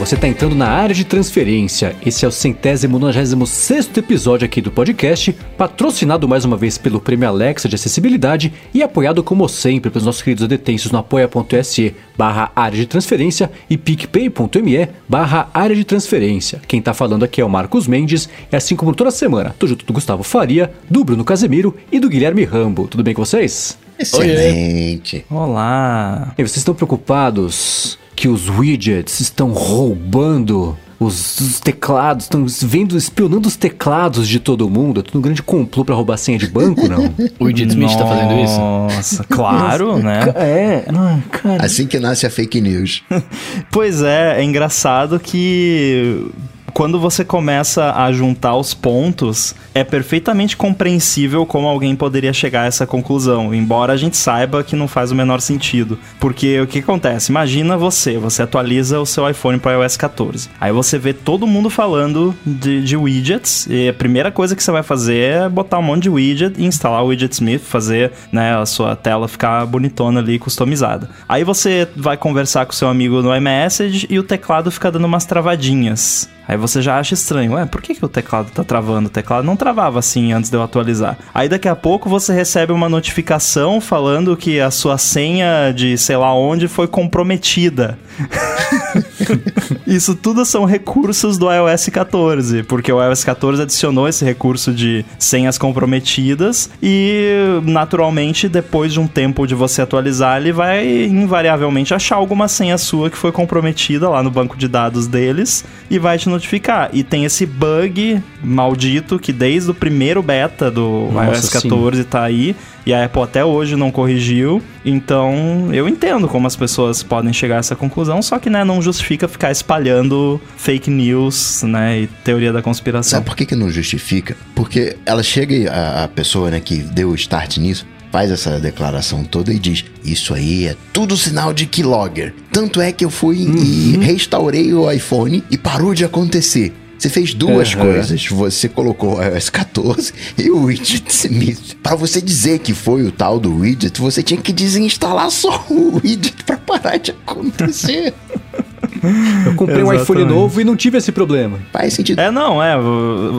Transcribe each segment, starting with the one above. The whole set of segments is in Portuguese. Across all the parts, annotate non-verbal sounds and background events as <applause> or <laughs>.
você está entrando na área de transferência. Esse é o centésimo nonagésimo sexto episódio aqui do podcast, patrocinado mais uma vez pelo Prêmio Alexa de Acessibilidade e apoiado como sempre pelos nossos queridos detensos no apoia.se barra área de transferência e picpay.me barra área de transferência. Quem está falando aqui é o Marcos Mendes e assim como toda semana, tô junto do Gustavo Faria, do Bruno Casemiro e do Guilherme Rambo. Tudo bem com vocês? Excelente. Olá. E vocês estão preocupados que os widgets estão roubando os, os teclados, estão vendo, espionando os teclados de todo mundo? É tudo um grande complô pra roubar senha de banco, não? <laughs> o Widget Smith tá fazendo isso? Nossa, <laughs> claro, né? É, cara. Assim que nasce a fake news. <laughs> pois é, é engraçado que quando você começa a juntar os pontos, é perfeitamente compreensível como alguém poderia chegar a essa conclusão, embora a gente saiba que não faz o menor sentido. Porque o que acontece? Imagina você, você atualiza o seu iPhone para iOS 14. Aí você vê todo mundo falando de, de, widgets, e a primeira coisa que você vai fazer é botar um monte de widget e instalar o Widget Smith, fazer né, a sua tela ficar bonitona ali, customizada. Aí você vai conversar com seu amigo no iMessage e o teclado fica dando umas travadinhas. Aí você já acha estranho, ué, por que, que o teclado tá travando? O teclado não travava assim antes de eu atualizar. Aí daqui a pouco você recebe uma notificação falando que a sua senha de sei lá onde foi comprometida. <laughs> <laughs> Isso tudo são recursos do iOS 14, porque o iOS 14 adicionou esse recurso de senhas comprometidas e naturalmente depois de um tempo de você atualizar, ele vai invariavelmente achar alguma senha sua que foi comprometida lá no banco de dados deles e vai te notificar. E tem esse bug maldito que desde o primeiro beta do Nossa, iOS 14 sim. tá aí. E a Apple até hoje não corrigiu. Então, eu entendo como as pessoas podem chegar a essa conclusão, só que, né, não justifica ficar espalhando fake news, né, e teoria da conspiração. Sabe por que, que não justifica? Porque ela chega, a, a pessoa, né, que deu o start nisso, faz essa declaração toda e diz: Isso aí é tudo sinal de keylogger. Tanto é que eu fui uhum. e restaurei o iPhone e parou de acontecer. Você fez duas uhum. coisas. Você colocou o iOS 14 e o widget <laughs> Smith. Para você dizer que foi o tal do widget, você tinha que desinstalar só <laughs> o widget para parar de acontecer. Eu comprei um iPhone novo e não tive esse problema. Faz sentido. É, não, é.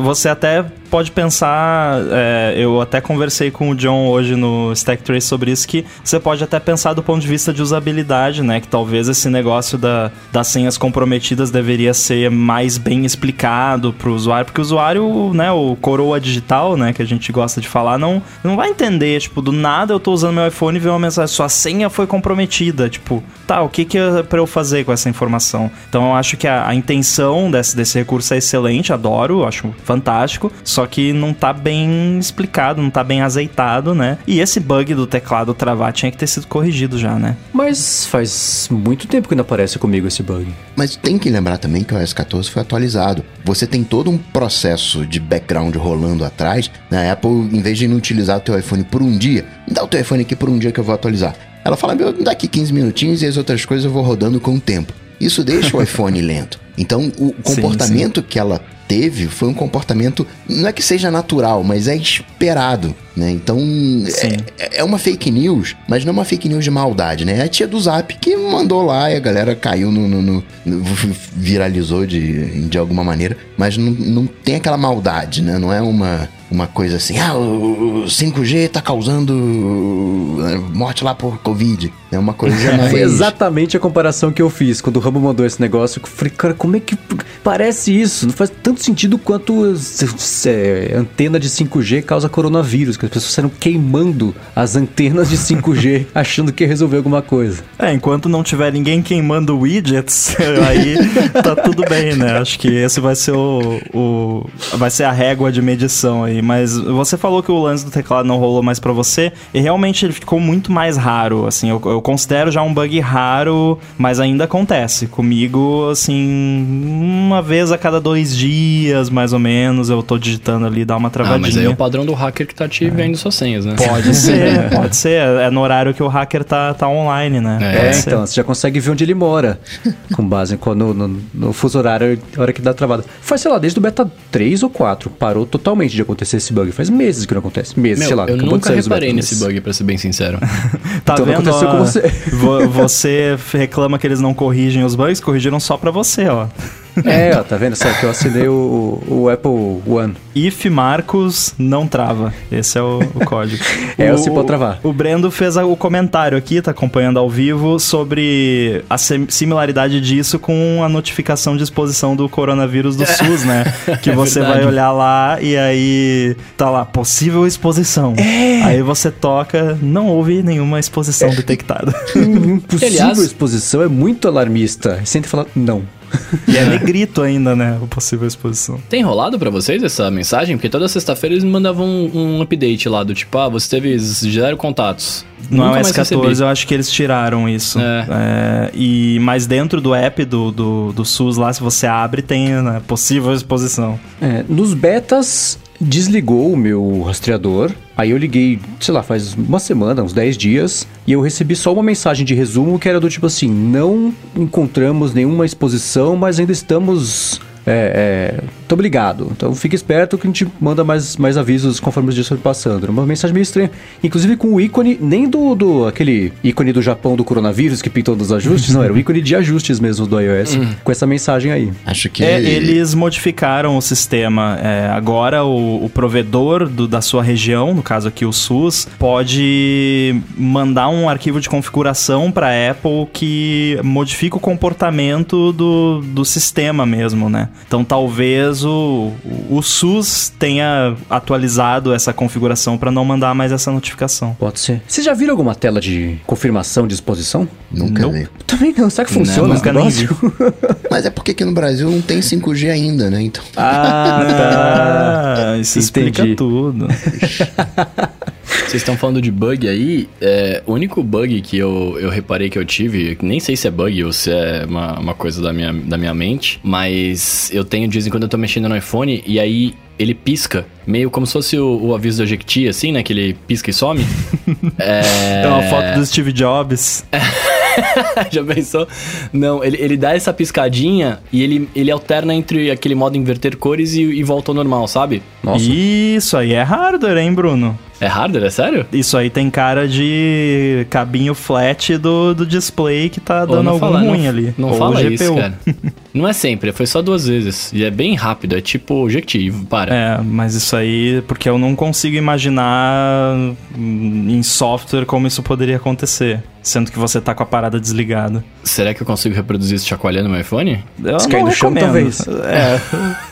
Você até pode pensar, é, eu até conversei com o John hoje no Stack Trace sobre isso, que você pode até pensar do ponto de vista de usabilidade, né? Que talvez esse negócio da, das senhas comprometidas deveria ser mais bem explicado para o usuário, porque o usuário, né, o coroa digital, né, que a gente gosta de falar, não, não vai entender, tipo, do nada eu tô usando meu iPhone e vê uma mensagem, sua senha foi comprometida, tipo, tá, o que que é para eu fazer com essa informação? Então eu acho que a, a intenção desse, desse recurso é excelente, adoro, acho fantástico, só só que não tá bem explicado, não tá bem azeitado, né? E esse bug do teclado travar tinha que ter sido corrigido já, né? Mas faz muito tempo que não aparece comigo esse bug. Mas tem que lembrar também que o OS 14 foi atualizado. Você tem todo um processo de background rolando atrás. Na né? Apple, em vez de não utilizar o teu iPhone por um dia, dá o teu iPhone aqui por um dia que eu vou atualizar. Ela fala, meu, daqui 15 minutinhos e as outras coisas eu vou rodando com o tempo. Isso deixa o <laughs> iPhone lento. Então, o comportamento sim, sim. que ela teve foi um comportamento, não é que seja natural, mas é esperado, né? Então, é, é, uma fake news, mas não é uma fake news de maldade, né? É a tia do Zap que mandou lá e a galera caiu no... no, no, no viralizou de, de alguma maneira, mas não, não tem aquela maldade, né? Não é uma uma coisa assim, ah, o 5G tá causando eh, morte lá por Covid. É uma coisa <laughs> mais... Foi exatamente a comparação que eu fiz quando o Rambo mandou esse negócio. Eu falei, cara, como é que parece isso? Não faz tanto sentido quanto é, antena de 5G causa coronavírus, que as pessoas saíram queimando as antenas de 5G <laughs> achando que ia resolver alguma coisa. É, enquanto não tiver ninguém queimando widgets, <laughs> aí tá tudo bem, né? Acho que esse vai ser o, o vai ser a régua de medição aí mas você falou que o lance do teclado não rolou mais para você, e realmente ele ficou muito mais raro, assim, eu, eu, considero já um bug raro, mas ainda acontece. Comigo, assim, uma vez a cada dois dias, mais ou menos, eu tô digitando ali, dá uma travadinha. Ah, mas aí é o padrão do hacker que tá te é. vendo suas senhas, né? Pode <laughs> ser, pode ser. É no horário que o hacker tá, tá online, né? É, é então, você já consegue ver onde ele mora, <laughs> com base no, no, no fuso horário, hora que dá travada. Foi, sei lá, desde o beta 3 ou 4, parou totalmente de acontecer acontecer esse bug. Faz meses que não acontece. Meses, Meu, sei lá. eu nunca reparei nesse bug, pra ser bem sincero. <laughs> Tá Então vendo? aconteceu ó? com você. Vo- você reclama que eles não corrigem os bugs, corrigiram só pra você, ó. <laughs> É, ó, tá vendo? Só que eu assinei o, o Apple One. If Marcos não trava. Esse é o, o código. <laughs> É, o se pode travar. O Brendo fez o comentário aqui, tá acompanhando ao vivo, sobre a sim- similaridade disso com a notificação de exposição do coronavírus do <laughs> SUS, né? Que É você verdade. vai olhar lá e aí tá lá, possível exposição. É. Aí você toca, não houve nenhuma exposição detectada. Possível Aliás- exposição é muito alarmista. E sempre fala, não. E é negrito ainda, né? O possível exposição. Tem rolado pra vocês essa mensagem? Porque toda sexta-feira eles me mandavam um, um update lá do tipo, ah, você teve zero contatos. No Nunca mais iOS recebi. 14 eu acho que eles tiraram isso. É. É, e, mas dentro do app do, do, do SUS lá, se você abre, tem né, possível exposição. É, nos betas, desligou o meu rastreador. Aí eu liguei, sei lá, faz uma semana, uns 10 dias, e eu recebi só uma mensagem de resumo que era do tipo assim: não encontramos nenhuma exposição, mas ainda estamos. É, é, tamo ligado. Então fique esperto que a gente manda mais, mais avisos conforme os dias forem passando. Era uma mensagem meio estranha. Inclusive com o ícone, nem do, do aquele ícone do Japão do coronavírus que pintou nos ajustes, não, era o <laughs> ícone de ajustes mesmo do iOS, com essa mensagem aí. Acho que É, eles modificaram o sistema. É, agora o, o provedor do- da sua região, no caso aqui o SUS, pode mandar um arquivo de configuração para Apple que modifica o comportamento do, do sistema mesmo, né? Então talvez o, o SUS tenha atualizado essa configuração para não mandar mais essa notificação. Pode ser. Vocês já viram alguma tela de confirmação de exposição? nunca Nope. vi. Também não. Será que funciona esse nunca nem negócio? <laughs> Mas é porque aqui no Brasil não tem 5G ainda, né? Então. Ah, Ah, <laughs> isso Entendi. explica tudo. <laughs> Vocês estão falando de bug aí, é, o único bug que eu, eu reparei que eu tive, nem sei se é bug ou se é uma, uma coisa da minha, da minha mente, mas eu tenho de vez em quando eu tô mexendo no iPhone e aí ele pisca, meio como se fosse o, o aviso da Jequiti, assim, né? Que ele pisca e some. <laughs> é... É uma foto do Steve Jobs. <laughs> Já pensou? Não, ele, ele dá essa piscadinha e ele, ele alterna entre aquele modo inverter cores e, e volta ao normal, sabe? Nossa. Isso aí é hardware, hein, Bruno? É hardware, é sério? Isso aí tem cara de cabinho flat do, do display que tá dando não algum fala- ruim não, ali. Não Ou fala GPU. isso, cara. <laughs> Não é sempre, foi só duas vezes. E é bem rápido, é tipo Jequiti, para. É, mas isso aí, porque eu não consigo imaginar hum, em software como isso poderia acontecer. Sendo que você tá com a parada desligada. Será que eu consigo reproduzir isso chacoalhando no meu iPhone? Eu Se não cair no chão, talvez. É,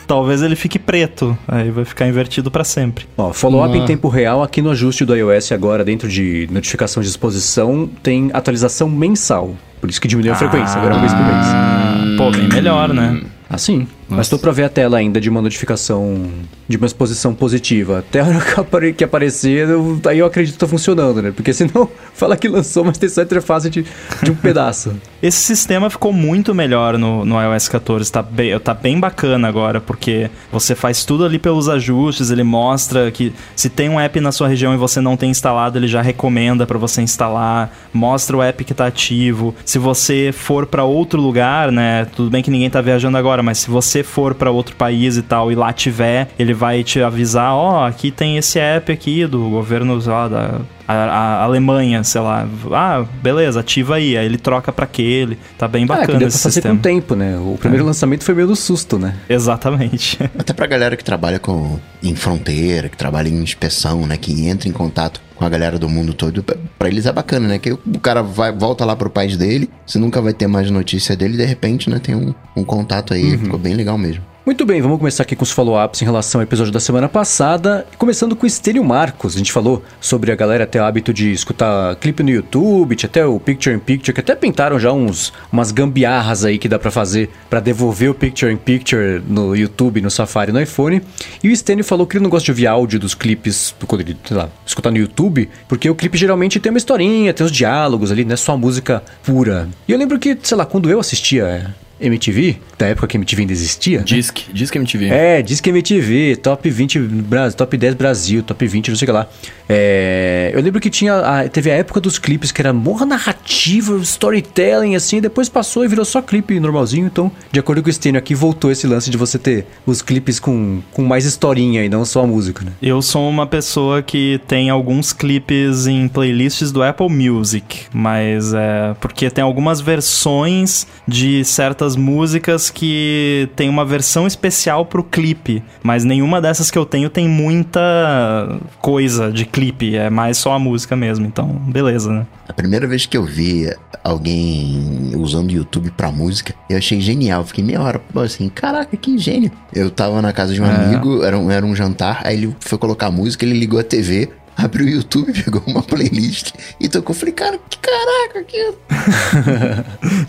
talvez ele fique preto. Aí vai ficar invertido pra sempre. Ó, follow-up em tempo real aqui no ajuste do iOS agora, dentro de notificação de exposição, tem atualização mensal. Por isso que diminuiu a frequência, agora é uma vez por mês. Ah, Pô, bem melhor, né? Assim. Mas Nossa. tô pra ver a tela ainda de uma notificação, de uma exposição positiva. Até a hora que apare- que aparecer, eu- aí eu acredito que tá funcionando, né? Porque senão <laughs> fala que lançou, mas tem só a interface de, de um <laughs> pedaço. Esse sistema ficou muito melhor no, no iOS 14. Tá bem, tá bem bacana agora, porque você faz tudo ali pelos ajustes. Ele mostra que se tem um app na sua região e você não tem instalado, ele já recomenda para você instalar. Mostra o app que tá ativo. Se você for para outro lugar, né? Tudo bem que ninguém tá viajando agora, mas se você for para outro país e tal e lá tiver, ele vai te avisar: ó, aqui tem esse app aqui do governo lá, da a, a Alemanha, sei lá. Ah, beleza, ativa aí. Aí ele troca pra aquele. Tá bem ah, que bacana deu esse pra fazer sistema. com o tempo, né? O primeiro lançamento foi meio do susto, né? Exatamente. <laughs> Até pra galera que trabalha com, em fronteira, que trabalha em inspeção, né? Que entra em contato com a galera do mundo todo. pra- Pra eles é bacana, né? Que o cara vai, volta lá pro país dele, você nunca vai ter mais notícia dele, de repente, né? Tem um, um contato aí. Ficou bem legal mesmo. Muito bem, vamos começar aqui com os follow-ups em relação ao episódio da semana passada. Começando com o Estênio Marcos. A gente falou sobre a galera ter o hábito de escutar clipe no YouTube, tinha até o Picture in Picture, que até pintaram já uns, umas gambiarras aí que dá pra fazer pra devolver o Picture in Picture no YouTube, no Safari, no iPhone. E o Estênio falou que ele não gosta de ouvir áudio dos clipes quando ele, sei lá, escutar no YouTube, porque o clipe geralmente tem uma historinha, tem os diálogos ali, não é só música pura. E eu lembro que, sei lá, quando eu assistia MTV, da época que MTV ainda existia. Disc, Disc MTV. É, Disque MTV, Top 20, Bra- Top 10 Brasil, Top 20, não sei o que lá. É, eu lembro que tinha a- teve a época dos clipes que era morra narrativa, storytelling, assim, depois passou e virou só clipe normalzinho. Então, de acordo com o Stênio aqui, voltou esse lance de você ter os clipes com, com mais historinha e não só a música, né? Eu sou uma pessoa que tem alguns clipes em playlists do Apple Music, mas é porque tem algumas versões de certas músicas que tem uma versão especial pro clipe, mas nenhuma dessas que eu tenho tem muita coisa de clipe, é mais só a música mesmo, então beleza, né? A primeira vez que eu vi alguém usando o YouTube pra música, eu achei genial. Fiquei meia hora assim, caraca, que gênio. Eu tava na casa de um É. amigo, era um, era um jantar, aí ele foi colocar a música, ele ligou a TV, abriu o YouTube, <laughs> pegou uma playlist e tocou. Falei, cara, que caraca, que.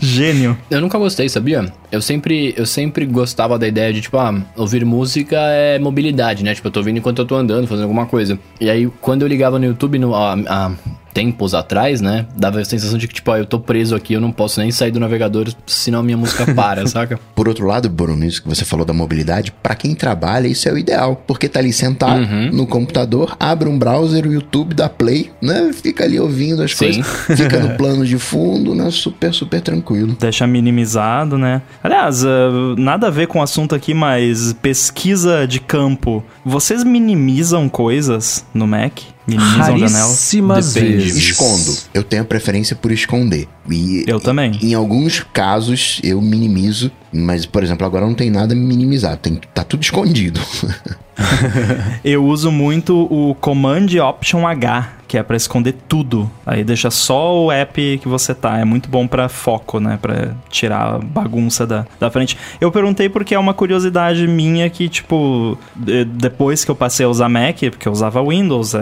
<laughs> Gênio. Eu nunca gostei, sabia? Eu sempre, eu sempre gostava da ideia de, tipo, ah, ouvir música é mobilidade, né? Tipo, eu tô ouvindo enquanto eu tô andando, fazendo alguma coisa. E aí, quando eu ligava no YouTube, no, há, há tempos atrás, né? Dava a sensação de que, tipo, ah, eu tô preso aqui, eu não posso nem sair do navegador, senão a minha música <laughs> para, saca? Por outro lado, Bruno, isso que você falou da mobilidade, pra quem trabalha, isso é o ideal. Porque tá ali sentado Uhum. no computador, abre um browser, o YouTube dá play, né? Fica ali ouvindo as Sim. coisas. <laughs> Fica no plano de fundo, né? Super, super tranquilo. Deixa minimizado, né? Aliás, eh, nada a ver com o assunto aqui, mas pesquisa de campo. Vocês minimizam coisas no Mac? Minimizam? Raríssimas Depende. vezes. Escondo. Eu tenho a preferência por esconder. E Eu também. Em alguns casos eu minimizo, mas, por exemplo, agora não tem nada minimizado, tem, tá tudo escondido. <laughs> Eu uso muito o Command Option H, que é pra esconder tudo. Aí deixa só o app que você tá. É muito bom pra foco, né? Pra tirar a bagunça da, da frente. Eu perguntei porque é uma curiosidade minha que, tipo, de- depois que eu passei a usar Mac, porque eu usava Windows, é,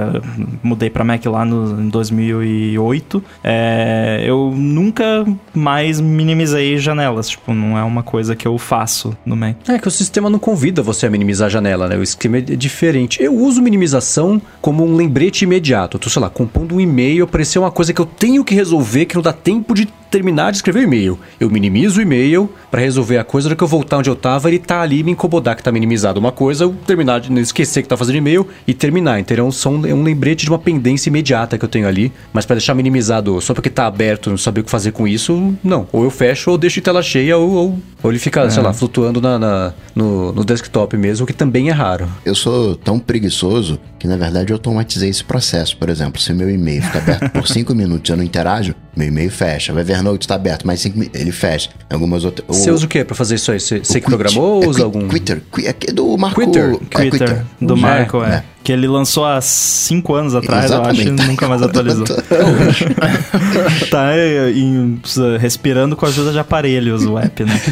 mudei pra Mac lá no, em 2008, é, eu nunca mais minimizei janelas. Tipo, não é uma coisa que eu faço no Mac. É que o sistema não convida você a minimizar a janela, né? O esquema é diferente. Eu uso minimização como um lembrete imediato. Tô, sei lá, compondo um e-mail, apareceu uma coisa que eu tenho que resolver, que não dá tempo de terminar de escrever o e-mail. Eu minimizo o e-mail pra resolver a coisa, hora que eu voltar onde eu tava, ele tá ali me incomodar que tá minimizado uma coisa, eu terminar de esquecer que tá fazendo e-mail e terminar. Então é é um lembrete de uma pendência imediata que eu tenho ali, mas pra deixar minimizado só porque tá aberto, não saber o que fazer com isso, não. Ou eu fecho ou deixo em tela cheia ou, ou, ou ele fica, sei lá, flutuando na, na- no, no desktop mesmo, o que também é raro. Eu sou tão preguiçoso que, na verdade, eu automatizei esse processo. Por exemplo, se o meu e-mail fica aberto por <laughs> 5 minutos e eu não interajo, meu e-mail fecha. O Evernote está aberto, mais 5 minutos, ele fecha. Algumas outras... Você usa o que pra fazer isso aí? Você, que Quit- programou ou é usa algum... Twitter, Qui- é do Marco... Twitter? é do É, Michael, é. é. Que ele lançou há cinco anos atrás, eu acho, e Exatamente. nunca mais atualizou. <laughs> tá é, em- respirando com a ajuda de aparelhos o app, né? <laughs>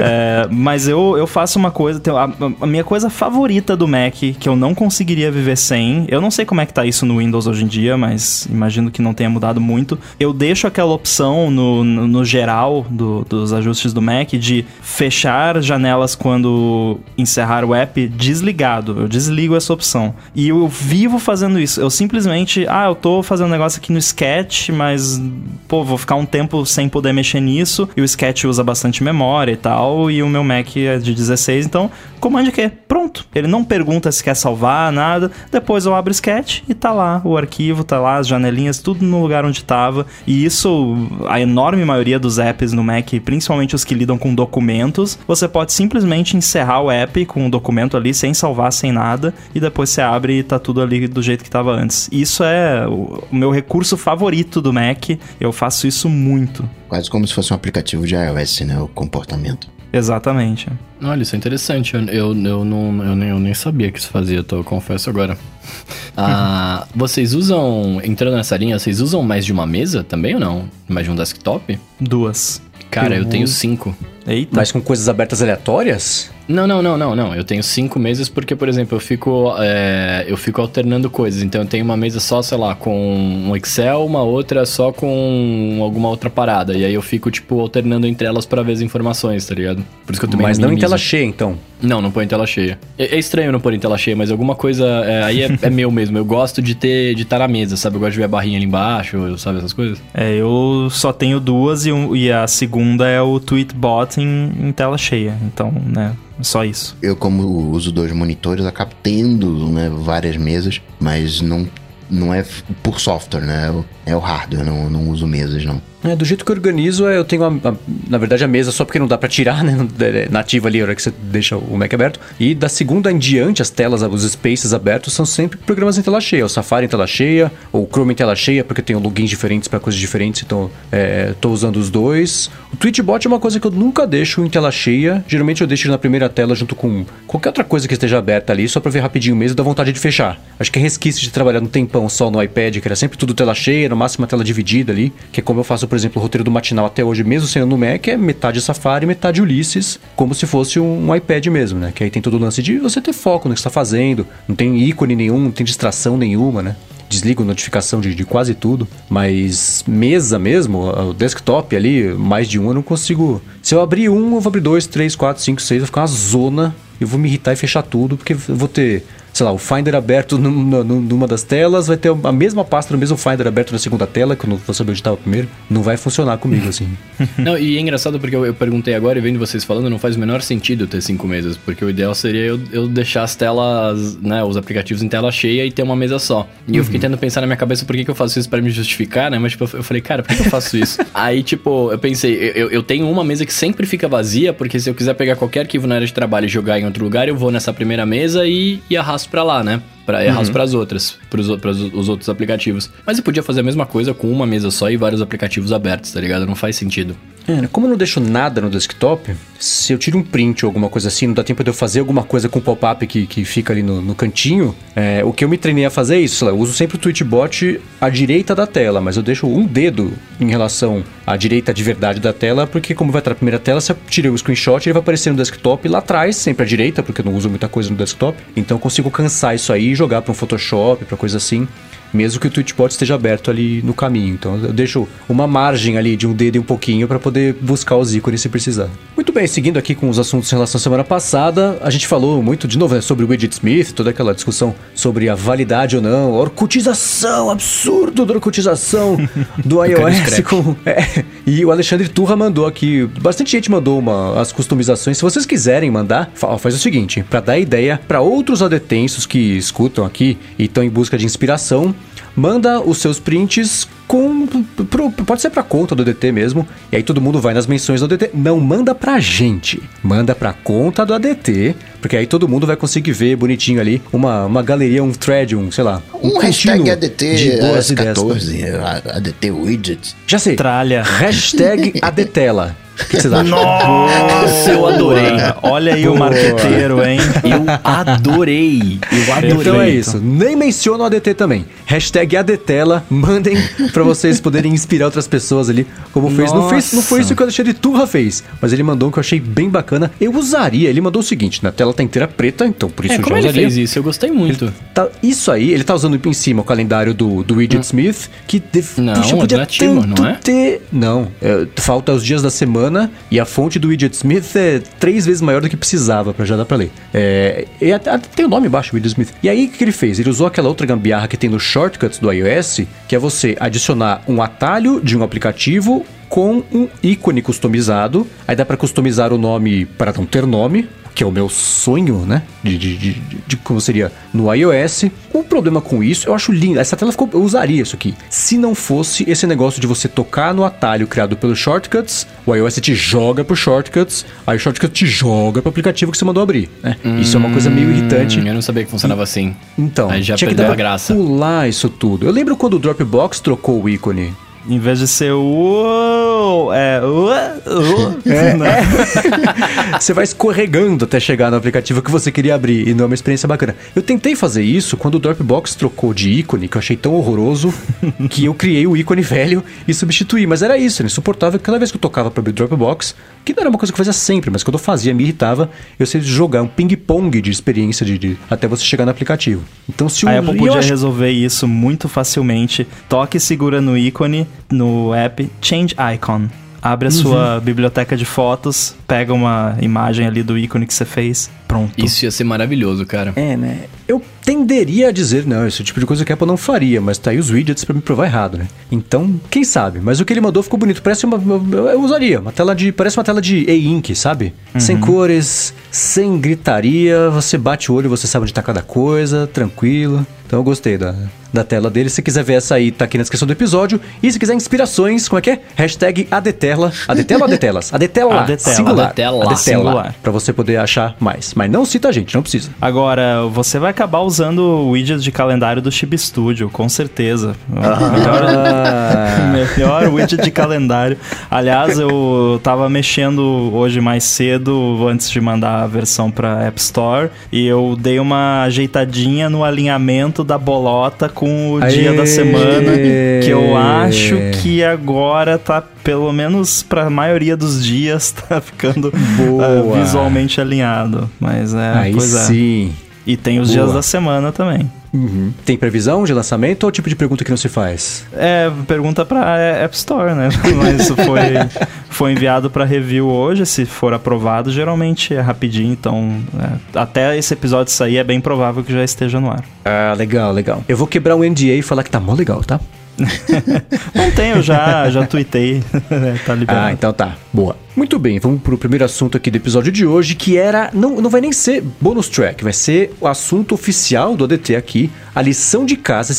É, mas eu, eu faço uma coisa, a, a minha coisa favorita do Mac, que eu não conseguiria viver sem, eu não sei como é que tá isso no Windows hoje em dia, mas imagino que não tenha mudado muito. Eu deixo aquela opção no, no, no geral do- dos ajustes do Mac de fechar janelas quando encerrar o app desligado. Eu desligo essa opção. E eu vivo fazendo isso. Eu simplesmente, ah, eu tô fazendo um negócio aqui no Sketch, mas, pô, vou ficar um tempo sem poder mexer nisso. E o Sketch usa bastante memória e tal. E o meu Mac é de 16, então, comande Q. Pronto. Ele não pergunta se quer salvar, nada. Depois eu abro o Sketch e tá lá o arquivo, tá lá as janelinhas, tudo no lugar onde tava. E isso, a enorme maioria dos apps no Mac, principalmente os que lidam com documentos, você pode simplesmente encerrar o app com o documento ali, sem salvar, sem nada, e depois você abre e tá tudo ali do jeito que tava antes. Isso é o meu recurso favorito do Mac. Eu faço isso muito. Quase como se fosse um aplicativo de iOS, né? O comportamento. Exatamente. Olha, isso é interessante. Eu, eu, eu não, eu, nem, eu nem sabia que isso fazia, tô, confesso agora. <laughs> Ah, vocês usam, entrando nessa linha, vocês usam mais de uma mesa também ou não? Mais de um desktop? Duas. Cara, eu, Eu tenho cinco. Eita. Mas com coisas abertas aleatórias? Não, não, não, não, não. Eu tenho cinco mesas porque, por exemplo, eu fico, é, eu fico alternando coisas. Então eu tenho uma mesa só, sei lá, com um Excel, uma outra só com alguma outra parada. E aí eu fico, tipo, alternando entre elas para ver as informações, tá ligado? Por isso que eu também Mas não, não em tela cheia, então. Não, não põe em tela cheia. É, é, estranho não pôr em tela cheia, mas alguma coisa. É, aí é, é, meu mesmo. Eu gosto de ter de estar na mesa, sabe? Eu gosto de ver a barrinha ali embaixo, sabe essas coisas? É, eu só tenho duas e, um, e a segunda é o Tweetbot em, em tela cheia. Então, né? Só isso. Eu, como uso dois monitores, acabo tendo né, várias mesas, mas não, não é por software, né? É o hardware, não, não uso mesas, não. É, do jeito que eu organizo, eu tenho, a, a, na verdade, a mesa só porque não dá para tirar, <laughs> né? É nativa ali, a hora que você deixa o Mac aberto. E da segunda em diante, as telas, os spaces abertos são sempre programas em tela cheia. O Safari em tela cheia, ou o Chrome em tela cheia, porque tem logins diferentes para coisas diferentes, então é, tô usando os dois. O Twitchbot é uma coisa que eu nunca deixo em tela cheia. Geralmente eu deixo na primeira tela junto com qualquer outra coisa que esteja aberta ali, só pra ver rapidinho mesmo e dá vontade de fechar. Acho que é resquício de trabalhar no tempão só no iPad, que era sempre tudo tela cheia, máximo tela dividida ali, que é como eu faço, por exemplo, o roteiro do matinal até hoje, mesmo sendo no Mac, é metade Safari, metade Ulysses, como se fosse um, um iPad mesmo, né? Que aí tem todo o lance de você ter foco no que está fazendo, não tem ícone nenhum, não tem distração nenhuma, né? desligo notificação de, de, quase tudo, mas mesa mesmo, o desktop ali, mais de um eu não consigo. Se eu abrir um, eu vou abrir dois, três, quatro, cinco, seis, vai ficar uma zona. Eu vou me irritar e fechar tudo, porque eu vou ter sei lá, o Finder aberto numa, numa das telas, vai ter a mesma pasta no mesmo Finder aberto na segunda tela, que eu não vou saber onde estava primeiro. Não vai funcionar comigo, <laughs> assim. não, e é engraçado porque eu, eu, perguntei agora e vendo vocês falando, não faz o menor sentido ter cinco mesas, porque o ideal seria eu, eu deixar as telas, né, os aplicativos em tela cheia e ter uma mesa só. E uhum. eu fiquei tentando pensar na minha cabeça por que, que eu faço isso para me justificar, né? Mas, tipo, eu falei, cara, por que, que eu faço isso? <laughs> Aí, tipo, eu pensei, eu, eu tenho uma mesa que sempre fica vazia, porque se eu quiser pegar qualquer arquivo na área de trabalho e jogar em outro lugar, eu vou nessa primeira mesa e, e arrasto pra lá, né? para errar uhum. para as outras, para os outros aplicativos. Mas eu podia fazer a mesma coisa com uma mesa só e vários aplicativos abertos, tá ligado? Não faz sentido. É, como eu não deixo nada no desktop, se eu tiro um print ou alguma coisa assim, não dá tempo de eu fazer alguma coisa com o pop-up que, que fica ali no, no cantinho, é, o que eu me treinei a fazer é isso. Eu uso sempre o Twitchbot à direita da tela, mas eu deixo um dedo em relação à direita de verdade da tela, porque como vai estar na primeira tela, se eu tirei o screenshot, ele vai aparecer no desktop lá atrás, sempre à direita, porque eu não uso muita coisa no desktop. Então eu consigo cansar isso aí e jogar para um Photoshop, para coisa assim mesmo que o Twitchbot esteja aberto ali no caminho. Então eu deixo uma margem ali de um dedo e um pouquinho para poder buscar os ícones se precisar. Muito bem, seguindo aqui com os assuntos em relação à semana passada, a gente falou muito de novo né, sobre o Widget Smith, toda aquela discussão sobre a validade ou não, a orcutização, absurdo da orcutização do <laughs> iOS. Com, <laughs> é, e o Alexandre Turra mandou aqui, bastante gente mandou uma, as customizações. Se vocês quiserem mandar, faz o seguinte, para dar ideia para outros adetensos que escutam aqui e estão em busca de inspiração, manda os seus prints com. Pro, pode ser pra conta do DT mesmo. E aí todo mundo vai nas menções do DT. Não manda pra gente. Manda pra conta do ADT. Porque aí todo mundo vai conseguir ver bonitinho ali uma, uma galeria, um thread, um, sei lá. Um, um hashtag ADT de boas 14, ADT Widgets. Já sei. Tralha. Hashtag ADTela. <laughs> O que vocês acham? Nossa, eu adorei. Olha aí Boa. o marqueteiro, hein? Eu adorei. Eu adorei. Então é isso. Nem menciona o ADT também. Hashtag ADTela. Mandem pra vocês poderem inspirar outras pessoas ali, como fez. Não, fez. não foi isso que o Alexandre Turra fez, mas ele mandou um que eu achei bem bacana. Eu usaria. Ele mandou o seguinte: na tela tá inteira preta, então por isso é, eu já como usaria. ele fez isso? Eu gostei muito. Tá, isso aí, ele tá usando em cima o calendário do, do Widget hum. Smith, que def... não, Puxa, podia nativo, não é? Ter... Não, é, falta os dias da semana e a fonte do Widget Smith é três vezes maior do que precisava para já dar para ler. É, e até, até tem o nome embaixo, Widget Smith. E aí o que ele fez? Ele usou aquela outra gambiarra que tem nos shortcuts do iOS, que é você adicionar um atalho de um aplicativo com um ícone customizado. Aí dá para customizar o nome para não ter nome, que é o meu sonho, né? De, de, de, de, como seria no iOS. O problema com isso, eu acho lindo. Essa tela ficou. Eu usaria isso aqui. Se não fosse esse negócio de você tocar no atalho criado pelos shortcuts, o iOS te joga pro shortcuts, aí o shortcut te joga pro aplicativo que você mandou abrir. Né? Hum, isso é uma coisa meio irritante. Eu não sabia que funcionava e, assim. Então, aí já tinha perdeu que dar a graça. pular isso tudo. Eu lembro quando o Dropbox trocou o ícone em vez de ser o! É. <laughs> É, é. <laughs> você vai escorregando até chegar no aplicativo que você queria abrir e não é uma experiência bacana. Eu tentei fazer isso quando o Dropbox trocou de ícone, que eu achei tão horroroso, <laughs> que eu criei o ícone velho e substituí. Mas era isso, era insuportável. Cada vez que eu tocava para abrir o Dropbox, que não era uma coisa que eu fazia sempre, mas quando eu fazia me irritava, eu sei jogar um ping-pong de experiência de, de- até você chegar no aplicativo. Então se o A Apple podia acho- resolver isso muito facilmente. Toque e segura no ícone, no app, Change Icon. Abre a Uhum. sua biblioteca de fotos, pega uma imagem ali do ícone que você fez, pronto. Isso ia ser maravilhoso, cara. É, né? Eu tenderia a dizer, não, esse tipo de coisa que a Apple não faria, mas tá aí os widgets pra me provar errado, né? Então, quem sabe? Mas o que ele mandou ficou bonito. Parece uma. Eu usaria, uma tela de. Parece uma tela de e-ink, sabe? Sem cores, sem gritaria, você bate o olho, você sabe onde tá cada coisa, tranquilo. Então eu gostei da, da tela dele. Se quiser ver essa aí, tá aqui na descrição do episódio. E se quiser inspirações, como é que é? Hashtag Adetela. Adetela ou Adetelas? <laughs> Adetela. Adetela. Singular. Adetela. Adetela. Singular. Pra você poder achar mais. Mas não cita a gente, não precisa. Agora, você vai acabar usando o widget de calendário do Chib Studio, com certeza. Melhor, Ah. melhor widget de calendário. Aliás, eu tava mexendo hoje mais cedo, antes de mandar a versão pra App Store, e eu dei uma ajeitadinha no alinhamento da bolota com o dia Aê! da semana, que eu acho que agora tá, pelo menos pra maioria dos dias, <laughs> tá ficando ah, visualmente alinhado. Mas é, Aí pois é. E tem os Boa. dias da semana também. Uhum. Tem previsão de lançamento ou é o tipo de pergunta que não se faz? É, pergunta pra App Store, né? <laughs> Mas foi, foi enviado pra review hoje. Se for aprovado, geralmente é rapidinho. Então, é, até esse episódio sair, é bem provável que já esteja no ar. Ah, legal, legal. Eu vou quebrar um NDA e falar que tá mó legal, tá? Não tem, eu já, já tuitei. <laughs> tá liberado. Ah, então tá. Boa. Muito bem, vamos pro primeiro assunto aqui do episódio de hoje, que era. Não, não vai nem ser bonus track, vai ser o assunto oficial do ADT aqui, a lição de casa.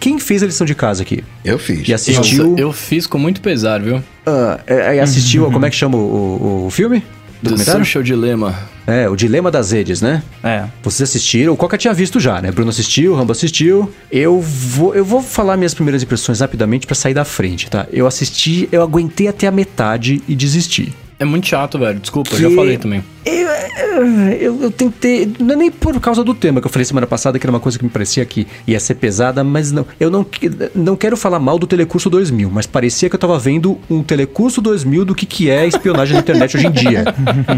Quem fez a lição de casa aqui? Eu fiz. E assistiu. Nossa, eu fiz com muito pesar, viu? Ah, é, é, assistiu, como é que chama o, o- o filme? The Documentário? Social Dilemma. É, o Dilema das Redes, né? É. Vocês assistiram, o Coca tinha visto já, né? Bruno assistiu, Rambo assistiu. Eu vou, eu vou falar minhas primeiras impressões rapidamente pra sair da frente, tá? Eu assisti, eu aguentei até a metade e desisti. É muito chato, velho. Desculpa, Que- eu já falei também. Eu, eu, eu tentei. Não é nem por causa do tema que eu falei semana passada, que era uma coisa que me parecia que ia ser pesada, mas não. Eu não, não quero falar mal do Telecurso 2000, mas parecia que eu tava vendo um Telecurso 2000 do que, que é espionagem na internet hoje em dia.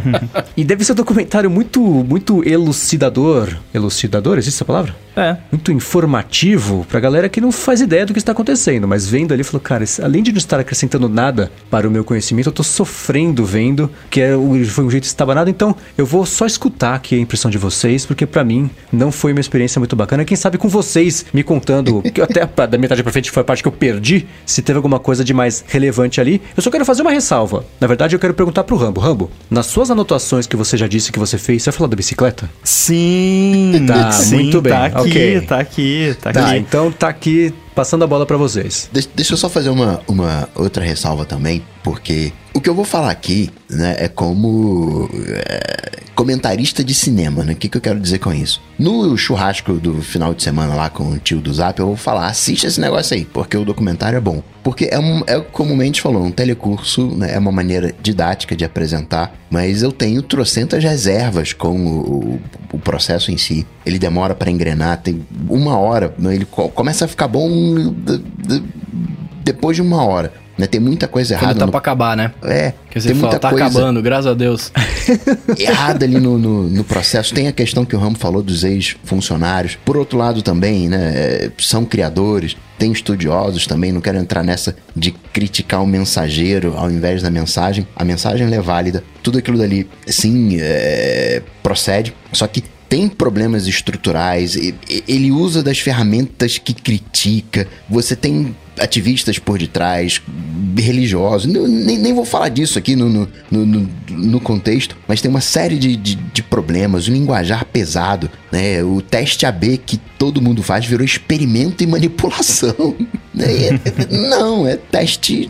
<laughs> e deve ser um documentário muito, muito elucidador. Elucidador? Existe essa palavra? É. muito informativo pra galera que não faz ideia do que está acontecendo, mas vendo ali, falou, cara, além de não estar acrescentando nada para o meu conhecimento, eu tô sofrendo vendo, que é, o- foi um jeito estabanado, então eu vou só escutar aqui a impressão de vocês, porque pra mim não foi uma experiência muito bacana. Quem sabe com vocês me contando, <laughs> que até a- da metade pra frente foi a parte que eu perdi, se teve alguma coisa de mais relevante ali. Eu só quero fazer uma ressalva. Na verdade, eu quero perguntar pro Rambo. Rambo, nas suas anotações que você já disse que você fez, você vai falar da bicicleta? Sim, Tá, sim, muito bem, Tá aqui, ok. tá aqui, tá, Tá, aqui. então tá aqui passando a bola pra vocês. Deixa, deixa eu só fazer uma, uma outra ressalva também, porque o que eu vou falar aqui, né, é como é, comentarista de cinema, né? O que, que eu quero dizer com isso? No churrasco do final de semana lá com o tio do Zap, eu vou falar, assiste esse negócio aí, porque o documentário é bom. Porque é, um, é como o Mendes falou, um telecurso, né, é uma maneira didática de apresentar, mas eu tenho trocentas reservas com o, o- processo em si. Ele demora pra engrenar, tem uma hora, né, ele co- começa a ficar bom depois de uma hora. Né? Tem muita coisa Quando errada. tá no- pra acabar, né? É, Que você tem fala, muita tá coisa acabando, graças a Deus. <laughs> errada ali no, no, no processo. Tem a questão que o Ramo falou dos ex-funcionários. Por outro lado, também, né? é, São criadores, tem estudiosos também. Não quero entrar nessa de criticar o mensageiro ao invés da mensagem. A mensagem é válida. Tudo aquilo dali, sim, é, procede. Só que tem problemas estruturais, ele usa das ferramentas que critica, você tem ativistas por detrás, religiosos, nem, nem vou falar disso aqui no, no, no, no- contexto, mas tem uma série de, de, de problemas, o linguajar pesado, né? o teste AB que todo mundo faz virou experimento e manipulação. <laughs> né? É- não, é teste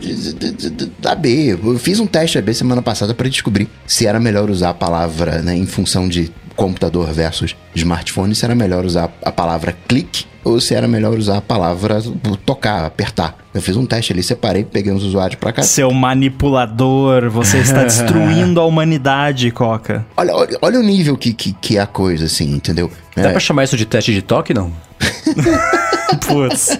AB. Eu fiz um teste AB semana passada para descobrir se era melhor usar a palavra né, em função de computador versus smartphone, se era melhor usar a palavra clique ou se era melhor usar a palavra tocar, apertar. Eu fiz um teste ali, separei, peguei uns usuários pra cá. Seu manipulador, você está <laughs> destruindo a humanidade, Coca. Olha, olha, olha o nível que, que, que é a coisa, assim, entendeu? Dá É. pra chamar isso de teste de toque, não? Putz.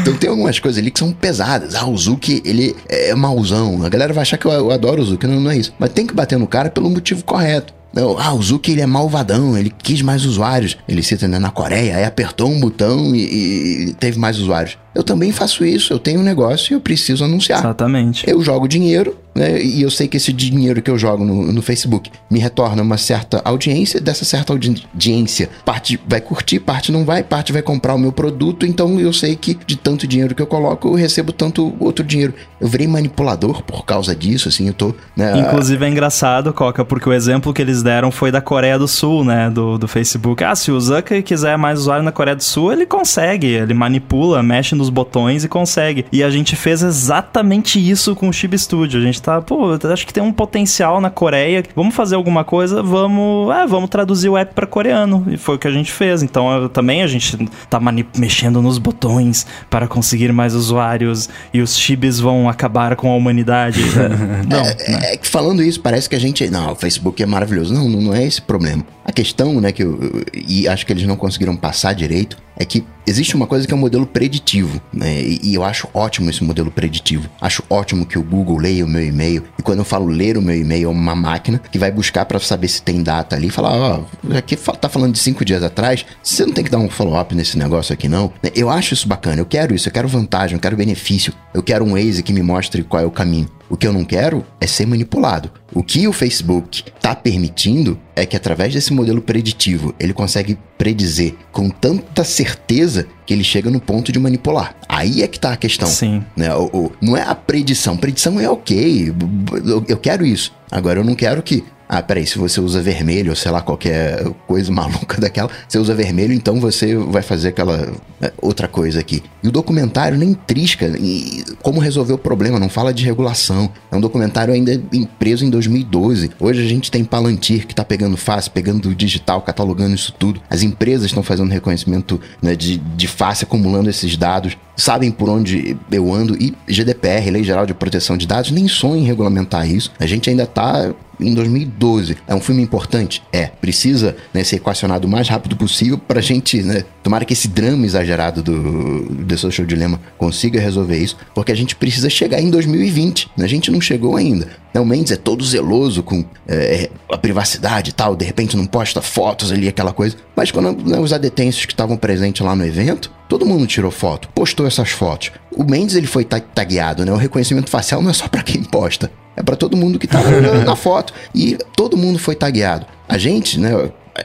Então tem algumas coisas ali que são pesadas. Ah, o Zuki, ele é mauzão. A galera vai achar que eu, eu adoro o Zuki. Não, não é isso. Mas tem que bater no cara pelo motivo correto. Não, ah, o Zuki ele é malvadão, ele quis mais usuários. Ele cita né, na Coreia, aí apertou um botão e, e teve mais usuários. Eu também faço isso, eu tenho um negócio e eu preciso anunciar. Exatamente. Eu jogo dinheiro, né? E eu sei que esse dinheiro que eu jogo no, no Facebook me retorna uma certa audiência. Dessa certa audi- audiência, parte vai curtir, parte não vai, parte vai comprar o meu produto. Então eu sei que de tanto dinheiro que eu coloco, eu recebo tanto outro dinheiro. Eu virei manipulador por causa disso, assim, eu tô. Né, Inclusive é engraçado, Coca, porque o exemplo que eles deram foi da Coreia do Sul, né? Do, do Facebook. Ah, se o Zucker quiser mais usuário na Coreia do Sul, ele consegue. Ele manipula, mexe nos botões e consegue. E a gente fez exatamente isso com o Chib Studio. A gente tá, pô, acho que tem um potencial na Coreia. Vamos fazer alguma coisa? Vamos, é, vamos traduzir o app para coreano. E foi o que a gente fez. Então eu- também a gente tá mexendo nos botões para conseguir mais usuários e os chibis vão acabar com a humanidade. <laughs> Não, né? É que falando isso, parece que a gente. Não, o Facebook é maravilhoso. Não, não não é esse o problema. A questão, né, que eu, eu- e acho que eles não conseguiram passar direito, é que existe uma coisa que é o modelo preditivo, né? E, eu acho ótimo esse modelo preditivo. Acho ótimo que o Google leia o meu e-mail. E quando eu falo ler o meu e-mail, é uma máquina que vai buscar para saber se tem data ali e falar: ó, aqui fa- tá falando de cinco dias atrás, você não tem que dar um follow-up nesse negócio aqui, não. Eu acho isso bacana, eu quero isso, eu quero vantagem, eu quero benefício, eu quero um Waze que me mostre qual é o caminho. O que eu não quero é ser manipulado. O que o Facebook está permitindo é que através desse modelo preditivo ele consegue predizer com tanta certeza que ele chega no ponto de manipular. Aí é que tá a questão. Sim. Né? O- o- não é a predição. Predição é ok. eu quero isso. Agora eu não quero que. Ah, peraí, se você usa vermelho, ou sei lá, qualquer coisa <laughs> maluca daquela, você usa vermelho, então você vai fazer aquela é, outra coisa aqui. E o documentário nem trisca em como resolver o problema, não fala de regulação. É um documentário ainda preso em 2012. Hoje a gente tem Palantir que tá pegando face, pegando digital, catalogando isso tudo. As empresas estão fazendo reconhecimento né, de, de face, acumulando esses dados, sabem por onde eu ando. E GDPR, Lei Geral de Proteção de Dados, nem sonha em regulamentar isso. A gente ainda tá em 2012. É um filme importante? É. Precisa né, ser equacionado o mais rápido possível pra gente, né? Tomara que esse drama exagerado do The Social Dilemma consiga resolver isso, porque a gente precisa chegar em 2020. né? A gente não chegou ainda. Né, O Mendes é todo zeloso com é, a privacidade e tal, de repente não posta fotos ali, aquela coisa. Mas quando né, os adetêncios que estavam presentes lá no evento, todo mundo tirou foto, postou essas fotos. O Mendes ele foi ta- tagueado, né? O reconhecimento facial não é só pra quem posta. É pra todo mundo que tava na, na foto. E todo mundo foi tagueado. A gente, né?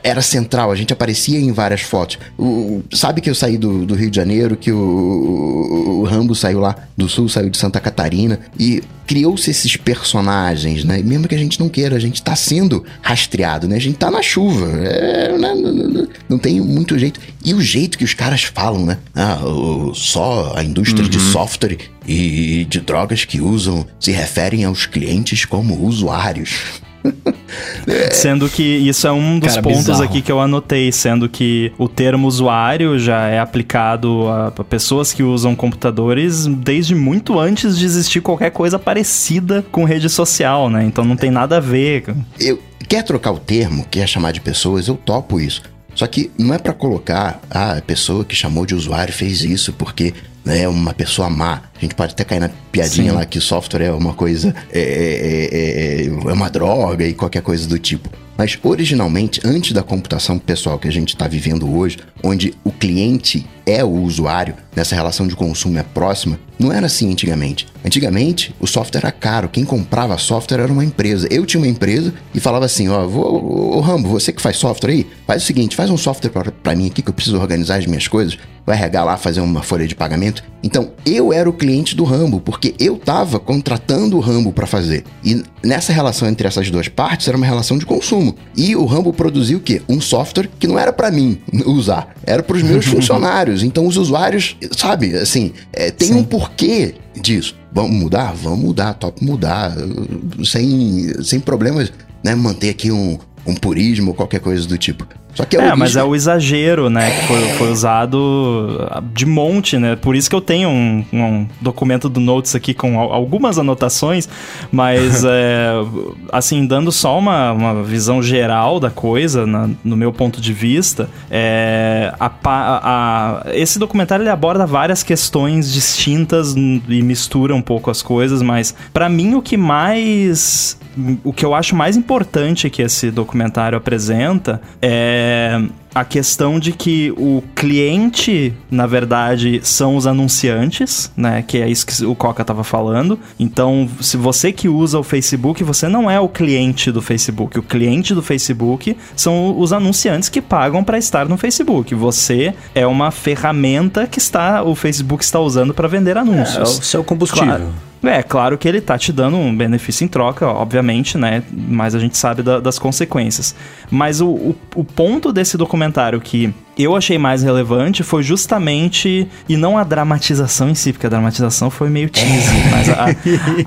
Era central, a gente aparecia em várias fotos. O, sabe que eu saí do, do Rio de Janeiro, que o, o, o Rambo saiu lá do Sul, saiu de Santa Catarina. E criou-se esses personagens, né? Mesmo que a gente não queira, a gente tá sendo rastreado, né? A gente tá na chuva. É, né? não, não- não- não tem muito jeito. E o jeito que os caras falam, né? Ah, só a indústria de software e de drogas que usam se referem aos clientes como usuários. <laughs> Sendo que isso é um dos Cara, pontos bizarro. aqui que eu anotei, sendo que o termo usuário já é aplicado a, pessoas que usam computadores desde muito antes de existir qualquer coisa parecida com rede social, né? Então não tem nada a ver. Eu quer trocar o termo, quer chamar de pessoas, eu topo isso. Só que não é pra colocar ah, a pessoa que chamou de usuário fez isso porque né, é uma pessoa má. A gente pode até cair na piadinha Sim. lá que software é uma coisa é, é, é, é uma droga e qualquer coisa do tipo. Mas originalmente, antes da computação pessoal que a gente está vivendo hoje, onde o cliente é o usuário, nessa relação de consumo é próxima, não era assim antigamente. Antigamente, o software era caro. Quem comprava software era uma empresa. Eu tinha uma empresa e falava assim: Ó, vou, ô, Rambo, você que faz software aí, faz o seguinte, faz um software pra- pra mim aqui que eu preciso organizar as minhas coisas. Vai regar lá, fazer uma folha de pagamento. Então, eu era o cliente do Rambo, porque eu tava contratando o Rambo para fazer. E nessa relação entre essas duas partes era uma relação de consumo. E o Rambo produziu o quê? Um software que não era para mim usar, era para os meus <laughs> funcionários. Então os usuários, sabe, assim, é, tem um porquê disso. Vamos mudar? Vamos mudar, top mudar, sem, sem problemas. né, manter aqui um, um purismo ou qualquer coisa do tipo. Só que é, mas é o exagero, né, que foi, foi, usado de monte, né? Por isso que eu tenho um, um documento do Notes aqui com algumas anotações, mas, <laughs> é, assim, dando só uma, uma visão geral da coisa, na, no meu ponto de vista, é, a, a, esse documentário ele aborda várias questões distintas e mistura um pouco as coisas, mas para mim o que mais o que eu acho mais importante que esse documentário apresenta é a questão de que o cliente, na verdade, são os anunciantes, né? Que é isso que o Coca estava falando. Então, se você que usa o Facebook, você não é o cliente do Facebook. O cliente do Facebook são os anunciantes que pagam para estar no Facebook. Você é uma ferramenta que está o Facebook está usando para vender anúncios. É, é o seu combustível. Claro. É, claro que ele tá te dando um benefício em troca, obviamente, né? Mas a gente sabe da, das consequências. Mas o, o, o ponto desse documentário que eu achei mais relevante foi justamente. E não a dramatização em si, porque a dramatização foi meio cheesy, é. mas a,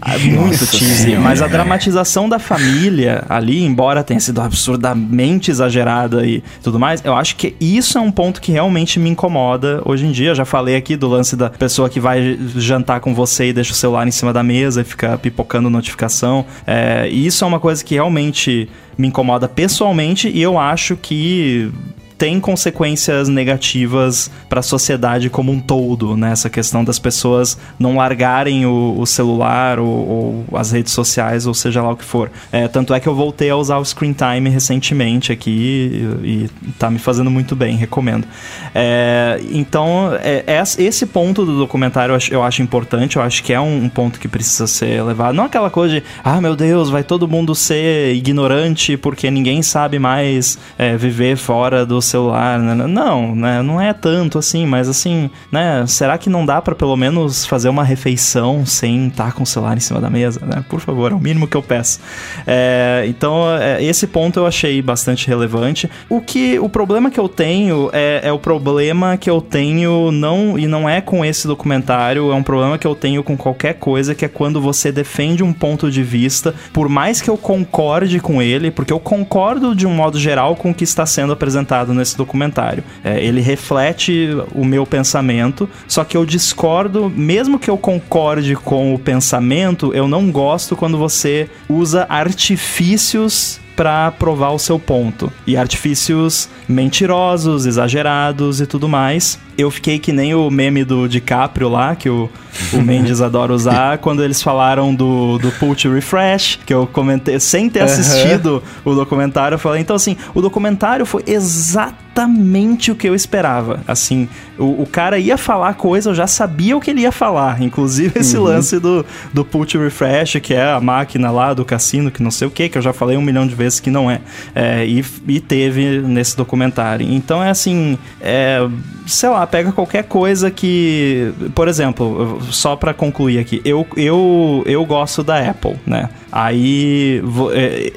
a, a, <laughs> muito cheesy. Mas a dramatização da família ali, embora tenha sido absurdamente exagerada e tudo mais, eu acho que isso é um ponto que realmente me incomoda hoje em dia. Eu já falei aqui do lance da pessoa que vai jantar com você e deixa o celular em cima da mesa e fica pipocando notificação. É, e isso é uma coisa que realmente me incomoda pessoalmente e eu acho que tem consequências negativas para a sociedade como um todo, né? Essa questão das pessoas não largarem o, o celular ou, ou, as redes sociais, ou seja lá o que for. É, tanto é que eu voltei a usar o Screen Time recentemente aqui e, e tá me fazendo muito bem, recomendo. É, então, é, esse ponto do documentário eu acho, eu acho, importante, eu acho que é um, um ponto que precisa ser levado. Não aquela coisa de, ah, meu Deus, vai todo mundo ser ignorante porque ninguém sabe mais é, viver fora do celular, né? Não, né? Não é tanto assim, mas assim, né? Será que não dá para pelo menos fazer uma refeição sem estar tá com o celular em cima da mesa, né? Por favor, é o mínimo que eu peço. É, então, é, esse ponto eu achei bastante relevante. O que, o problema que eu tenho é, é o problema que eu tenho não e não é com esse documentário, é um problema que eu tenho com qualquer coisa que é quando você defende um ponto de vista, por mais que eu concorde com ele, porque eu concordo de um modo geral com o que está sendo apresentado nesse documentário. É, ele reflete o meu pensamento, só que eu discordo, mesmo que eu concorde com o pensamento, eu não gosto quando você usa artifícios para provar o seu ponto. E artifícios mentirosos, exagerados e tudo mais. Eu fiquei que nem o meme do DiCaprio lá, que o, o <laughs> Mendes adora usar, quando eles falaram do, do Pult Refresh, que eu comentei, sem ter assistido uhum. o documentário, eu falei, então assim, o documentário foi exatamente o que eu esperava. Assim, o, o cara ia falar coisa, eu já sabia o que ele ia falar. Inclusive esse uhum. lance do, do Pult Refresh, que é a máquina lá do cassino, que não sei o que, que eu já falei um milhão de vezes que não é. é e, e teve nesse documentário. Então é assim, é, sei lá, pega qualquer coisa que, por exemplo, só para concluir aqui, eu, eu, eu gosto da Apple, né? Aí,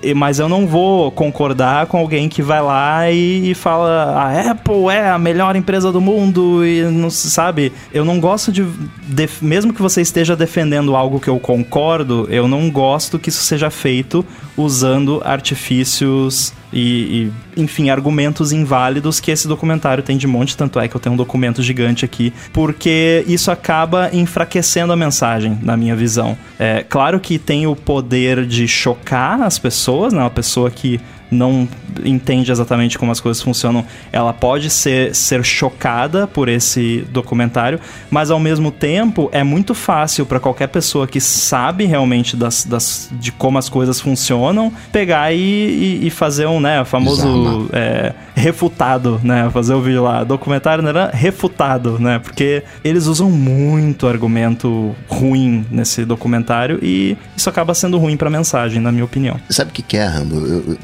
é, mas eu não vou concordar com alguém que vai lá e, e fala a Apple é a melhor empresa do mundo e não se sabe. Eu não gosto de, de, mesmo que você esteja defendendo algo que eu concordo, eu não gosto que isso seja feito usando artifícios e, e, enfim, argumentos inválidos que esse documentário tem de monte, tanto é que eu tenho um documento gigante aqui, porque isso acaba enfraquecendo a mensagem, na minha visão. É claro que tem o poder de chocar as pessoas, né? Uma pessoa que não entende exatamente como as coisas funcionam, ela pode ser, ser chocada por esse documentário, mas ao mesmo tempo é muito fácil para qualquer pessoa que sabe realmente das, das, de como as coisas funcionam pegar e, e, e fazer um, né, famoso é, refutado, né, fazer o vídeo lá, documentário era refutado, né, porque eles usam muito argumento ruim nesse documentário e isso acaba sendo ruim para a mensagem, na minha opinião. Sabe o que, que é, Rambo? Eu, eu,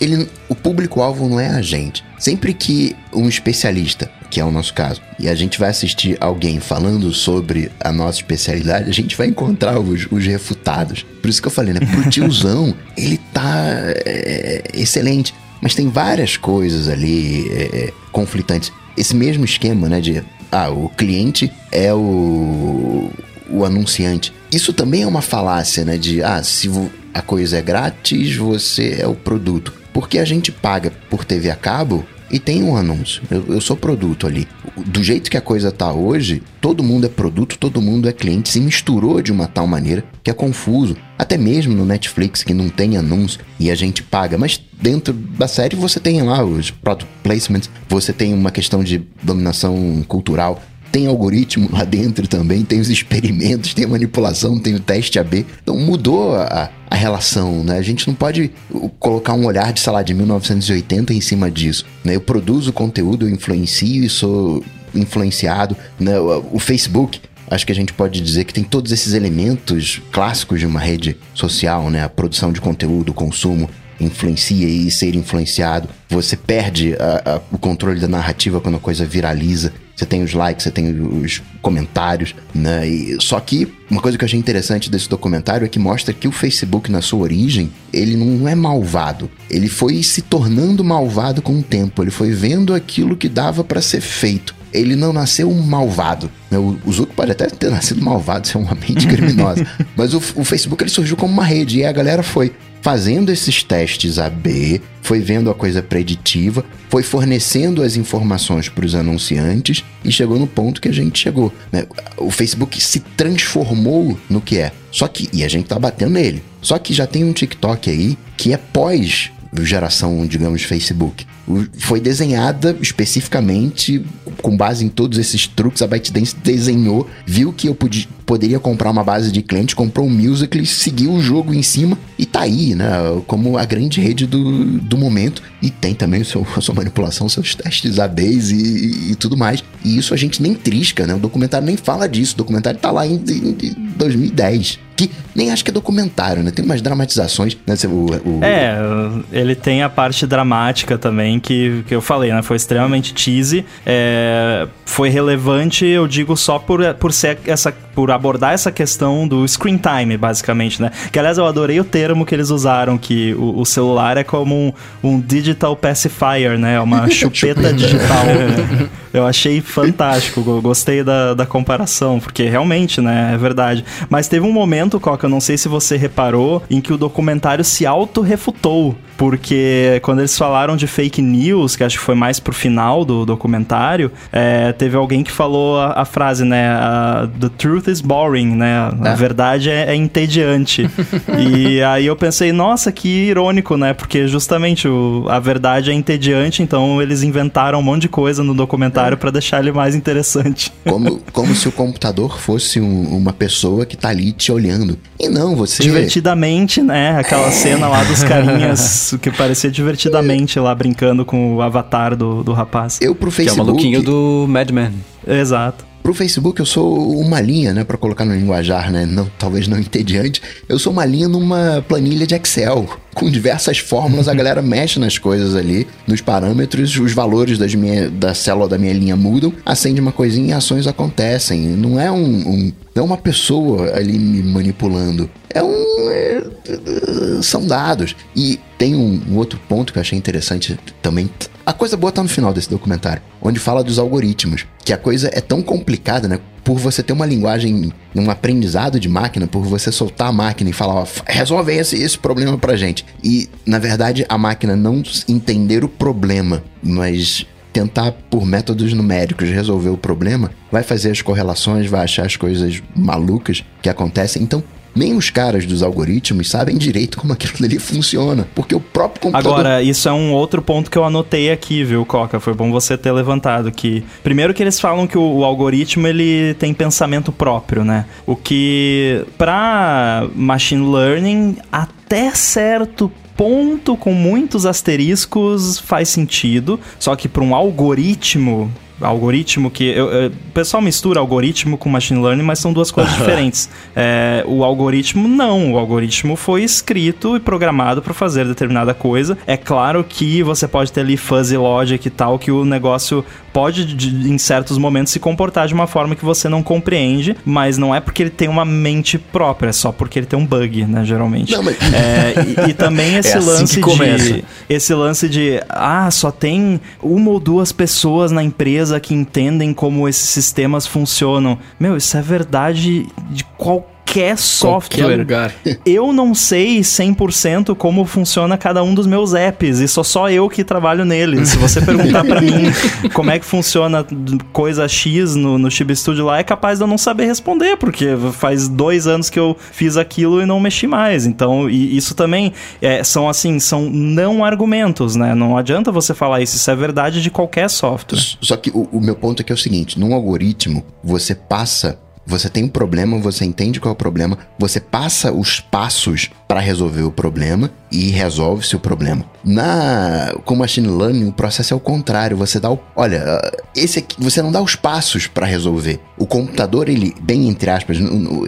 ele, o público-alvo não é a gente. Sempre que um especialista, que é o nosso caso, e a gente vai assistir alguém falando sobre a nossa especialidade, a gente vai encontrar os, os refutados. Por isso que eu falei, né? Pro tiozão, <laughs> ele tá é, excelente. Mas tem várias coisas ali é, conflitantes. Esse mesmo esquema, né? De, ah, o cliente é o, o anunciante. Isso também é uma falácia, né? De, ah, se a coisa é grátis, você é o produto. Porque a gente paga por TV a cabo e tem um anúncio. Eu, eu, sou produto ali. Do jeito que a coisa tá hoje, todo mundo é produto, todo mundo é cliente. Se misturou de uma tal maneira que é confuso. Até mesmo no Netflix, que não tem anúncio e a gente paga. Mas dentro da série você tem lá os product placements, você tem uma questão de dominação cultural tem algoritmo lá dentro também, tem os experimentos, tem manipulação, tem o teste AB. Então mudou a, a relação, né? A gente não pode colocar um olhar de, sei lá, de 1980 em cima disso. Né? Eu produzo conteúdo, eu influencio e sou influenciado. Né? O, o Facebook acho que a gente pode dizer que tem todos esses elementos clássicos de uma rede social, né? A produção de conteúdo, o consumo, influencia e ser influenciado. Você perde a, a, o controle da narrativa quando a coisa viraliza. Você tem os likes, você tem os comentários, né? E, só que uma coisa que eu achei interessante desse documentário é que mostra que o Facebook, na sua origem, ele não é malvado. Ele foi se tornando malvado com o tempo. Ele foi vendo aquilo que dava para ser feito ele não nasceu malvado. Né? O, o Zuck pode até ter nascido malvado, ser uma mente <laughs> criminosa. Mas o, o, Facebook ele surgiu como uma rede e a galera foi fazendo esses testes AB, foi vendo a coisa preditiva, foi fornecendo as informações para os anunciantes e chegou no ponto que a gente chegou. Né? O Facebook se transformou no que é. Só que, e a gente tá batendo nele. Só que já tem um TikTok aí que é pós geração, digamos, Facebook. Foi desenhada especificamente com base em todos esses truques. A ByteDance desenhou, viu que eu podia, poderia comprar uma base de clientes, comprou um Musical.ly, seguiu o jogo em cima e tá aí, né? Como a grande rede do, do momento. E tem também o seu, a sua manipulação, seus testes ABs e, e, e, tudo mais. E isso a gente nem trisca, né? O documentário nem fala disso. O documentário tá lá em, em, em 2010 que nem acho que é documentário, né? Tem umas dramatizações, né? O, o, é, ele tem a parte dramática também que, que eu falei, né? Foi extremamente cheesy. É, foi relevante, eu digo, só por, por ser essa por abordar essa questão do screen time, basicamente, né? Que aliás eu adorei o termo que eles usaram, que o, o celular é como um, um, digital pacifier, né? Uma <laughs> chupeta digital. <laughs> Eu achei fantástico, gostei da, da comparação, porque realmente, né, é verdade. Mas teve um momento, Coca, eu não sei se você reparou, em que o documentário se auto-refutou. Porque quando eles falaram de fake news, que acho que foi mais pro final do documentário, é, teve alguém que falou a, a frase, né? A, The truth is boring, né? A é. verdade é, é entediante. <laughs> e aí eu pensei, nossa, que irônico, né? Porque justamente o, a verdade é entediante, então eles inventaram um monte de coisa no documentário é. para deixar ele mais interessante. <laughs> Como, como se o computador fosse um, uma pessoa que tá ali te olhando. E não, você. Divertidamente, né? Aquela cena lá dos carinhas <laughs> que parecia divertidamente lá brincando com o avatar do, do rapaz. Eu pro Facebook. Que é o maluquinho do Mad Men. Exato. Pro Facebook eu sou uma linha, né, para colocar no linguajar, né, não, talvez não entediante. Eu sou uma linha numa planilha de Excel com diversas fórmulas, a galera mexe nas coisas ali, nos parâmetros, os valores das minha, da célula da minha linha mudam, acende uma coisinha e ações acontecem. Não é um, um não é uma pessoa ali me manipulando. É um. É, são dados. E tem um, um, outro ponto que eu achei interessante também. A coisa boa tá no final desse documentário, onde fala dos algoritmos. Que a coisa é tão complicada, né? Por você ter uma linguagem, um aprendizado de máquina, por você soltar a máquina e falar, ó, resolve esse, esse problema pra gente. E, na verdade, a máquina não entender o problema, mas tentar, por métodos numéricos, resolver o problema, vai fazer as correlações, vai achar as coisas malucas que acontecem. Então, nem os caras dos algoritmos sabem direito como aquilo ali funciona, porque o próprio computador... Agora, isso é um outro ponto que eu anotei aqui, viu, Coca? Foi bom você ter levantado que... Primeiro que eles falam que o, o algoritmo, ele tem pensamento próprio, né? O que, para machine learning, até certo ponto com muitos asteriscos faz sentido, só que para um algoritmo algoritmo que. Eu, eu, o pessoal mistura algoritmo com machine learning, mas são duas coisas diferentes. É, o algoritmo, não. O algoritmo foi escrito e programado para fazer determinada coisa. É claro que você pode ter ali fuzzy logic e tal, que o negócio pode, de, em certos momentos, se comportar de uma forma que você não compreende, mas não é porque ele tem uma mente própria, é só porque ele tem um bug, né, geralmente. Não, mas... é, e, e, também <laughs> esse é assim lance de. Esse lance de. Ah, só tem uma ou duas pessoas na empresa que entendem como esses sistemas funcionam. Meu, isso é verdade de qualquer qualquer software. Qualquer lugar. <laughs> Eu não sei 100% como funciona cada um dos meus apps e sou só eu que trabalho neles. Se você <laughs> perguntar para mim como é que funciona coisa X no, no Chibi Studio lá, é capaz de eu não saber responder, porque faz dois anos que eu fiz aquilo e não mexi mais. Então, isso também é, são assim, são não argumentos, né? Não adianta você falar isso, isso é verdade de qualquer software. Só que o, o meu ponto aqui é o seguinte: num algoritmo, você passa você tem um problema, você entende qual é o problema, você passa os passos para resolver o problema e resolve-se o problema. Na com machine learning, o processo é o contrário, você dá o, olha, esse aqui, você não dá os passos para resolver. O computador, ele, bem entre aspas,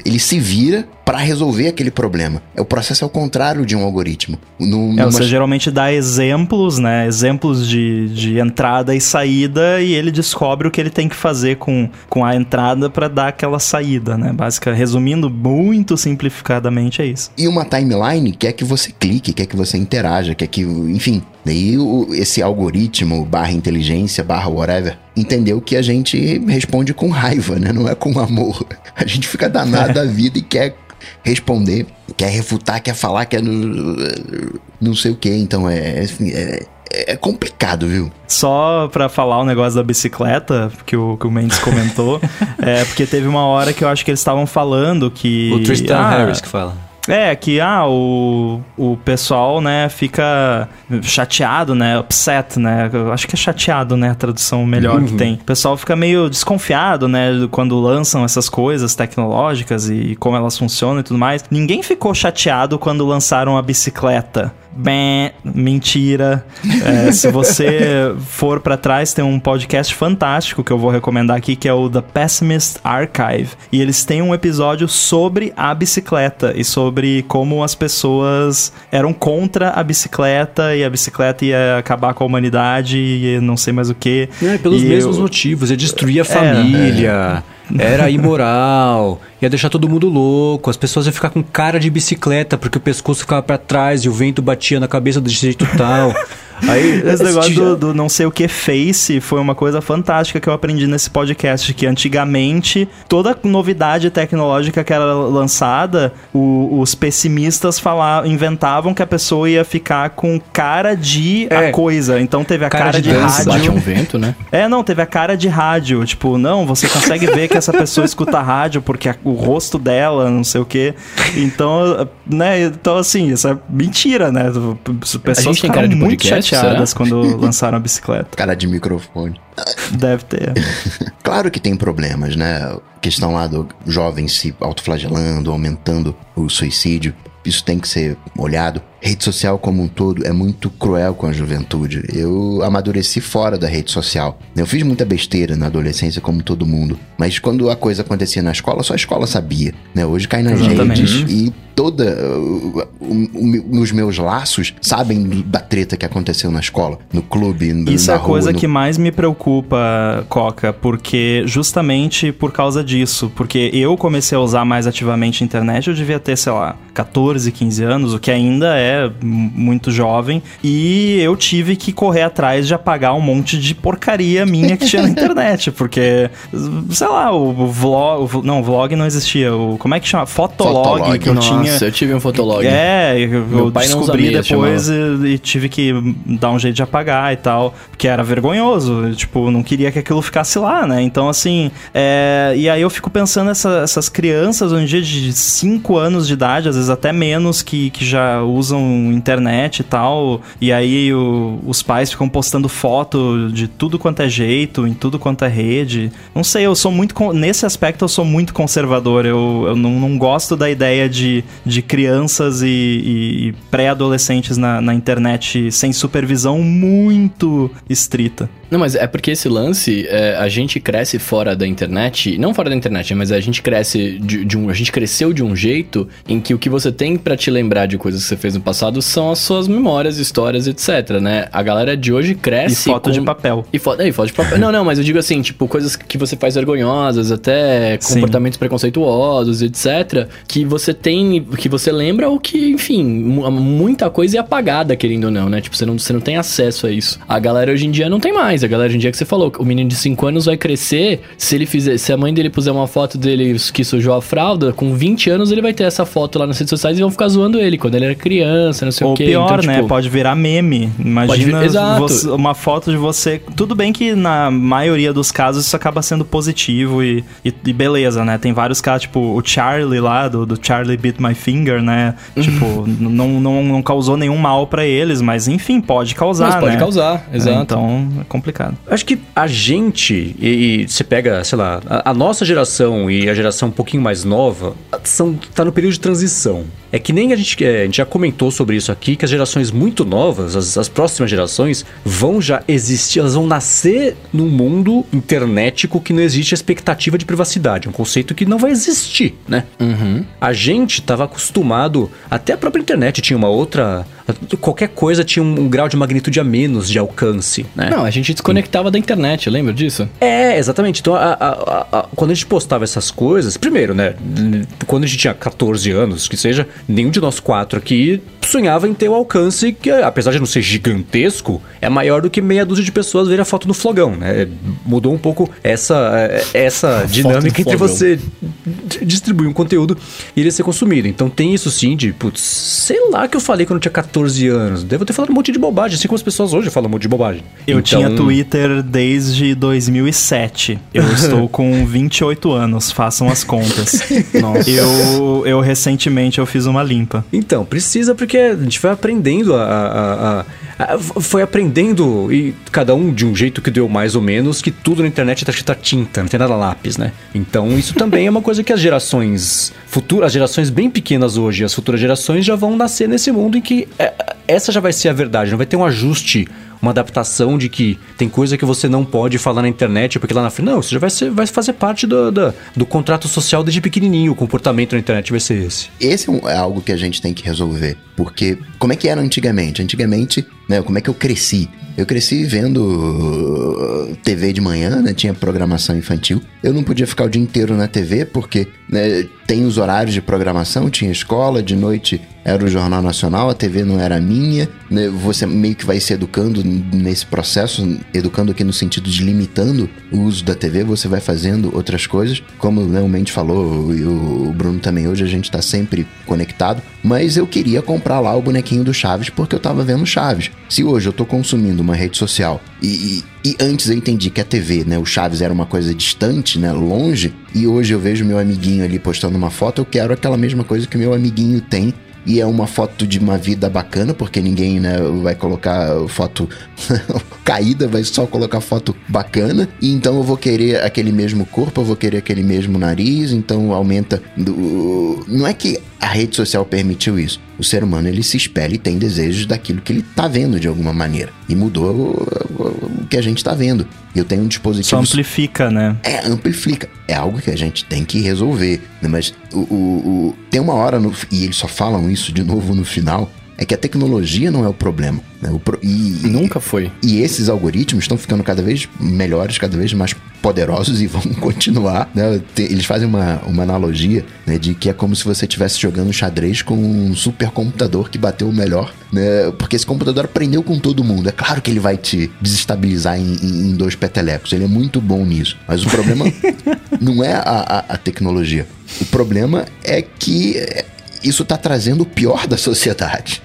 ele se vira para resolver aquele problema. O processo é o contrário de um algoritmo. No, é, você geralmente dá exemplos, né? Exemplos de, de entrada e saída e ele descobre o que ele tem que fazer com, com a entrada para dar aquela saída, né? Básica, resumindo muito simplificadamente é isso. E uma timeline quer que você clique, quer que você interaja, quer que, enfim, Daí esse algoritmo, barra inteligência, barra whatever, entendeu que a gente responde com raiva, né? Não é com amor. A gente fica danado <laughs> da vida e quer responder, quer refutar, quer falar, quer não, não sei o que. Então é, é, é complicado, viu? Só pra falar o negócio da bicicleta, que o, que o Mendes comentou, <laughs> é porque teve uma hora que eu acho que eles estavam falando que. O Tristan ah, Harris que fala. É, que ah, o, o pessoal, né, fica chateado, né, upset, né? Acho que é chateado, né, a tradução melhor uhum. que tem. O pessoal fica meio desconfiado, né, quando lançam essas coisas tecnológicas e como elas funcionam e tudo mais. Ninguém ficou chateado quando lançaram a bicicleta. Bem, mentira. É, se você for para trás, tem um podcast fantástico que eu vou recomendar aqui, que é o The Pessimist Archive. E eles têm um episódio sobre a bicicleta e sobre como as pessoas eram contra a bicicleta e a bicicleta ia acabar com a humanidade e não sei mais o que. É, pelos e mesmos eu... motivos, ia destruir a família. É era imoral, ia deixar todo mundo louco, as pessoas iam ficar com cara de bicicleta porque o pescoço ficava para trás e o vento batia na cabeça do jeito tal. Aí, <laughs> esse negócio do, do, não sei o que face foi uma coisa fantástica que eu aprendi nesse podcast, que antigamente toda novidade tecnológica que era lançada, o, os pessimistas falavam, inventavam que a pessoa ia ficar com cara de é, a coisa. Então teve a cara, cara de, de rádio. Bate um vento, né? É, não, teve a cara de rádio. Tipo, não, você consegue ver que essa pessoa escuta rádio porque a, o rosto dela, não sei o que. Então, né, então assim, isso é mentira, né? Pessoas ficaram muito podcast? Chateadas Será? quando lançaram a bicicleta. Cara de microfone. Deve ter. <laughs> claro que tem problemas, né? Questão lá do jovem se autoflagelando, aumentando o suicídio. Isso tem que ser olhado. Rede social como um todo é muito cruel com a juventude. Eu amadureci fora da rede social. Eu fiz muita besteira na adolescência, como todo mundo. Mas quando a coisa acontecia na escola, só a escola sabia. Né? Hoje cai nas Exatamente. redes e toda uh, uh, os meus laços sabem da treta que aconteceu na escola, no clube, no, Isso é a coisa no... que mais me preocupa, Coca, porque justamente por causa disso, porque eu comecei a usar mais ativamente a internet, eu devia ter, sei lá, 14, 15 anos, o que ainda é muito jovem, e eu tive que correr atrás de apagar um monte de porcaria minha que tinha na <laughs> internet, porque sei lá, o vlog, o, não, o vlog não existia, o como é que chama? Fotolog, Fotolog. que eu Nossa. tinha nossa, eu tive um fotolog. É, eu, Meu pai descobri depois e, e, tive que dar um jeito de apagar e tal, porque era vergonhoso, tipo, não queria que aquilo ficasse lá, né? Então, assim, é, e aí eu fico pensando essa, essas crianças hoje em dia de 5 anos de idade, às vezes até menos, que, que já usam internet e tal, e aí o, os pais ficam postando foto de tudo quanto é jeito, em tudo quanto é rede. Não sei, eu sou muito, nesse aspecto eu sou muito conservador, eu, eu não, não gosto da ideia de de crianças e, e, e pré-adolescentes na, na internet sem supervisão muito estrita. Não, mas é porque esse lance, é, a gente cresce fora da internet, não fora da internet, mas a gente cresce de, de, um, a gente cresceu de um jeito em que o que você tem para te lembrar de coisas que você fez no passado são as suas memórias, histórias, etc, né? A galera de hoje cresce e foto com... de papel. E foto, é, e foto de papel. não, não, mas eu digo assim, tipo, coisas que você faz vergonhosas, até comportamentos Sim. preconceituosos, etc, que você tem, que você lembra ou que, enfim, muita coisa é apagada, querendo ou não, né? Tipo, você não, você não tem acesso a isso. A galera hoje em dia não tem mais mais. A galera em dia que você falou, o menino de 5 anos vai crescer, se ele fizer, se a mãe dele puser uma foto dele que sujou a fralda, com 20 anos ele vai ter essa foto lá nas redes sociais e vão ficar zoando ele quando ele era criança, não sei Ou o quê. pior, Então, né? tipo, Pode virar meme. Imagina vir- Exato. você- uma foto de você. Tudo bem que na maioria dos casos isso acaba sendo positivo e, e, e beleza, né? Tem vários casos, tipo o Charlie lá, do, do Charlie Beat My Finger, né? tipo, n- não, não, não causou nenhum mal pra eles, mas enfim, pode causar, Mas pode né? causar, exato. É, então é complicado. Acho que a gente, e, e você pega, sei lá, a, a nossa geração e a geração um pouquinho mais nova, são, tá no período de transição. É que nem a gente, é, a gente já comentou sobre isso aqui, que as gerações muito novas, as, as próximas gerações, vão já existir, elas vão nascer num mundo internetico que não existe expectativa de privacidade. Um conceito que não vai existir, né? A gente estava acostumado, até a própria internet tinha uma outra. Qualquer coisa tinha um, um grau de magnitude a menos de alcance, né? Não, a gente desconectava da internet, lembra disso? É, exatamente. Então, a- a- a- a- quando a gente postava essas coisas, primeiro, né? Quando a gente tinha 14 anos, que seja, nenhum de nós quatro aqui sonhava em ter o alcance que, apesar de não ser gigantesco, é maior do que meia dúzia de pessoas verem a foto no flogão, né? Mudou um pouco essa, essa dinâmica entre flogão. você distribuir um conteúdo e ele ser consumido. Então tem isso sim de, putz, sei lá que eu falei quando eu tinha 14 anos. Devo ter falado um monte de bobagem, assim como as pessoas hoje falam um monte de bobagem. Eu Então- tinha Twitter desde 2007. Eu <laughs> estou com 28 anos, façam as contas. <laughs> Nossa. Eu, eu recentemente eu fiz uma limpa. Então, precisa porque a gente vai aprendendo a, a- a- Foi aprendendo, e cada um de um jeito que deu mais ou menos, que tudo na internet tá escrito a tinta, não tem nada lápis, né? Então, isso também é uma coisa que as gerações futuras, as gerações bem pequenas hoje, as futuras gerações já vão nascer nesse mundo em que é, essa já vai ser a verdade, não vai ter um ajuste uma adaptação de que tem coisa que você não pode falar na internet, porque lá na frente. Não, isso já vai, ser, vai fazer parte do, do, do contrato social desde pequenininho. O comportamento na internet vai ser esse. Esse é é algo que a gente tem que resolver. Porque como é que era antigamente? Antigamente, né, como é que eu cresci? Eu cresci vendo uh, TV de manhã, né? Tinha programação infantil. Eu não podia ficar o dia inteiro na TV porque né, tem os horários de programação, tinha escola, de noite era o Jornal Nacional, a TV não era minha. né, Você meio que vai se educando nesse processo, educando aqui no sentido de limitando o uso da TV, você vai fazendo outras coisas. Como né, o Mendes falou, e o Bruno também, hoje a gente tá sempre conectado. Mas eu queria comprar lá o bonequinho do Chaves porque eu tava vendo Chaves. Se hoje eu tô consumindo uma rede social e, e, e antes eu entendi que a TV, né, o Chaves era uma coisa distante, né, longe, e hoje eu vejo meu amiguinho ali postando uma foto, eu quero aquela mesma coisa que meu amiguinho tem e é uma foto de uma vida bacana, porque ninguém né, vai colocar foto <laughs> caída, vai só colocar foto bacana. E então eu vou querer aquele mesmo corpo, eu vou querer aquele mesmo nariz, então aumenta. do- Não é que a rede social permitiu isso. O ser humano ele se espelha e tem desejos daquilo que ele tá vendo de alguma maneira. E mudou o, o- o que a gente tá vendo. E eu tenho um Só dispositivo amplifica, né? é, amplifica. É algo que a gente tem que resolver. né? Mas o, o- o- tem uma hora, no- e eles só falam isso de novo no final, é que a tecnologia não é o problema. né? O pro- e, Nunca foi. e esses algoritmos estão ficando cada vez melhores, cada vez mais poderosos <laughs> e vão continuar. né? Eles fazem uma, uma analogia né, de que é como se você estivesse jogando xadrez com um supercomputador que bateu o melhor, né? porque esse computador aprendeu com todo mundo. É claro que ele vai te desestabilizar em, em- em dois petelecos. Ele é muito bom nisso. Mas o problema <laughs> não é a, a- a tecnologia. O problema é que isso está trazendo o pior da sociedade.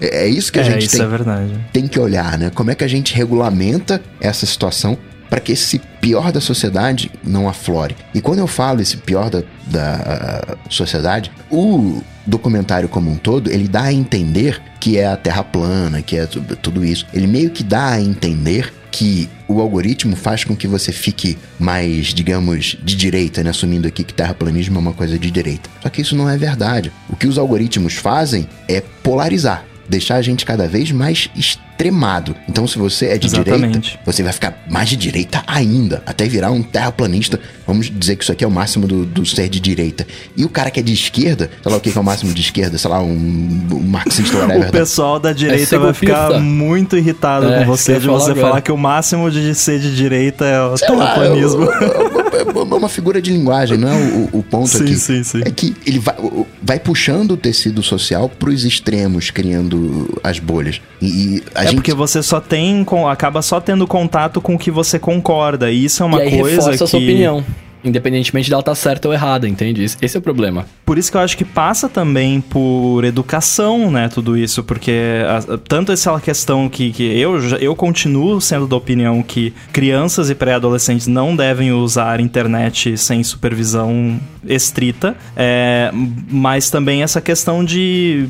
É isso que a é, gente tem é verdade. tem que olhar, né? Como é que a gente regulamenta essa situação para que esse pior da sociedade não aflore. E quando eu falo esse pior da, da sociedade, o documentário como um todo, ele dá a entender que é a Terra plana, que é tu- tudo isso. Ele meio que dá a entender que o algoritmo faz com que você fique mais, digamos, de direita, né? assumindo aqui que terraplanismo é uma coisa de direita. Só que isso não é verdade. O que os algoritmos fazem é polarizar deixar a gente cada vez mais extremado. Então, se você é de Exatamente. direita, você vai ficar mais de direita ainda, até virar um terraplanista. Vamos dizer que isso aqui é o máximo do, do ser de direita. E o cara que é de esquerda, sei lá o que que é o máximo de esquerda, sei lá, um, um marxista <laughs> whatever. O pessoal da direita ser vai ficar muito irritado É, com você de você falar que o máximo de ser de direita é o Sei lá, terraplanismo. eu- eu- é uma figura de linguagem, não é o, o ponto sim, aqui. Sim, sim. É que ele vai, vai puxando o tecido social pros extremos, criando as bolhas. E é gente... porque você só tem, acaba só tendo contato com o que você concorda. E isso é uma e aí coisa que... a sua opinião. Independentemente dela estar tá certa ou errada, entende? Esse é o problema. Por isso que eu acho que passa também por educação, né, tudo isso, porque a, tanto essa questão que, que eu, eu continuo sendo da opinião que crianças e pré-adolescentes não devem usar internet sem supervisão estrita, é, mas também essa questão de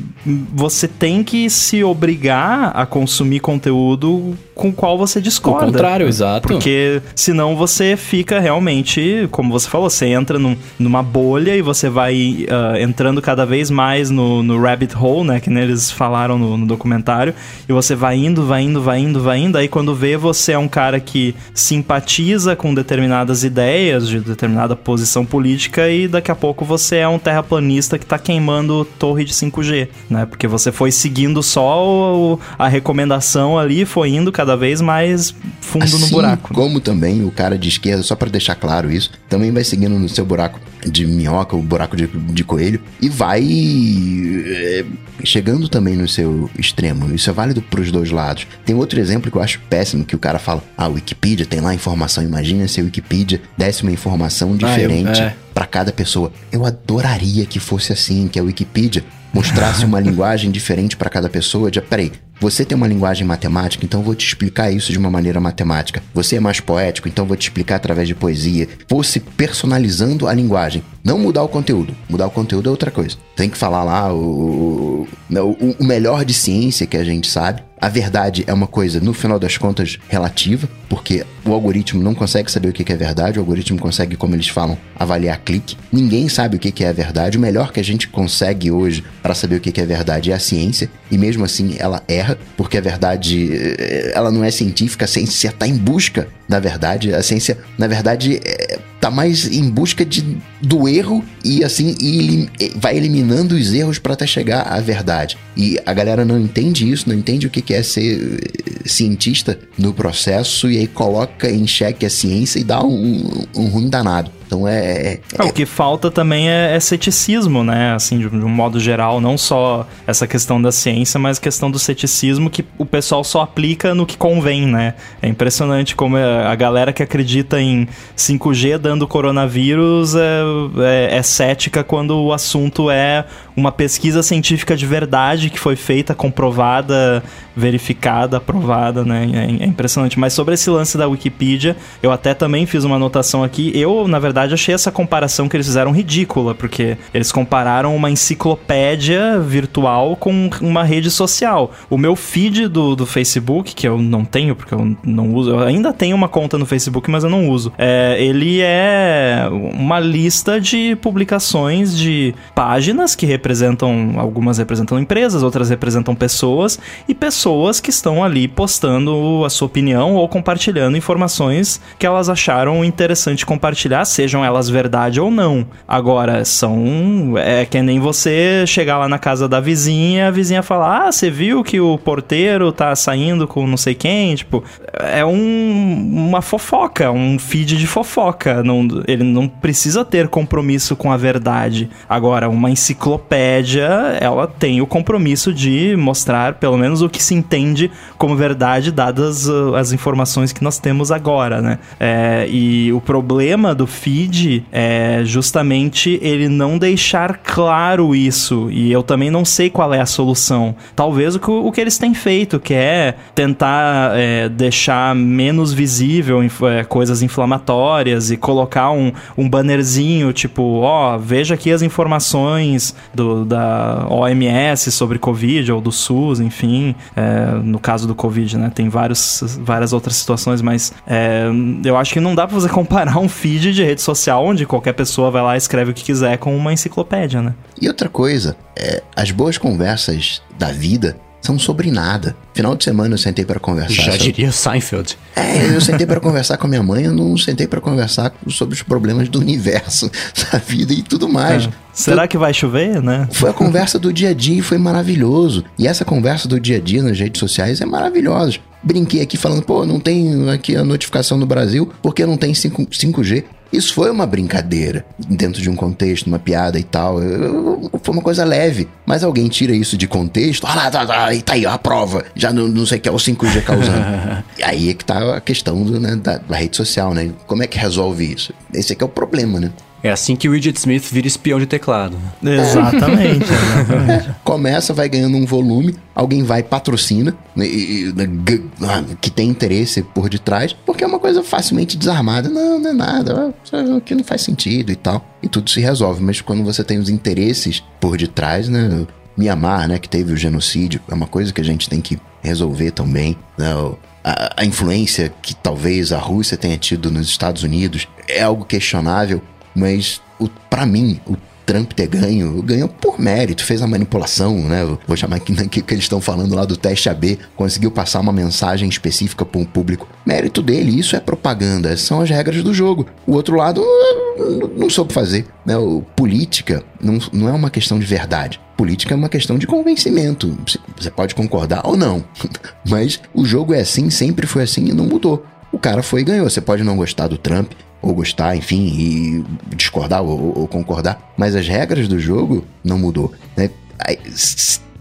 você tem que se obrigar a consumir conteúdo com o qual você discorda. O contrário, exato. Porque senão você fica realmente como você falou, você entra num, numa bolha e você vai uh, entrando cada vez mais no, no rabbit hole, né? Que eles falaram no, no, documentário. E você vai indo, vai indo, vai indo, vai indo. Aí quando vê, você é um cara que simpatiza com determinadas ideias, de determinada posição política, e daqui a pouco você é um terraplanista que tá queimando torre de 5G, né? Porque você foi seguindo só o, a recomendação ali, foi indo cada vez mais fundo assim no buraco. Como também o cara de esquerda, só para deixar claro isso, também vai seguindo no seu buraco de minhoca, o buraco de, de coelho, e vai é, chegando também no seu extremo. Isso é válido para os dois lados. Tem outro exemplo que eu acho péssimo, que o cara fala, ah, Wikipedia tem lá informação, imagina se a Wikipedia desse uma informação diferente ah, é. para cada pessoa. Eu adoraria que fosse assim, que a Wikipedia mostrasse <laughs> uma linguagem diferente para cada pessoa. De, peraí, você tem uma linguagem matemática, então vou te explicar isso de uma maneira matemática. Você é mais poético, então vou te explicar através de poesia. Fosse personalizando a linguagem. Não mudar o conteúdo. Mudar o conteúdo é outra coisa. Tem que falar lá o, o, o melhor de ciência que a gente sabe. A verdade é uma coisa, no final das contas, relativa, porque o algoritmo não consegue saber o que é verdade, o algoritmo consegue, como eles falam, avaliar clique. Ninguém sabe o que é a verdade. O melhor que a gente consegue hoje para saber o que é verdade é a ciência, e mesmo assim ela erra, porque a verdade eh, ela não é científica, a ciência está em busca da verdade. A ciência, na verdade, é, tá mais em busca de, do erro e assim e vai eliminando os erros para até chegar à verdade. E a galera não entende isso, não entende o que é ser eh, cientista no processo e aí coloca em xeque a ciência e dá um, um ruim danado. Então é, é, é. O que falta também é, é ceticismo, né? Assim, de, de, um modo geral, não só essa questão da ciência, mas a questão do ceticismo que o pessoal só aplica no que convém, né? É impressionante como é, a galera que acredita em 5G dando coronavírus é, é, é cética quando o assunto é uma pesquisa científica de verdade que foi feita, comprovada, verificada, aprovada, né? É, é impressionante. Mas sobre esse lance da Wikipedia, eu até também fiz uma anotação aqui. Eu, na verdade, achei essa comparação que eles fizeram ridícula, porque eles compararam uma enciclopédia virtual com uma rede social. O meu feed do, do Facebook, que eu não tenho, porque eu não uso, eu ainda tenho uma conta no Facebook, mas eu não uso. É, ele é uma lista de publicações de páginas que representam, algumas representam empresas, outras representam pessoas, e pessoas que estão ali postando a sua opinião ou compartilhando informações que elas acharam interessante compartilhar, seja sejam elas verdade ou não. Agora, são. É que nem você chegar lá na casa da vizinha, a vizinha falar: Ah, você viu que o porteiro tá saindo com não sei quem? Tipo, é um, uma fofoca, um feed de fofoca. Não, ele não precisa ter compromisso com a verdade. Agora, uma enciclopédia, ela tem o compromisso de mostrar pelo menos o que se entende como verdade, dadas uh, as informações que nós temos agora, né? É, e o problema do feed é justamente ele não deixar claro isso. E eu também não sei qual é a solução. Talvez o que, o que eles têm feito, que é tentar é, deixar menos visível é, coisas inflamatórias e colocar um, um bannerzinho tipo, ó, oh, veja aqui as informações do, da OMS sobre Covid ou do SUS, enfim. É, no caso do Covid, né? Tem vários, várias outras situações, mas é, eu acho que não dá pra você comparar um feed de rede social onde qualquer pessoa vai lá e escreve o que quiser com uma enciclopédia, né? E outra coisa, é, as boas conversas da vida são sobre nada. Final de semana eu sentei para conversar. Já sobre... diria Seinfeld. É, eu sentei para conversar com a minha mãe, eu não sentei para conversar sobre os problemas do universo, <laughs> da vida e tudo mais. É. Será que vai chover, né? Foi a conversa do dia a dia e foi maravilhoso. E essa conversa do dia a dia nas redes sociais é maravilhosa. Brinquei aqui falando, pô, não tem aqui a notificação no Brasil porque não tem 5, 5G. Isso foi uma brincadeira, dentro de um contexto, uma piada e tal. Foi uma coisa leve. Mas alguém tira isso de contexto, ah lá, tá, tá, tá aí, ó, a prova. Já não, não sei o que é o 5G causando. <laughs> e aí é que tá a questão do, né, da, da rede social, né? Como é que resolve isso? Esse aqui é o problema, né? É assim que o Widget Smith vira espião de teclado. Exatamente. exatamente. <laughs> Começa, vai ganhando um volume, alguém vai patrocina, né, e, e, ah, que tem interesse por detrás, porque é uma coisa facilmente desarmada. Não, não é nada, que não faz sentido e tal. E tudo se resolve. Mas quando você tem os interesses por detrás, né? Mianmar, né, que teve o genocídio, é uma coisa que a gente tem que resolver também. Né? A, a influência que talvez a Rússia tenha tido nos Estados Unidos é algo questionável mas para mim, o Trump ter ganho, ganhou por mérito, fez a manipulação, né? Vou chamar aqui que, que eles estão falando lá do teste AB, conseguiu passar uma mensagem específica para um público. Mérito dele, isso é propaganda, são as regras do jogo. O outro lado não soube fazer, né? O, política não, não é uma questão de verdade. Política é uma questão de convencimento. Você pode concordar ou não, <laughs> mas o jogo é assim, sempre foi assim e não mudou. O cara foi e ganhou. Você pode não gostar do Trump, ou gostar, enfim, e discordar ou, ou concordar, mas as regras do jogo não mudou. Né?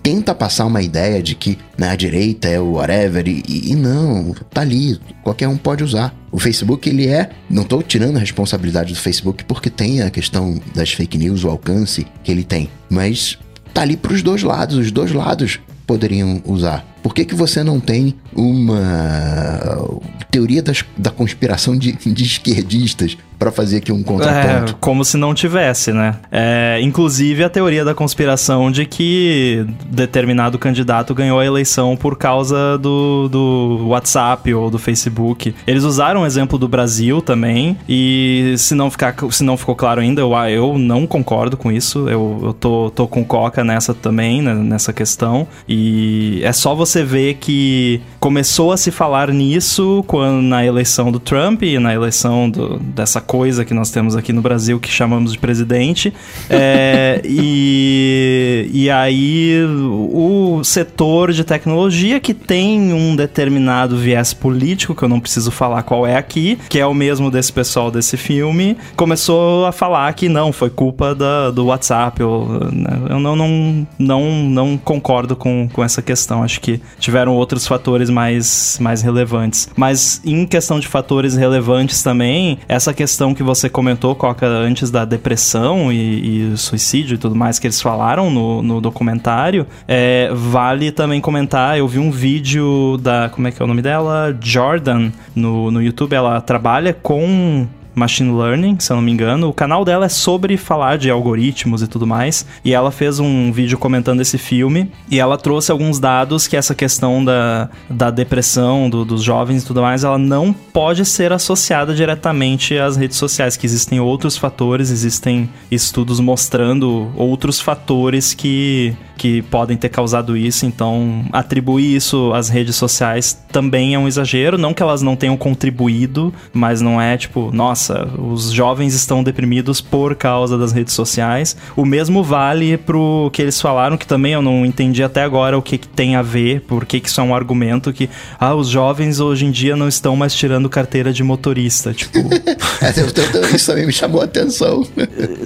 Tenta passar uma ideia de que na direita é o whatever e, e, não, tá ali, qualquer um pode usar. O Facebook, ele é. Não tô tirando a responsabilidade do Facebook porque tem a questão das fake news, o alcance que ele tem, mas tá ali pros dois lados, os dois lados poderiam usar. Por que, que você não tem uma teoria das, da conspiração de, de esquerdistas para fazer aqui um contraponto. É, como se não tivesse, né? É, inclusive a teoria da conspiração de que determinado candidato ganhou a eleição por causa do, do WhatsApp ou do Facebook. Eles usaram o exemplo do Brasil também, e se não, ficar, se não ficou claro ainda, eu, eu não concordo com isso. Eu, eu tô, tô com Coca nessa também, né, nessa questão. E é só você ver que começou a se falar nisso quando, na eleição do Trump e na eleição do, dessa coisa que nós temos aqui no Brasil que chamamos de presidente. É, <laughs> e, e aí o setor de tecnologia que tem um determinado viés político, que eu não preciso falar qual é aqui, que é o mesmo desse pessoal desse filme, começou a falar que não, foi culpa da, do WhatsApp. Eu, né, eu não, não, não, não concordo com, com essa questão. Acho que tiveram outros fatores mais, mais relevantes. Mas em questão de fatores relevantes também, essa questão questão que você comentou, Coca, antes da depressão e, e suicídio e tudo mais que eles falaram no, no documentário, é, vale também comentar, eu vi um vídeo da, como é que é o nome dela? Jordan, no, no YouTube, ela trabalha com Machine Learning, se eu não me engano. O canal dela é sobre falar de algoritmos e tudo mais. E ela fez um vídeo comentando esse filme. E ela trouxe alguns dados que essa questão da, da depressão do, dos jovens e tudo mais, ela não pode ser associada diretamente às redes sociais, que existem outros fatores, existem estudos mostrando outros fatores que que podem ter causado isso, então atribuir isso às redes sociais também é um exagero. Não que elas não tenham contribuído, mas não é tipo, nossa, os jovens estão deprimidos por causa das redes sociais. O mesmo vale pro que eles falaram, que também eu não entendi até agora o que, que tem a ver, por que, isso é um argumento que, ah, os jovens hoje em dia não estão mais tirando carteira de motorista. Tipo. <laughs> É, isso também me chamou a atenção. <laughs>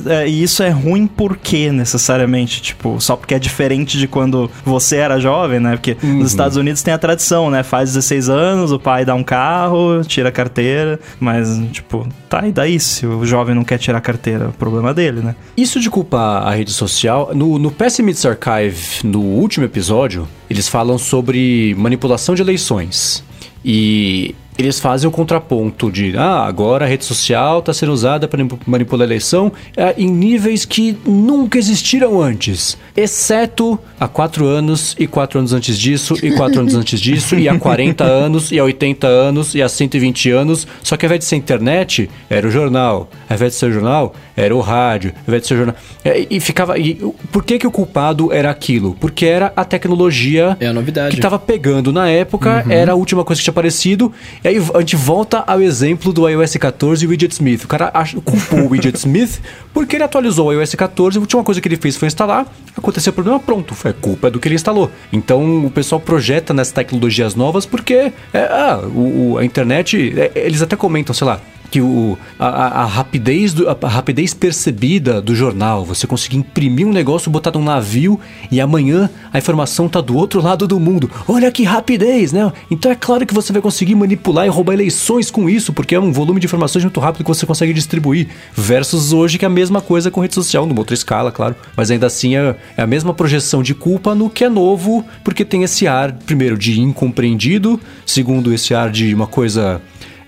É, e isso é ruim por quê, necessariamente? Tipo, só porque é diferente diferente de quando você era jovem, né? Porque uhum. nos Estados Unidos tem a tradição, né? Faz 16 anos, o pai dá um carro, tira a carteira, mas, tipo, tá, e daí se o jovem não quer tirar a carteira? O problema dele, né? Isso de culpar a rede social, no, no Pessimist Archive, no último episódio, eles falam sobre manipulação de eleições. E eles fazem o contraponto de ah, agora a rede social está sendo usada para manipular a eleição é, em níveis que nunca existiram antes, exceto há quatro anos e quatro anos antes disso e quatro anos antes disso e há 40 <laughs> anos e há 80 anos e há 120 anos. Só que ao invés de ser internet, era o jornal. Ao invés de ser o jornal, era o rádio. Ao invés de ser o jornal. É, e ficava. E, por que, que o culpado era aquilo? Porque era a tecnologia é a novidade. que estava pegando na época, uhum. era a última coisa que tinha aparecido. E aí a gente volta ao exemplo do iOS 14 e o Widget Smith. O cara culpou o Widget Smith porque ele atualizou o iOS 14 e a última coisa que ele fez foi instalar. Aconteceu o problema, pronto. Foi culpa do que ele instalou. Então o pessoal projeta nessas tecnologias novas porque é, ah, o, a internet. É, eles até comentam, sei lá, que o, a, a rapidez do, a rapidez percebida do jornal, você conseguir imprimir um negócio, botar num navio e amanhã a informação tá do outro lado do mundo. Olha que rapidez, né? Então é claro que você vai conseguir manipular e roubar eleições com isso, porque é um volume de informações muito rápido que você consegue distribuir. Versus hoje que é a mesma coisa com rede social, numa outra escala, claro. Mas ainda assim é, é a mesma projeção de culpa no que é novo, porque tem esse ar, primeiro, de incompreendido, segundo, esse ar de uma coisa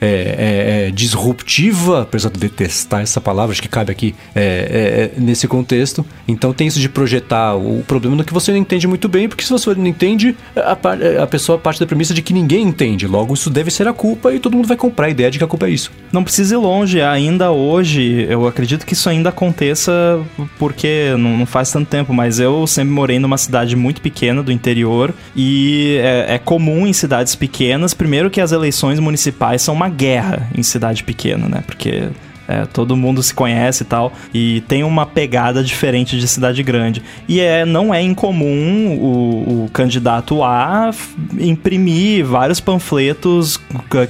é, é, é, disruptiva, apesar de detestar essa palavra, acho que cabe aqui é, é, nesse contexto. Então tem isso de projetar o problema no que você não entende muito bem, porque se você não entende, a, a pessoa parte da premissa de que ninguém entende. Logo, isso deve ser a culpa e todo mundo vai comprar a ideia de que a culpa é isso. Não precisa ir longe, ainda hoje, eu acredito que isso ainda aconteça porque não, não faz tanto tempo, mas eu sempre morei numa cidade muito pequena do interior e é, é comum em cidades pequenas, primeiro que as eleições municipais são uma guerra em cidade pequena, né? Porque é, todo mundo se conhece e tal, e tem uma pegada diferente de cidade grande. E é, não é incomum o, o candidato A imprimir vários panfletos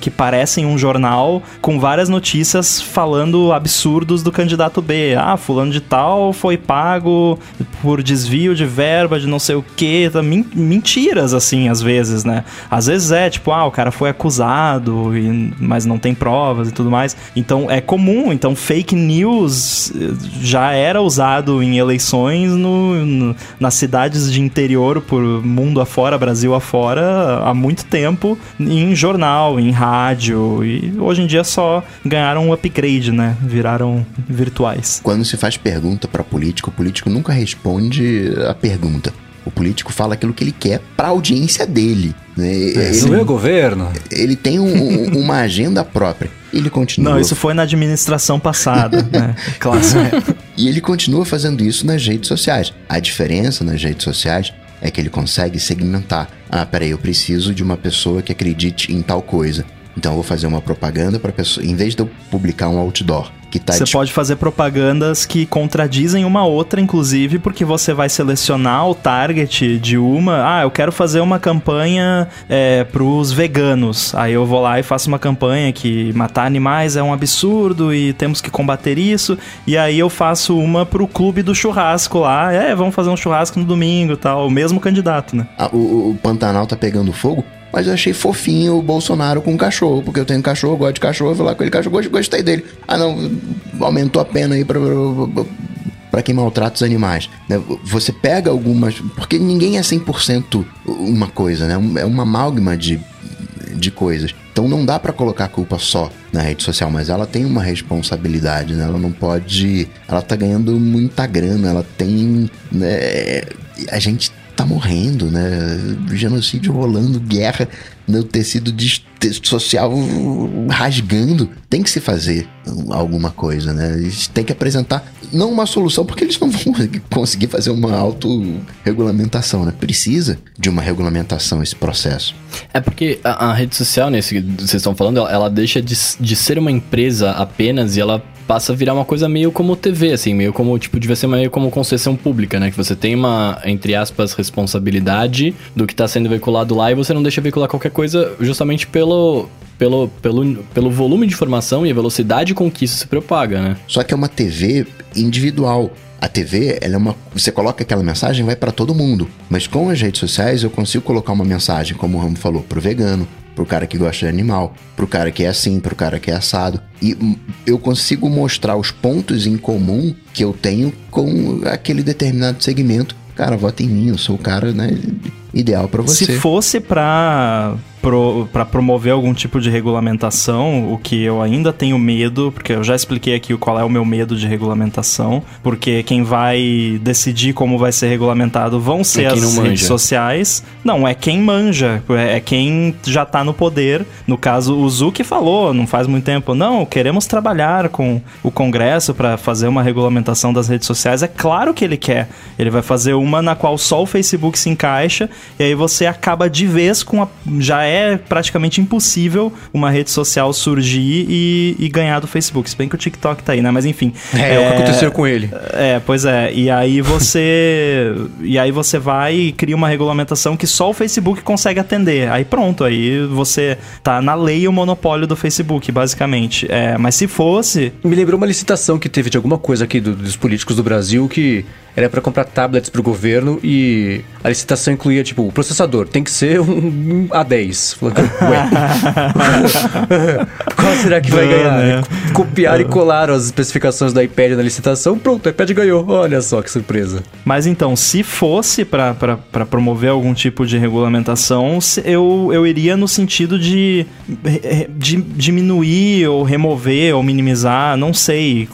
que parecem um jornal com várias notícias falando absurdos do candidato B. Ah, fulano de tal foi pago por desvio de verba de não sei o que. Mentiras, assim, às vezes, né? Às vezes é, tipo, ah, o cara foi acusado, e, mas não tem provas e tudo mais. Então é comum comum. Então, fake news eh, já era usado em eleições no, no, nas cidades de interior, por mundo afora, Brasil afora, há muito tempo, em jornal, em rádio. E hoje em dia só ganharam um upgrade, né? Viraram virtuais. Quando se faz pergunta para político, o político nunca responde a pergunta. O político fala aquilo que ele quer para a audiência dele. Né? Ele, não é governo. Ele tem um, uma agenda própria. Ele continua. Não, isso foi na administração passada, <laughs> né? Clássico. e ele continua fazendo isso nas redes sociais. A diferença nas redes sociais é que ele consegue segmentar. Ah, peraí, eu preciso de uma pessoa que acredite em tal coisa. Então eu vou fazer uma propaganda para pessoa, em vez de eu publicar um outdoor que tá Você pode fazer propagandas que contradizem uma outra, inclusive, porque você vai selecionar o target de uma. Ah, eu quero fazer uma campanha é, pros veganos. Aí eu vou lá e faço uma campanha que matar animais é um absurdo e temos que combater isso. E aí eu faço uma pro clube do churrasco lá. É, vamos fazer um churrasco no domingo tal. O mesmo candidato, né? Ah, o, o Pantanal tá pegando fogo mas eu achei fofinho o Bolsonaro com o cachorro, porque eu tenho cachorro, gosto de cachorro, vou lá com ele, cachorro, gostei dele. Ah, não, aumentou a pena aí pra, para quem maltrata os animais. Né? Você pega algumas. Porque ninguém é 100% uma coisa, né? É uma amálgama de, de coisas. Então não dá para colocar a culpa só na rede social, mas ela tem uma responsabilidade, né? Ela não pode. Ela tá ganhando muita grana, ela tem. Né? A gente tá morrendo, né? Genocídio rolando, guerra no tecido social rasgando. Tem que se fazer alguma coisa, né? Têm que apresentar, não uma solução, porque eles não vão <laughs> conseguir fazer uma autorregulamentação, né? Precisa de uma regulamentação esse processo. É porque a, a rede social, nesse que vocês estão falando, ela, ela deixa de, de ser uma empresa apenas e ela passa a virar uma coisa meio como TV, assim, meio como, tipo, devia ser meio como concessão pública, né? Que você tem uma, entre aspas, responsabilidade do que tá sendo veiculado lá e você não deixa veicular qualquer coisa justamente pelo, pelo, pelo, pelo volume de informação e a velocidade com que isso se propaga, né? Só que é uma TV individual. A TV, ela é uma. Você coloca aquela mensagem, vai para todo mundo. Mas com as redes sociais, eu consigo colocar uma mensagem, como o Ramo falou, pro vegano, pro cara que gosta de animal, pro cara que é assim, pro cara que é assado. E eu consigo mostrar os pontos em comum que eu tenho com aquele determinado segmento. Cara, vota em mim, eu sou o cara, né, ideal para você. Se fosse para pro, para promover algum tipo de regulamentação, o que eu ainda tenho medo, porque eu já expliquei aqui qual é o meu medo de regulamentação, porque quem vai decidir como vai ser regulamentado vão ser é as redes sociais. Não, é quem manja, é, é quem já tá no poder. No caso, o Zuki falou, não faz muito tempo, não, queremos trabalhar com o Congresso para fazer uma regulamentação das redes sociais. É claro que ele quer. Ele vai fazer uma na qual só o Facebook se encaixa, e aí você acaba de vez com a. Já é é praticamente impossível uma rede social surgir e, e ganhar do Facebook. Se bem que o TikTok tá aí, né? Mas enfim. É, é o que aconteceu com ele. É, pois é. E aí você. <laughs> e aí você vai e cria uma regulamentação que só o Facebook consegue atender. Aí pronto, aí você tá na lei o monopólio do Facebook, basicamente. É, mas se fosse. Me lembrou uma licitação que teve de alguma coisa aqui do, dos políticos do Brasil que era para comprar tablets pro governo e a licitação incluía, tipo, o processador tem que ser um A10. Ué, <laughs> qual será que vai ganhar? Né? Copiar e colar as especificações do iPad na licitação, pronto, o iPad ganhou. Olha só que surpresa. Mas então, se fosse para promover algum tipo de regulamentação, eu, eu iria no sentido de, de diminuir ou remover ou minimizar, não sei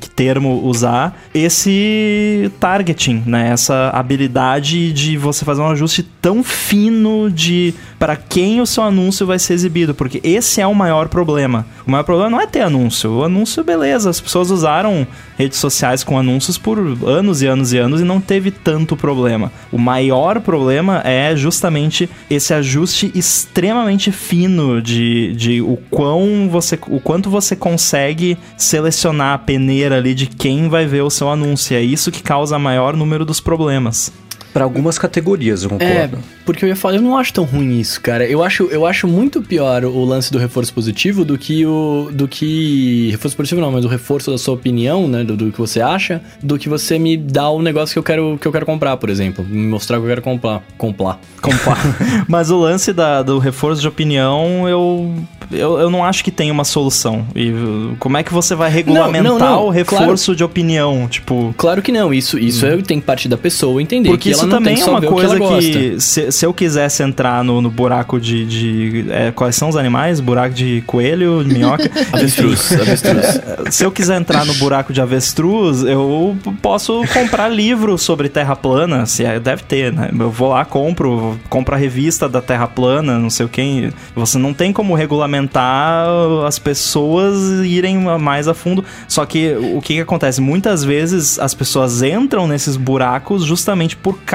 que termo usar, esse targeting, né? Essa habilidade de você fazer um ajuste tão fino de para quem o seu anúncio vai ser exibido, porque esse é o maior problema. O maior problema não é ter anúncio. O anúncio, beleza, as pessoas usaram redes sociais com anúncios por anos e anos e anos e não teve tanto problema. O maior problema é justamente esse ajuste extremamente fino de, de o quão você o quanto você consegue selecionar a peneira ali de quem vai ver o seu anúncio. É isso que causa causa maior número dos problemas. Para algumas categorias, eu concordo. É, porque eu ia falar, eu não acho tão ruim isso, cara. Eu acho, eu acho muito pior o lance do reforço positivo do que o. do que. Reforço positivo não, mas o reforço da sua opinião, né? Do, do que você acha, do que você me dá o negócio que eu quero, que eu quero comprar, por exemplo. Me mostrar que eu quero comprar. Comprar. Comprar. <laughs> mas o lance da, do reforço de opinião, eu eu, eu não acho que tem uma solução. E como é que você vai regulamentar não, não, não, o reforço claro. de opinião? Tipo. Claro que não. Isso, isso hum. tem que partir da pessoa entender. Porque isso também é uma coisa que, que se, se, eu quisesse entrar no, no buraco de. de é, quais são os animais? Buraco de coelho, de minhoca? <laughs> avestruz, avestruz. Se eu quiser entrar no buraco de avestruz, eu posso comprar livro sobre terra plana. Se é, deve ter, né? Eu vou lá, compro, compro a revista da terra plana, não sei o que. Você não tem como regulamentar as pessoas irem mais a fundo. Só que o que, que acontece? Muitas vezes as pessoas entram nesses buracos justamente por causa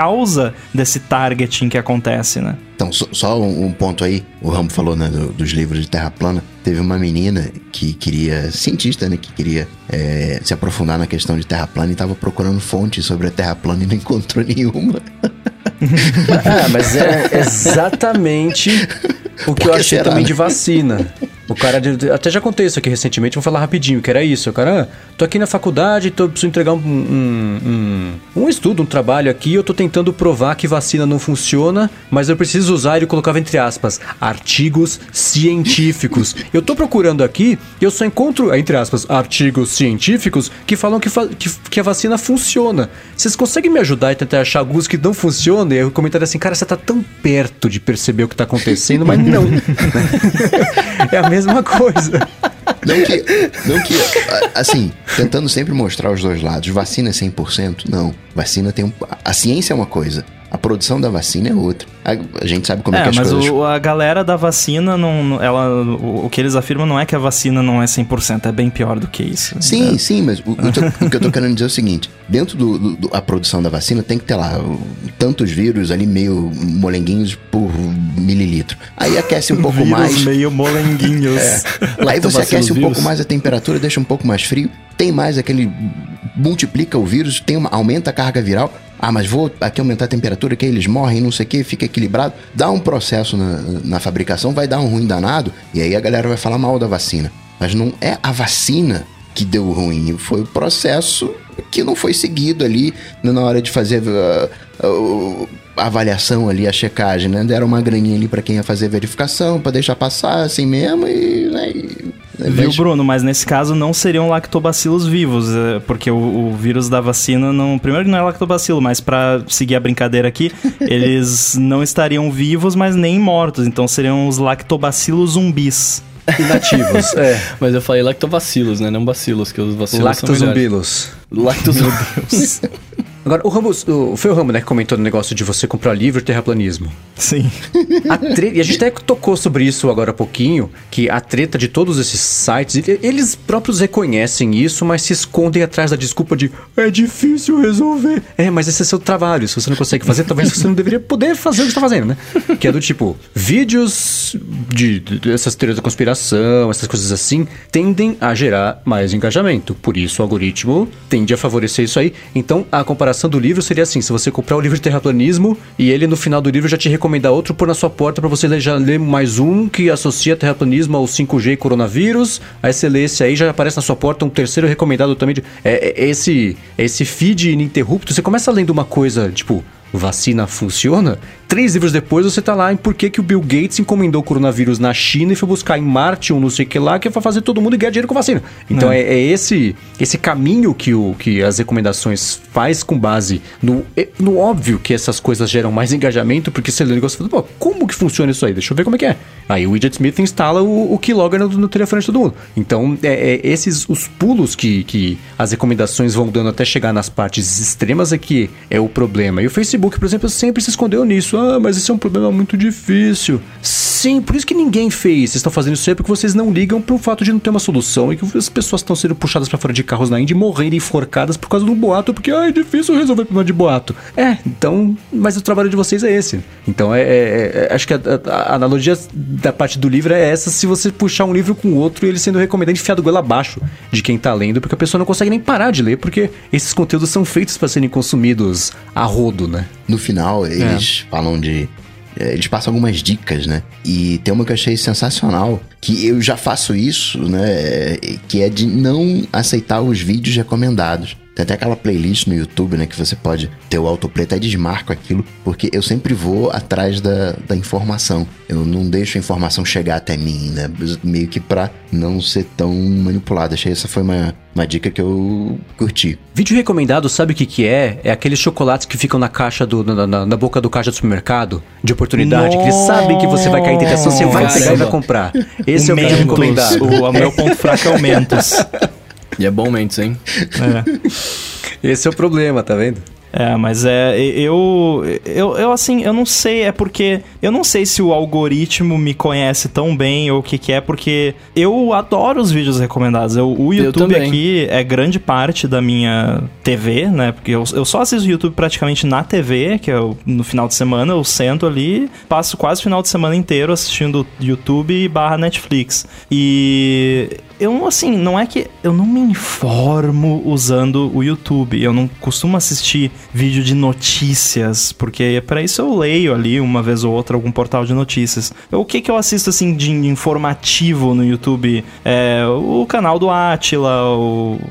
desse targeting que acontece, né? Então, só, só um, um, ponto aí, o Rambo falou né, do, dos livros de Terra Plana. Teve uma menina que queria, cientista, né, que queria é, se aprofundar na questão de Terra plana e estava procurando fontes sobre a Terra plana e não <laughs> encontrou nenhuma. ah, mas é <laughs> exatamente o que eu achei será, também né? de vacina. O cara, até já contei isso aqui recentemente, vou falar rapidinho, que era isso. O cara, ah, tô aqui na faculdade, tô, preciso entregar um, um, um, um, estudo, um trabalho aqui, eu tô tentando provar que vacina não funciona, mas eu preciso usar, ele colocava entre aspas, artigos científicos. <laughs> eu tô procurando aqui, e eu só encontro, entre aspas, artigos científicos que falam que, que, que, a vacina funciona. Vocês conseguem me ajudar a tentar achar alguns que não funcionam? E eu comentário assim, cara, você tá tão perto de perceber o que tá acontecendo, mas não. <laughs> <laughs> é a mesma mesma <laughs> coisa. Não que, não que, assim, tentando sempre mostrar os dois lados. Vacina é 100%? Não. Vacina tem um. A ciência é uma coisa. A produção da vacina é outra. A, a gente sabe como é, é que as mas coisas... o, a galera da vacina, não, ela, o, o, que eles afirmam não é que a vacina não é 100%, é bem pior do que isso. Sim, é. sim, mas o, o, o, que eu tô <laughs> querendo dizer é o seguinte: dentro da do, do, produção da vacina tem que ter lá tantos vírus ali, meio molenguinhos por mililitro. Aí aquece um pouco vírus mais. meio molenguinhos. <laughs> é. <laughs> Aí você aquece um vírus. pouco mais a temperatura, deixa um pouco mais frio. Tem mais aquele. multiplica o vírus, tem uma, aumenta a carga viral. Ah, mas vou aqui aumentar a temperatura, que eles morrem, não sei o que, fica equilibrado. Dá um processo na, na fabricação, vai dar um ruim danado, e aí a galera vai falar mal da vacina. Mas não é a vacina que deu ruim, foi o processo que não foi seguido ali na hora de fazer uh, uh, a avaliação ali, a checagem, né? Deram uma graninha ali para quem ia fazer a verificação, para deixar passar assim mesmo e, né, e Viu, Bruno? Mas nesse caso não seriam lactobacilos vivos, é, porque o, o, vírus da vacina não. Primeiro que não é lactobacilo, mas para seguir a brincadeira aqui, <laughs> eles não estariam vivos, mas nem mortos. Então seriam os lactobacilos zumbis. Inativos, <laughs> é. Mas eu falei lactobacilos, né? Não bacilos, que os vacilos Lactozumbilos. Lactozumbilos. <laughs> Agora, o Ramos, o, foi o Ramo, né, que comentou no negócio de você comprar livro e terraplanismo. Sim. A tre- e a gente até tocou sobre isso agora há pouquinho, que a treta de todos esses sites, eles próprios reconhecem isso, mas se escondem atrás da desculpa de é difícil resolver. É, mas esse é seu trabalho. Se você não consegue fazer, talvez você não deveria poder fazer o que você tá fazendo, né? Que é do tipo, vídeos de, de essas teorias da conspiração, essas coisas assim, tendem a gerar mais engajamento. Por isso o algoritmo tende a favorecer isso aí. Então a comparação do livro seria assim: se você comprar o livro de terraplanismo e ele no final do livro já te recomendar outro por na sua porta para você já ler mais um que associa terraplanismo ao 5G e coronavírus. Aí você lê esse aí já aparece na sua porta um terceiro recomendado também. De, é, é esse, é esse feed ininterrupto. Você começa lendo uma coisa tipo vacina funciona, três livros depois você tá lá em por que, que o Bill Gates encomendou o coronavírus na China e foi buscar em Marte um não sei o que lá, que é pra fazer todo mundo ganhar dinheiro com vacina. Então é, é esse esse caminho que, o, que as recomendações faz com base no, é- no óbvio que essas coisas geram mais engajamento, porque você lê o negócio e fala, pô, como que funciona isso aí? Deixa eu ver como é que é. Aí o Widget Smith instala o, o keylogger no, no telefone de todo mundo. Então, é, é esses os pulos que, que as recomendações vão dando até chegar nas partes extremas é que é o problema. E o Facebook, por exemplo, sempre se escondeu nisso. Ah, mas isso é um problema muito difícil. Sim, por isso que ninguém fez. Vocês estão fazendo isso aí porque vocês não ligam pro fato de não ter uma solução e que as pessoas estão sendo puxadas para fora de carros na Índia e morrerem enforcadas por causa do boato, porque ah, é difícil resolver problema de boato. É, então, mas o trabalho de vocês é esse. Então, é, é- é- acho que a, a- a analogia da parte do livro é essa: se você puxar um livro com outro e ele sendo recomendado enfiado goela abaixo de quem tá lendo, porque a pessoa não consegue nem parar de ler, porque esses conteúdos são feitos para serem consumidos a rodo, né? No final, eles falam de. eh, Eles passam algumas dicas, né? E tem uma que eu achei sensacional, que eu já faço isso, né? Que é de não aceitar os vídeos recomendados. Tem até aquela playlist no YouTube, né? Que você pode ter o autoplay, até desmarco aquilo, porque eu sempre vou atrás da, da informação. Eu não deixo a informação chegar até mim, né? Meio que pra não ser tão manipulado. Achei essa foi uma, uma dica que eu curti. Vídeo recomendado, sabe o que que é? É aqueles chocolates que ficam na caixa do na, na- na boca do caixa do supermercado de oportunidade, que eles sabem que você vai cair em tentação, você vai pegar e vai comprar. Esse é o vídeo recomendado. O, o meu ponto fraco é o Mentos. <laughs> E é bom Mentos, hein? É. Esse é o problema, tá vendo? É, mas é. Eu, eu. Eu, assim, eu não sei. É porque. Eu não sei se o algoritmo me conhece tão bem ou o que, que é, porque eu adoro os vídeos recomendados. Eu, o Eu YouTube também. aqui é grande parte da minha TV, né? Porque eu, eu só assisto o YouTube praticamente na TV, que é o- no final de semana, eu sento ali, passo quase o final de semana inteiro assistindo YouTube barra Netflix. E eu, assim, não é que eu não me informo usando o YouTube. Eu não costumo assistir vídeo de notícias, porque para isso eu leio ali uma vez ou outra algum portal de notícias. O que que eu assisto, assim, de informativo no YouTube? É o canal do Atila,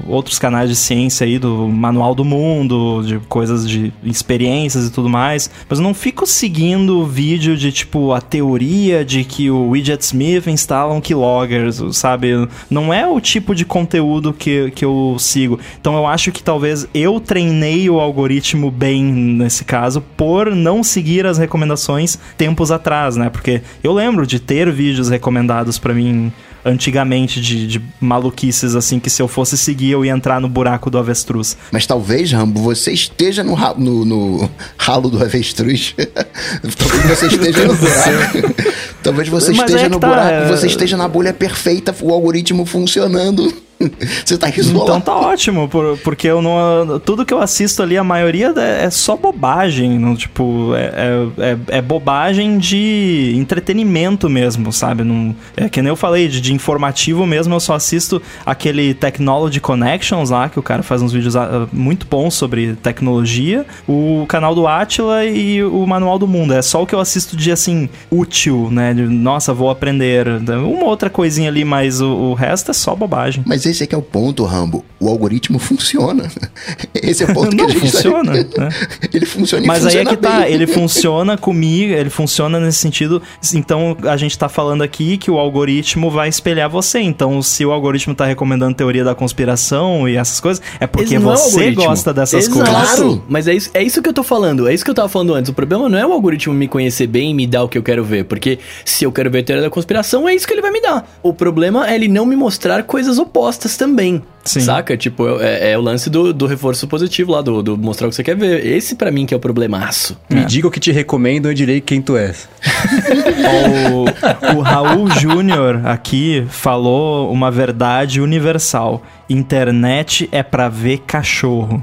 outros canais de ciência aí, do Manual do Mundo, de coisas de experiências e tudo mais. Mas eu não fico seguindo vídeo de, tipo, a teoria de que o Widget Smith instala um keyloggers, sabe? Não é o tipo de conteúdo que, que eu sigo. Então eu acho que talvez eu treinei o algoritmo bem nesse caso por não seguir as recomendações tempos atrás, né? Porque eu lembro de ter vídeos recomendados pra mim antigamente de, de maluquices assim que se eu fosse seguir eu ia entrar no buraco do avestruz. Mas talvez, Rambo, você esteja no, ra- no- no ralo do avestruz. <laughs> talvez você esteja no buraco. talvez você Mas esteja é no tá, buraco, é- você esteja na bolha perfeita, o algoritmo funcionando. <laughs> você tá isolado. Então tá ótimo, por- porque eu não. Tudo que eu assisto ali, a maioria é, só bobagem. Não, tipo, é, é, é- é bobagem de entretenimento mesmo, sabe? Não, é que nem eu falei, de, de informativo mesmo, eu só assisto aquele Technology Connections lá, que o cara faz uns vídeos ah, muito bons sobre tecnologia, o canal do Atila e o Manual do Mundo. É só o que eu assisto de assim, útil, né? De, nossa, vou aprender. Uma outra coisinha ali, mas o, o resto é só bobagem. Mas esse é que é o ponto, Rambo. O algoritmo funciona. <laughs> Esse é o ponto Não, que a gente funciona, Tá... né? <laughs> Ele funciona e Mas aí é funciona que tá, bem. ele funciona comigo, ele funciona nesse sentido. Então a gente tá falando aqui que o algoritmo vai espelhar você. Então, se o algoritmo tá recomendando teoria da conspiração e essas coisas, é porque Esse não é você gosta dessas Exato. coisas. Claro. Mas é isso, é isso que eu tô falando. É isso que eu tava falando antes. O problema não é o algoritmo me conhecer bem e me dar o que eu quero ver. Porque se eu quero ver teoria da conspiração, é isso que ele vai me dar. O problema é ele não me mostrar coisas opostas também. Sim. Saca? Tipo, é, é o lance do, do reforço positivo lá, do, do mostrar o que você quer ver. Esse para mim que é o problemaço. Me diga o que te recomendo, eu direi quem tu és. <laughs> O, o Raul Júnior aqui falou uma verdade universal. Internet é pra ver cachorro.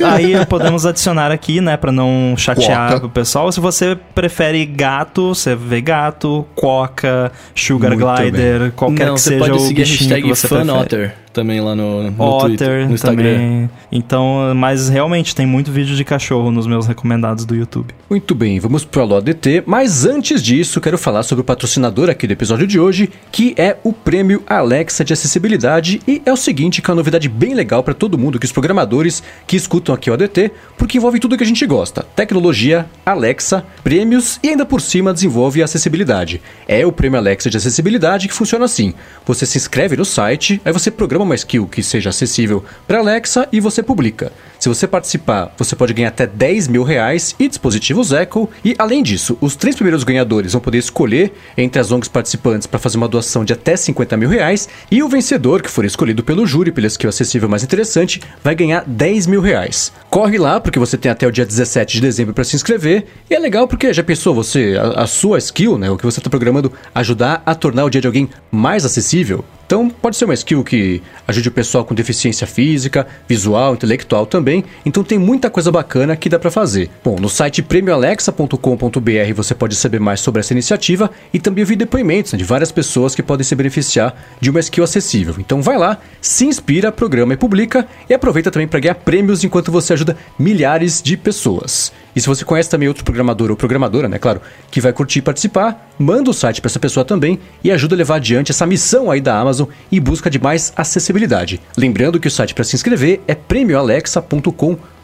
E aí podemos adicionar aqui, né, Pra não chatear Coca. o pessoal. Se você prefere gato, você vê gato, coca, sugar Muito glider, qualquer Não, que você seja pode o seguir a bichinho que hashtag você prefere. FunOtter também lá no, no Otter Twitter, no Instagram. também. Então, mas realmente tem muito vídeo de cachorro nos meus recomendados do YouTube. Muito bem, vamos pro Alô ADT, mas antes disso, quero falar sobre o patrocinador aqui do episódio de hoje, que é o Prêmio Alexa de Acessibilidade, e é o seguinte, que é uma novidade bem legal para todo mundo, que os programadores que escutam aqui o ADT, porque envolve tudo que a gente gosta, tecnologia, Alexa, prêmios e ainda por cima desenvolve a acessibilidade. É o Prêmio Alexa de Acessibilidade que funciona assim, você se inscreve no site, aí você programa uma skill que seja acessível para Alexa e você publica. Se você participar, você pode ganhar até 10 mil reais e dispositivos Echo. E além disso, os três primeiros ganhadores vão poder escolher entre as ONGs participantes para fazer uma doação de até 50 mil reais. E o vencedor, que for escolhido pelo júri pela skill acessível mais interessante, vai ganhar 10 mil reais. Corre lá, porque você tem até o dia 17 de dezembro para se inscrever. E é legal porque já pensou você, a, a sua skill, né, o que você está programando, ajudar a tornar o dia de alguém mais acessível? Então, pode ser uma skill que ajude o pessoal com deficiência física, visual, intelectual também. Então, tem muita coisa bacana que dá para fazer. Bom, no site prêmioalexa.com.br você pode saber mais sobre essa iniciativa e também ouvir depoimentos né, de várias pessoas que podem se beneficiar de uma skill acessível. Então, vai lá, se inspira, programa e publica e aproveita também para ganhar prêmios enquanto você ajuda milhares de pessoas. E se você conhece também outro programador ou programadora, né, claro, que vai curtir participar, manda o site para essa pessoa também e ajuda a levar adiante essa missão aí da Amazon em busca de mais acessibilidade. Lembrando que o site para se inscrever é prêmioalexa.com.br.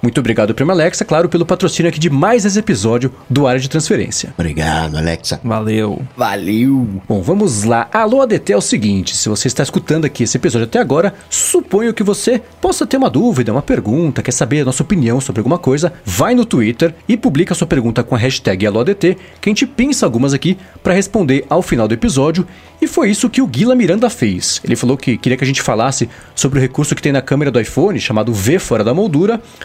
Muito obrigado, Prêmio Alexa, claro, pelo patrocínio aqui de mais esse episódio do Área de Transferência. Obrigado, Alexa. Valeu. Valeu! Bom, vamos lá. Alô ADT é o seguinte: se você está escutando aqui esse episódio até agora, suponho que você possa ter uma dúvida, uma pergunta, quer saber a nossa opinião sobre alguma coisa, vai no Twitter e publica sua pergunta com a hashtag AlôADT, que a gente pensa algumas aqui para responder ao final do episódio. E foi isso que o Guila Miranda fez. Ele falou que queria que a gente falasse sobre o recurso que tem na câmera do iPhone, chamado V fora da moldura,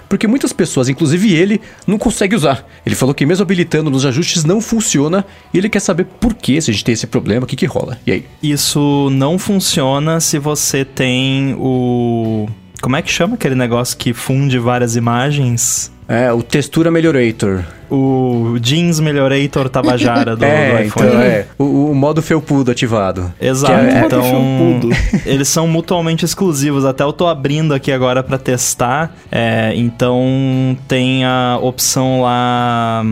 porque muitas pessoas, inclusive ele, não consegue usar. Ele falou que mesmo habilitando nos ajustes não funciona e ele quer saber por que se a gente tem esse problema, o que que rola. E aí? Isso não funciona se você tem o. Como é que chama aquele negócio que funde várias imagens? É, o Textura Melhorator. O Jeans Melhorator Tabajara do, <laughs> do é, iPhone. então é. O, o modo felpudo ativado. Exato. Que é- então, felpudo. <laughs> eles são mutuamente exclusivos. Até eu tô abrindo aqui agora pra testar. É, então, tem a opção lá.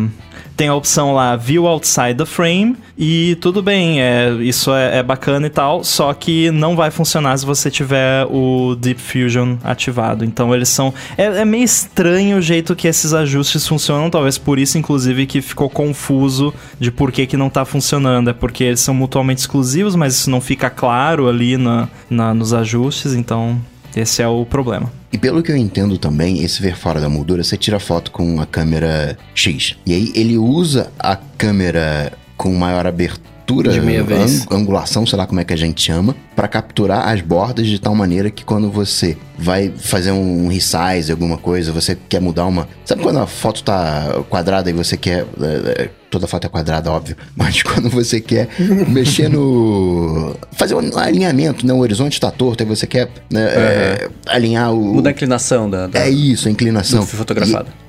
Tem a opção lá View Outside the Frame. E tudo bem, é, isso é, é bacana e tal. Só que não vai funcionar se você tiver o Deep Fusion ativado. Então, eles são. É, é meio estranho o jeito que esses ajustes funcionam. Talvez por isso, inclusive, que ficou confuso de por que, que não tá funcionando. É porque eles são mutuamente exclusivos, mas isso não fica claro ali na, na- nos ajustes. Então, esse é o problema. E pelo que eu entendo também, esse ver fora da moldura, você tira foto com a câmera X. E aí ele usa a câmera com maior abertura, De meia vez. ang- angulação, sei lá como é que a gente chama, para capturar as bordas de tal maneira que quando você vai fazer um resize, alguma coisa, você quer mudar uma. Sabe quando a foto tá quadrada e você quer. Toda foto é quadrada, óbvio. <laughs> Mas quando você quer mexer no. <laughs> fazer um alinhamento, né? O horizonte tá torto, aí você quer né, é, alinhar o. Mudar a inclinação da. da- É isso, a inclinação.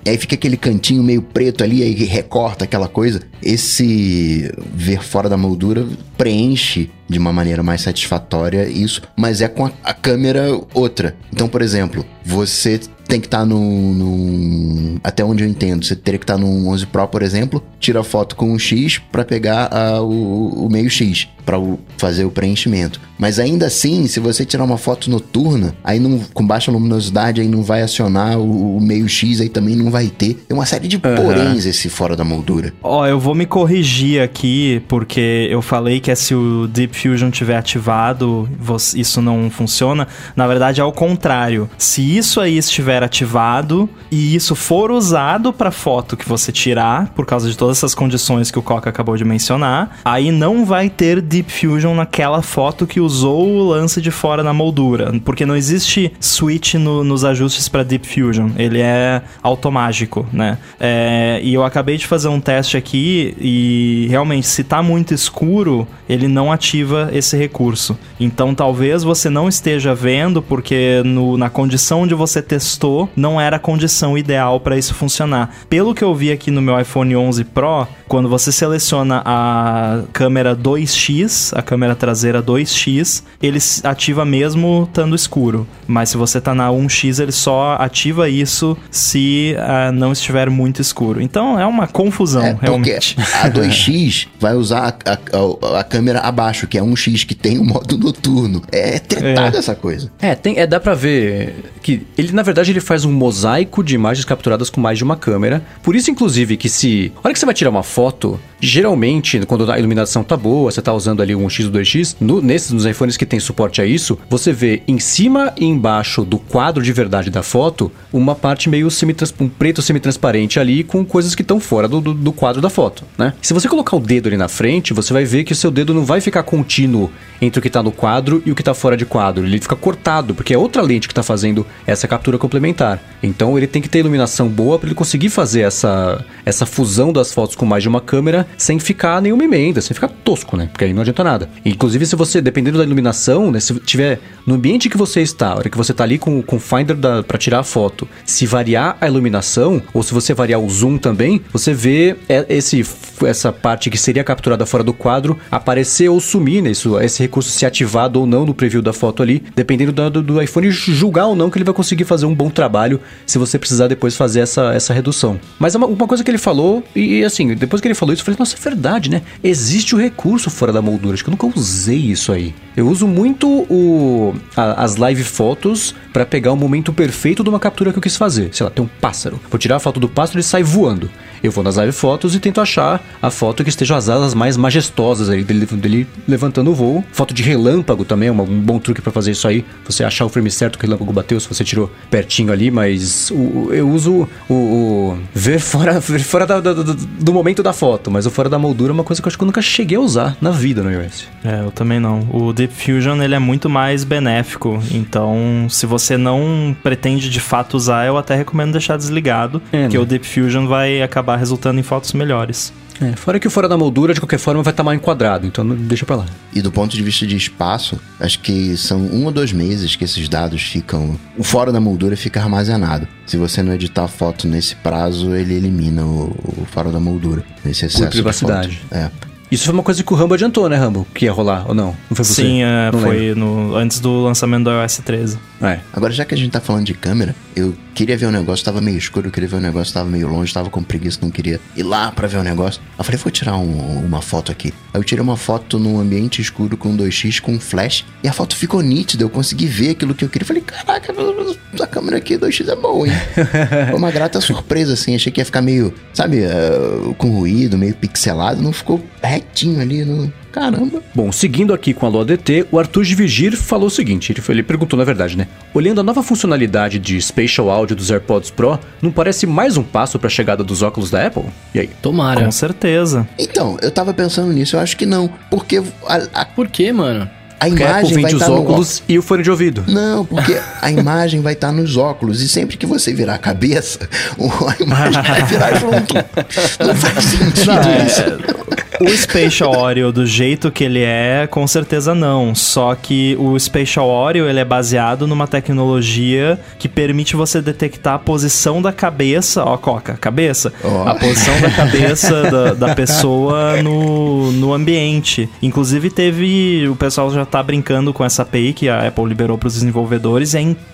E, aí fica aquele cantinho meio preto ali, aí recorta aquela coisa. Esse ver fora da moldura preenche de uma maneira mais satisfatória isso, mas é com a, a câmera outra. Então, por exemplo, você tem que estar num, num- Até onde eu entendo, você teria que estar num 11 Pro, por exemplo, tira foto com um X para pegar ah, o, o meio X, para fazer o preenchimento. Mas ainda assim, se você tirar uma foto noturna, aí não, com baixa luminosidade, aí não vai acionar o, o meio X, aí também não vai ter. Tem uma série de poréns esse fora da moldura. Ó, eu vou me corrigir aqui, porque eu falei que é se o Deep Fusion tiver ativado, você- isso não funciona. Na verdade, é o contrário. Se isso aí estiver ativado e isso for usado para foto que você tirar, por causa de todas essas condições que o Coca acabou de mencionar, aí não vai ter Deep Fusion naquela foto que usou o lance de fora na moldura, porque não existe switch no, nos ajustes para Deep Fusion, ele é automágico, né? É, e eu acabei de fazer um teste aqui e realmente se tá muito escuro, ele não ativa esse recurso. Então talvez você não esteja vendo porque no, na condição onde você testou não era a condição ideal para isso funcionar. Pelo que eu vi aqui no meu iPhone 11 Pro, quando você seleciona a câmera 2x, a câmera traseira 2x, ele ativa mesmo estando escuro. Mas se você tá na 1x, ele só ativa isso se uh, não estiver muito escuro. Então é uma confusão, é, realmente. A 2x <laughs> vai usar a, a, a, câmera abaixo, que é 1x, que tem o modo noturno. É tretada é. essa coisa. É, tem, é, dá pra ver que ele, na verdade, ele faz um mosaico de imagens capturadas com mais de uma câmera. Por isso, inclusive, que se. A hora que você vai tirar uma foto, geralmente, quando a iluminação tá boa, você tá usando ali um X ou 2X, no, nesses nos iPhones que tem suporte a isso, você vê em cima e embaixo do quadro de verdade da foto uma parte meio um preto semitransparente ali com coisas que estão fora do, do, do, quadro da foto, né? Se você colocar o dedo ali na frente, você vai ver que o seu dedo não vai ficar contínuo entre o que está no quadro e o que está fora de quadro. Ele fica cortado, porque é outra lente que está fazendo essa captura complementar. Então ele tem que ter iluminação boa para ele conseguir fazer essa, essa fusão das fotos com mais de uma câmera sem ficar nenhuma emenda, sem ficar tosco, né? Porque aí não adianta nada. Inclusive, se você, dependendo da iluminação, né? Se tiver no ambiente que você está, hora que você está ali com, com o Finder para tirar a foto, se variar a iluminação, ou se você variar o zoom também, você vê esse, essa parte que seria capturada fora do quadro aparecer ou sumir, né? Isso, esse recurso se ativado ou não no preview da foto ali, dependendo do, do iPhone julgar ou não que ele vai conseguir fazer um bom trabalho se você precisar depois fazer essa, essa redução. Mas é uma, uma coisa que ele falou, e assim, depois que ele falou isso, eu falei, nossa, é verdade, né? Existe o recurso fora da moldura, acho que eu nunca usei isso aí. Eu uso muito o, a, as live fotos para pegar o momento perfeito de uma captura que eu quis fazer. Sei lá, tem um pássaro. Vou tirar a foto do pássaro e ele sai voando. Eu vou nas live fotos e tento achar a foto que esteja as asas mais majestosas aí dele, dele levantando o voo. Foto de relâmpago também é um bom truque para fazer isso aí. Você achar o frame certo que o relâmpago bateu, se você tirou pertinho ali, mas o, eu uso o, o, ver fora, ver fora da, da, do, do, momento da foto, mas o fora da moldura é uma coisa que eu acho que eu nunca cheguei a usar na vida no iOS. É, eu também não. O Deep Fusion ele é muito mais benéfico, então se você não pretende de fato usar, eu até recomendo deixar desligado, é, porque né? o Deep Fusion vai acabar acabar resultando em fotos melhores. É, fora que o fora da moldura, de qualquer forma, vai estar mal enquadrado, então deixa pra lá. E do ponto de vista de espaço, acho que são um ou dois meses que esses dados ficam. O fora da moldura fica armazenado. Se você não editar a foto nesse prazo, ele elimina o, o fora da moldura, nesse excesso Por privacidade. de foto. É. Isso foi uma coisa que o Rambo adiantou, né, Rambo? Que ia rolar, ou não? Não foi você? Sim, é, foi no, antes do lançamento do iOS 13. É. Agora, já que a gente tá falando de câmera, eu queria ver o um negócio, tava meio escuro, eu queria ver o um negócio, tava meio longe, tava com preguiça, não queria ir lá pra ver o negócio. Eu falei, vou tirar um, uma foto aqui. Aí eu tirei uma foto num ambiente escuro com 2x, com flash, e a foto ficou nítida, eu consegui ver aquilo que eu queria. Eu falei, caraca, a câmera aqui 2x é boa, hein? <laughs> Foi uma grata surpresa, assim, achei que ia ficar meio, sabe, uh, com ruído, meio pixelado, não ficou retinho ali, não Caramba. Bom, seguindo aqui com a Lua DT, o Arthur de Vigir falou o seguinte: ele, ele perguntou na verdade, né? Olhando a nova funcionalidade de Spatial Audio dos AirPods Pro, não parece mais um passo para a chegada dos óculos da Apple? E aí? Tomara. Com certeza. Então, eu tava pensando nisso, eu acho que não. Porque. A, a... Por quê, mano? A porque imagem Apple vende vai os tá óculos no... e o fone de ouvido. Não, porque a imagem vai estar tá nos óculos e sempre que você virar a cabeça, <laughs> a imagem vai virar junto. Não faz sentido não, isso. É... O Spatial Audio, do jeito que ele é, com certeza não. Só que o Spatial Audio, ele é baseado numa tecnologia que permite você detectar a posição da cabeça, ó, Coca, cabeça, oh. a posição da cabeça da, da, pessoa no, no ambiente. Inclusive teve, o pessoal já tá brincando com essa API que a Apple liberou para os desenvolvedores, é incrível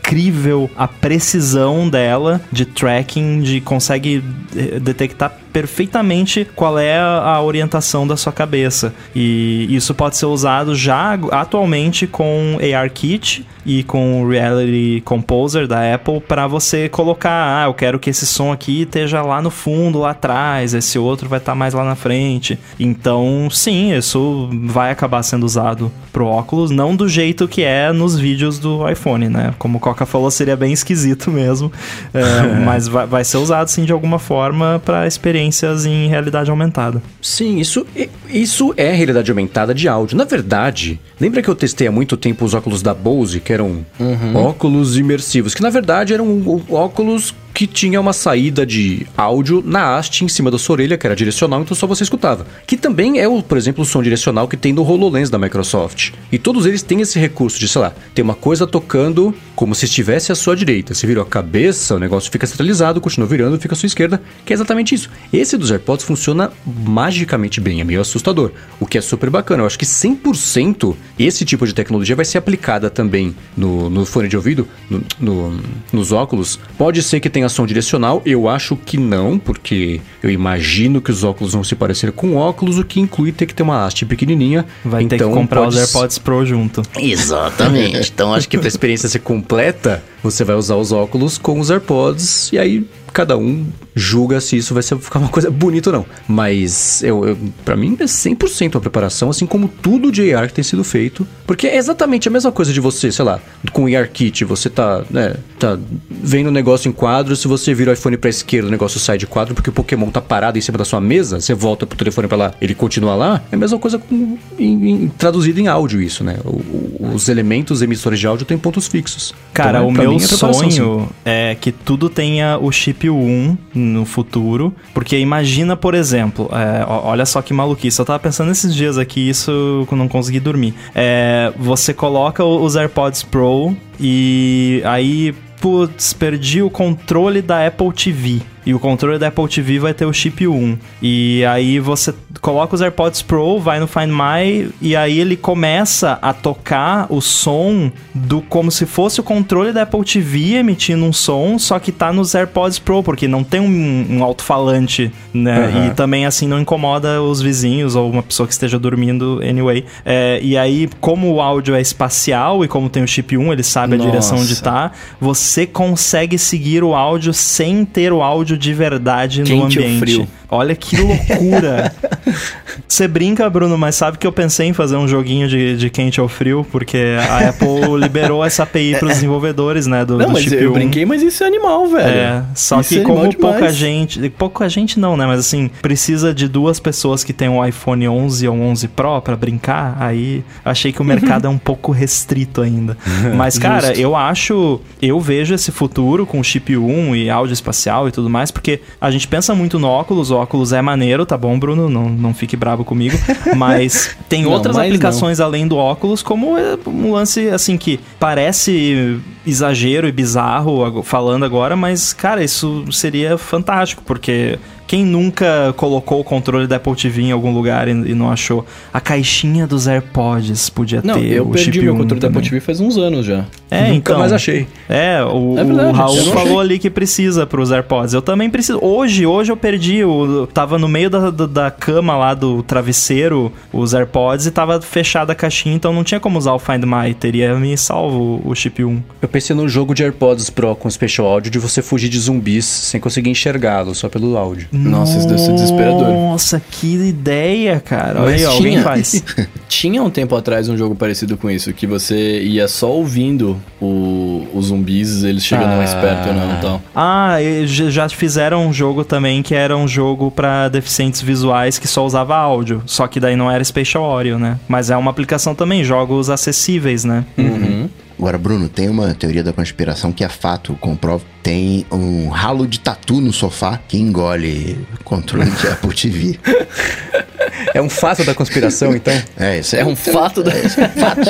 a precisão dela de tracking, de consegue eh, detectar perfeitamente qual é a orientação da sua cabeça. E isso pode ser usado já atualmente com ARKit e com o Reality Composer da Apple para você colocar, ah, eu quero que esse som aqui esteja lá no fundo, lá atrás, esse outro vai estar tá mais lá na frente. Então, sim, isso vai acabar sendo usado pro óculos, não do jeito que é nos vídeos do iPhone, né? Como o Coca falou, seria bem esquisito mesmo, é, <laughs> mas vai, vai ser usado sim de alguma forma para experiências em realidade aumentada. Sim, isso isso, é realidade aumentada de áudio. Na verdade, lembra que eu testei há muito tempo os óculos da Bose, que eram uhum. óculos imersivos, que na verdade eram óculos que tinha uma saída de áudio na haste em cima da sua orelha, que era direcional, então só você escutava. Que também é, o, por exemplo, o som direcional que tem no HoloLens da Microsoft. E todos eles têm esse recurso de, sei lá, ter uma coisa tocando como se estivesse à sua direita. Você virou a cabeça, o negócio fica centralizado, continua virando, fica à sua esquerda, que é exatamente isso. Esse dos AirPods funciona magicamente bem, é meio assustador, o que é super bacana. Eu acho que 100% esse tipo de tecnologia vai ser aplicada também no, no fone de ouvido, no, no, nos óculos. Pode ser que tenha som direcional? Eu acho que não, porque eu imagino que os óculos vão se parecer com óculos, o que inclui ter que ter uma haste pequenininha. Vai então, ter que comprar os AirPods Pro junto. Exatamente. então acho que para a <laughs> experiência ser completa, você vai usar os óculos com os AirPods e aí cada um julga se isso vai ser, ficar uma coisa bonita ou não. Mas eu, eu para mim é 100% a preparação, assim como tudo de AR que tem sido feito. Porque é exatamente a mesma coisa de você, sei lá, com o AR Kit, você tá, né, tá vendo o negócio em quadro, se você vira o iPhone pra esquerda, o negócio sai de quadro porque o Pokémon tá parado em cima da sua mesa, você volta pro telefone para lá, ele continua lá. É a mesma coisa com, em, em, traduzido em áudio isso, né? O, o, os elementos emissores de áudio têm pontos fixos. Cara, então, é, o meu é sonho é que tudo tenha o chip 1 no futuro. Porque imagina, por exemplo, é, olha só que maluquice. Eu tava pensando esses dias aqui, isso eu não consegui dormir. É, você coloca os AirPods Pro e aí, putz, perdi o controle da Apple TV. E o controle da Apple TV vai ter o chip 1. E aí você coloca os AirPods Pro, vai no Find My e aí ele começa a tocar o som do como se fosse o controle da Apple TV emitindo um som, só que tá nos AirPods Pro, porque não tem um, um alto-falante, né? Uhum. E também assim não incomoda os vizinhos ou uma pessoa que esteja dormindo anyway. É, e aí, como o áudio é espacial e como tem o chip 1, ele sabe Nossa. a direção onde tá, você consegue seguir o áudio sem ter o áudio de verdade Quente no ambiente. Frio. Olha que loucura. <laughs> Você brinca, Bruno, mas sabe que eu pensei em fazer um joguinho de, de quente ou frio, porque a <laughs> Apple liberou essa API para os desenvolvedores, né? Do, não, do mas chip eu 1. brinquei, mas isso é animal, velho. É, só isso que é como pouca gente... Pouca gente não, né? Mas assim, precisa de duas pessoas que tem um iPhone 11 ou 11 Pro para brincar, aí achei que o mercado é um <laughs> pouco restrito ainda. Mas, cara, eu acho... Eu vejo esse futuro com chip 1 e áudio espacial e tudo mais, porque a gente pensa muito no óculos, óculos é maneiro, tá bom, Bruno? Não, não fique bravo comigo. <laughs> Mas tem não, outras aplicações não. além do óculos, como é um lance assim que parece exagero e bizarro falando agora, mas cara, isso seria fantástico, porque quem nunca colocou o controle da Apple TV em algum lugar e, e não achou? A caixinha dos AirPods podia não, ter. Eu perdi meu controle da Apple TV faz uns anos já. É, Nunca então. mais achei. É, o, é verdade, o Raul falou ali que precisa para os AirPods. Eu também preciso. Hoje, hoje eu perdi. Eu tava no meio da, da, da, cama lá do travesseiro, os AirPods, e tava fechada a caixinha, então não tinha como usar o Find My. Teria me salvo o chip 1. Eu pensei no jogo de AirPods Pro com Special Audio de você fugir de zumbis sem conseguir enxergá-los, só pelo áudio. Nossa, isso deve ser desesperador. Nossa, que ideia, cara. Olha aí, tinha, alguém faz. <laughs> tinha um tempo atrás um jogo parecido com isso, que você ia só ouvindo o, os zumbis, eles chegando ah. mais perto ou não então. Ah, já fizeram um jogo também que era um jogo para deficientes visuais que só usava áudio. Só que daí não era Spatial Audio, né? Mas é uma aplicação também, jogos acessíveis, né? Uhum. Agora, Bruno, tem uma teoria da conspiração que é fato, comprovo. Tem um ralo de tatu no sofá que engole controle de Apple TV. <laughs> É um fato da conspiração, então? É, isso é, é um fato da... É, isso é um fato.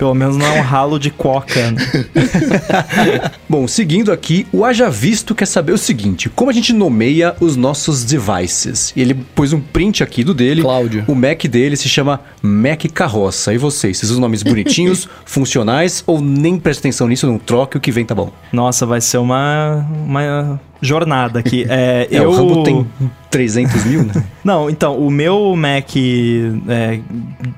Pelo menos não é um ralo de coca. <laughs> Bom, seguindo aqui, o Haja Visto quer saber o seguinte: como a gente nomeia os nossos devices? E ele pôs um print aqui do dele. Cláudio. O Mac dele se chama Mac Carroça. E vocês? Vocês usam nomes bonitinhos, <laughs> funcionais ou nem presta atenção nisso, não troque, o que vem tá bom? Nossa, vai ser uma, uma jornada aqui. <laughs> É, é eu... o Rambo tem 300 mil, né? <laughs> Não, então, o meu Mac é,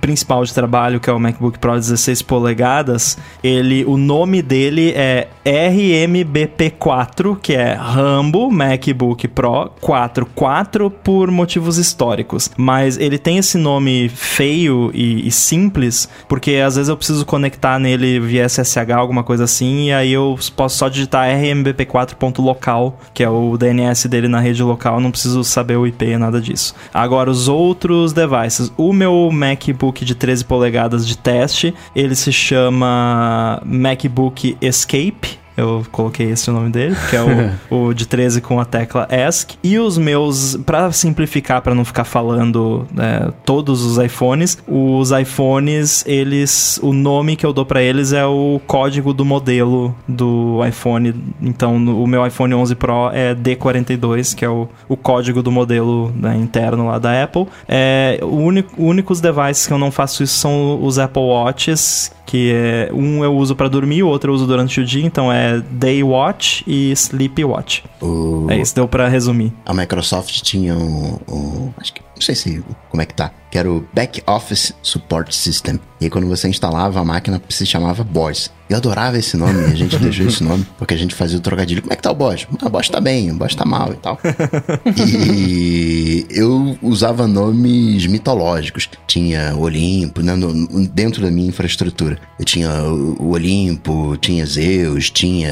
principal de trabalho, que é o MacBook Pro 16 polegadas, ele, o nome dele é RMBP4, que é Rambo MacBook Pro 4, 4 por motivos históricos. Mas ele tem esse nome feio e, e simples, porque às vezes eu preciso conectar nele via SSH, alguma coisa assim, e aí eu posso só digitar RMBP4.local que é o DNS dele na rede local, não preciso saber o IP, nada disso. Agora, os outros devices. O meu MacBook de 13 polegadas de teste, ele se chama MacBook Escape eu coloquei esse o nome dele, que é o, <laughs> o de 13 com a tecla ESC. E os meus, para simplificar, para não ficar falando né, todos os iPhones, os iPhones, eles, o nome que eu dou para eles é o código do modelo do iPhone. Então, o meu iPhone 11 Pro é D42, que é o, o código do modelo né, interno lá da Apple. É, o único, únicos devices que eu não faço isso são os Apple Watches, que é um eu uso para dormir, o outro eu uso durante o dia, então é Day Watch e Sleep Watch. O... É isso, deu para resumir. A Microsoft tinha um, um, acho que não sei se como é que tá, que era o Back Office Support System. E aí quando você instalava a máquina, se chamava Boss. Eu adorava esse nome, a gente <laughs> deixou esse nome, porque a gente fazia o trocadilho. Como é que tá o Boss? Ah, o Boss tá bem, o Boss tá mal e tal. <laughs> e eu usava nomes mitológicos. Tinha Olimpo, né, no, dentro da minha infraestrutura. Eu tinha o Olimpo, tinha Zeus, tinha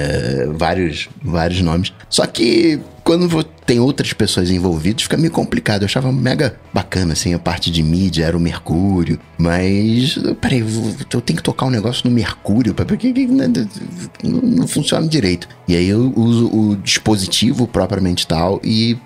vários, vários nomes. Só que quando tem outras pessoas envolvidas, fica meio complicado. Eu achava mega bacana, assim, a parte de mídia era o Mercúrio. Mas, peraí, eu tenho que tocar um negócio no Mercúrio, porque não funciona direito. E aí eu uso o dispositivo propriamente tal e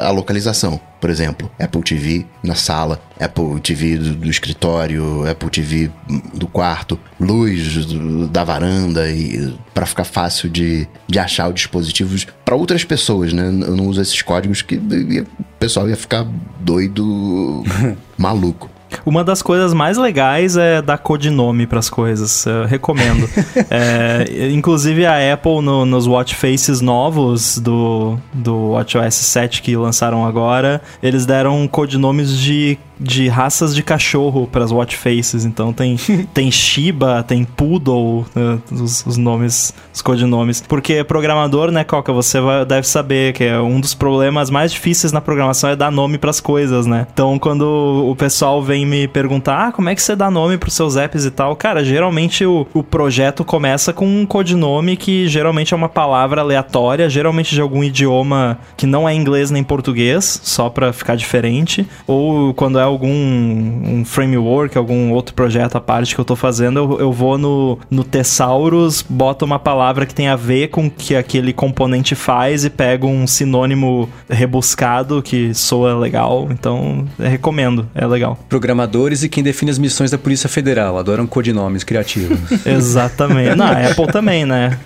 a localização. Por exemplo, Apple TV na sala, Apple TV do, do escritório, Apple TV do quarto, luz do, da varanda e para ficar fácil de, de achar os dispositivos para outras pessoas, né? Eu não uso esses códigos que o pessoal ia ficar doido, <laughs> maluco. Uma das coisas mais legais é dar codinome para as coisas. Eu recomendo. <laughs> é, inclusive a Apple no, nos watch faces novos do, do WatchOS 7 que lançaram agora, eles deram codinomes de de raças de cachorro para as watch faces. Então tem, <laughs> tem Shiba, tem Poodle, né, os, os, nomes, os codinomes. Porque programador, né, Coca, você vai, deve saber que é um dos problemas mais difíceis na programação é dar nome para as coisas, né? Então quando o pessoal vem me perguntar, ah, como é que você dá nome para os seus apps e tal, cara, geralmente o, o projeto começa com um codinome que geralmente é uma palavra aleatória, geralmente de algum idioma que não é inglês nem português, só para ficar diferente, ou quando é algum um framework, algum outro projeto à parte que eu tô fazendo, eu, eu vou no, no Thesaurus, boto uma palavra que tem a ver com o que aquele componente faz e pego um sinônimo rebuscado que soa legal. Então, recomendo, é legal. Programadores e quem define as missões da Polícia Federal adoram codinomes criativos. <laughs> Exatamente. Não, a Apple também, né?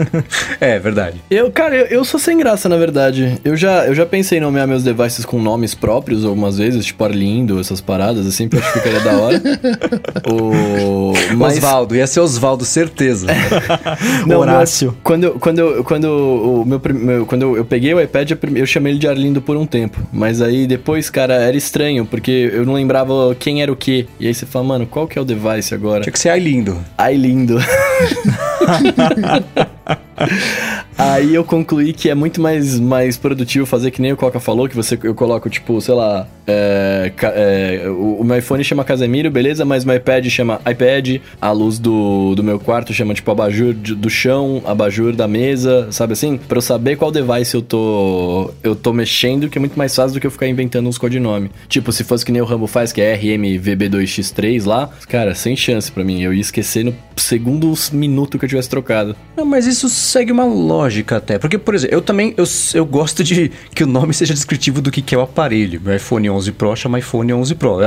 <laughs> é, verdade. Eu, cara, eu, eu, sou sem graça, na verdade. Eu já, eu já pensei em nomear meus devices com nomes próprios algumas vezes, tipo Arlindo, essas paradas, assim, porque eu acho que ficaria da hora. o... Mas... Osvaldo, ia ser Osvaldo, certeza. <laughs> Não, Horácio. quando, eu, quando, eu, quando, o meu, meu, quando eu, eu peguei o iPad, eu chamei ele de Arlindo por um tempo. Mas aí depois, cara, era estranho, porque eu não lembrava quem era o quê. E aí você fala, mano, qual que é o device agora? Tinha que ser Arlindo. Arlindo. <laughs> Aí eu concluí que é muito mais, mais produtivo fazer que nem o Coca falou, que você eu coloco, tipo, sei lá, é, é, o, meu iPhone chama Casemiro, beleza, mas meu iPad chama iPad, a luz do, do meu quarto chama, tipo, abajur do chão, abajur da mesa, sabe assim? Pra eu saber qual device eu tô, eu tô mexendo, que é muito mais fácil do que eu ficar inventando uns codinome. Tipo, se fosse que nem o Rambo faz, que é RMVB2X3 lá, cara, sem chance para mim. Eu ia esquecer no segundo minuto que eu tivesse trocado. Não, mas isso segue uma lógica até. Porque, por exemplo, eu também eu, eu gosto de que o nome seja descritivo do que, que é o aparelho. Meu iPhone 11 Pro chama iPhone 11 Pro. É,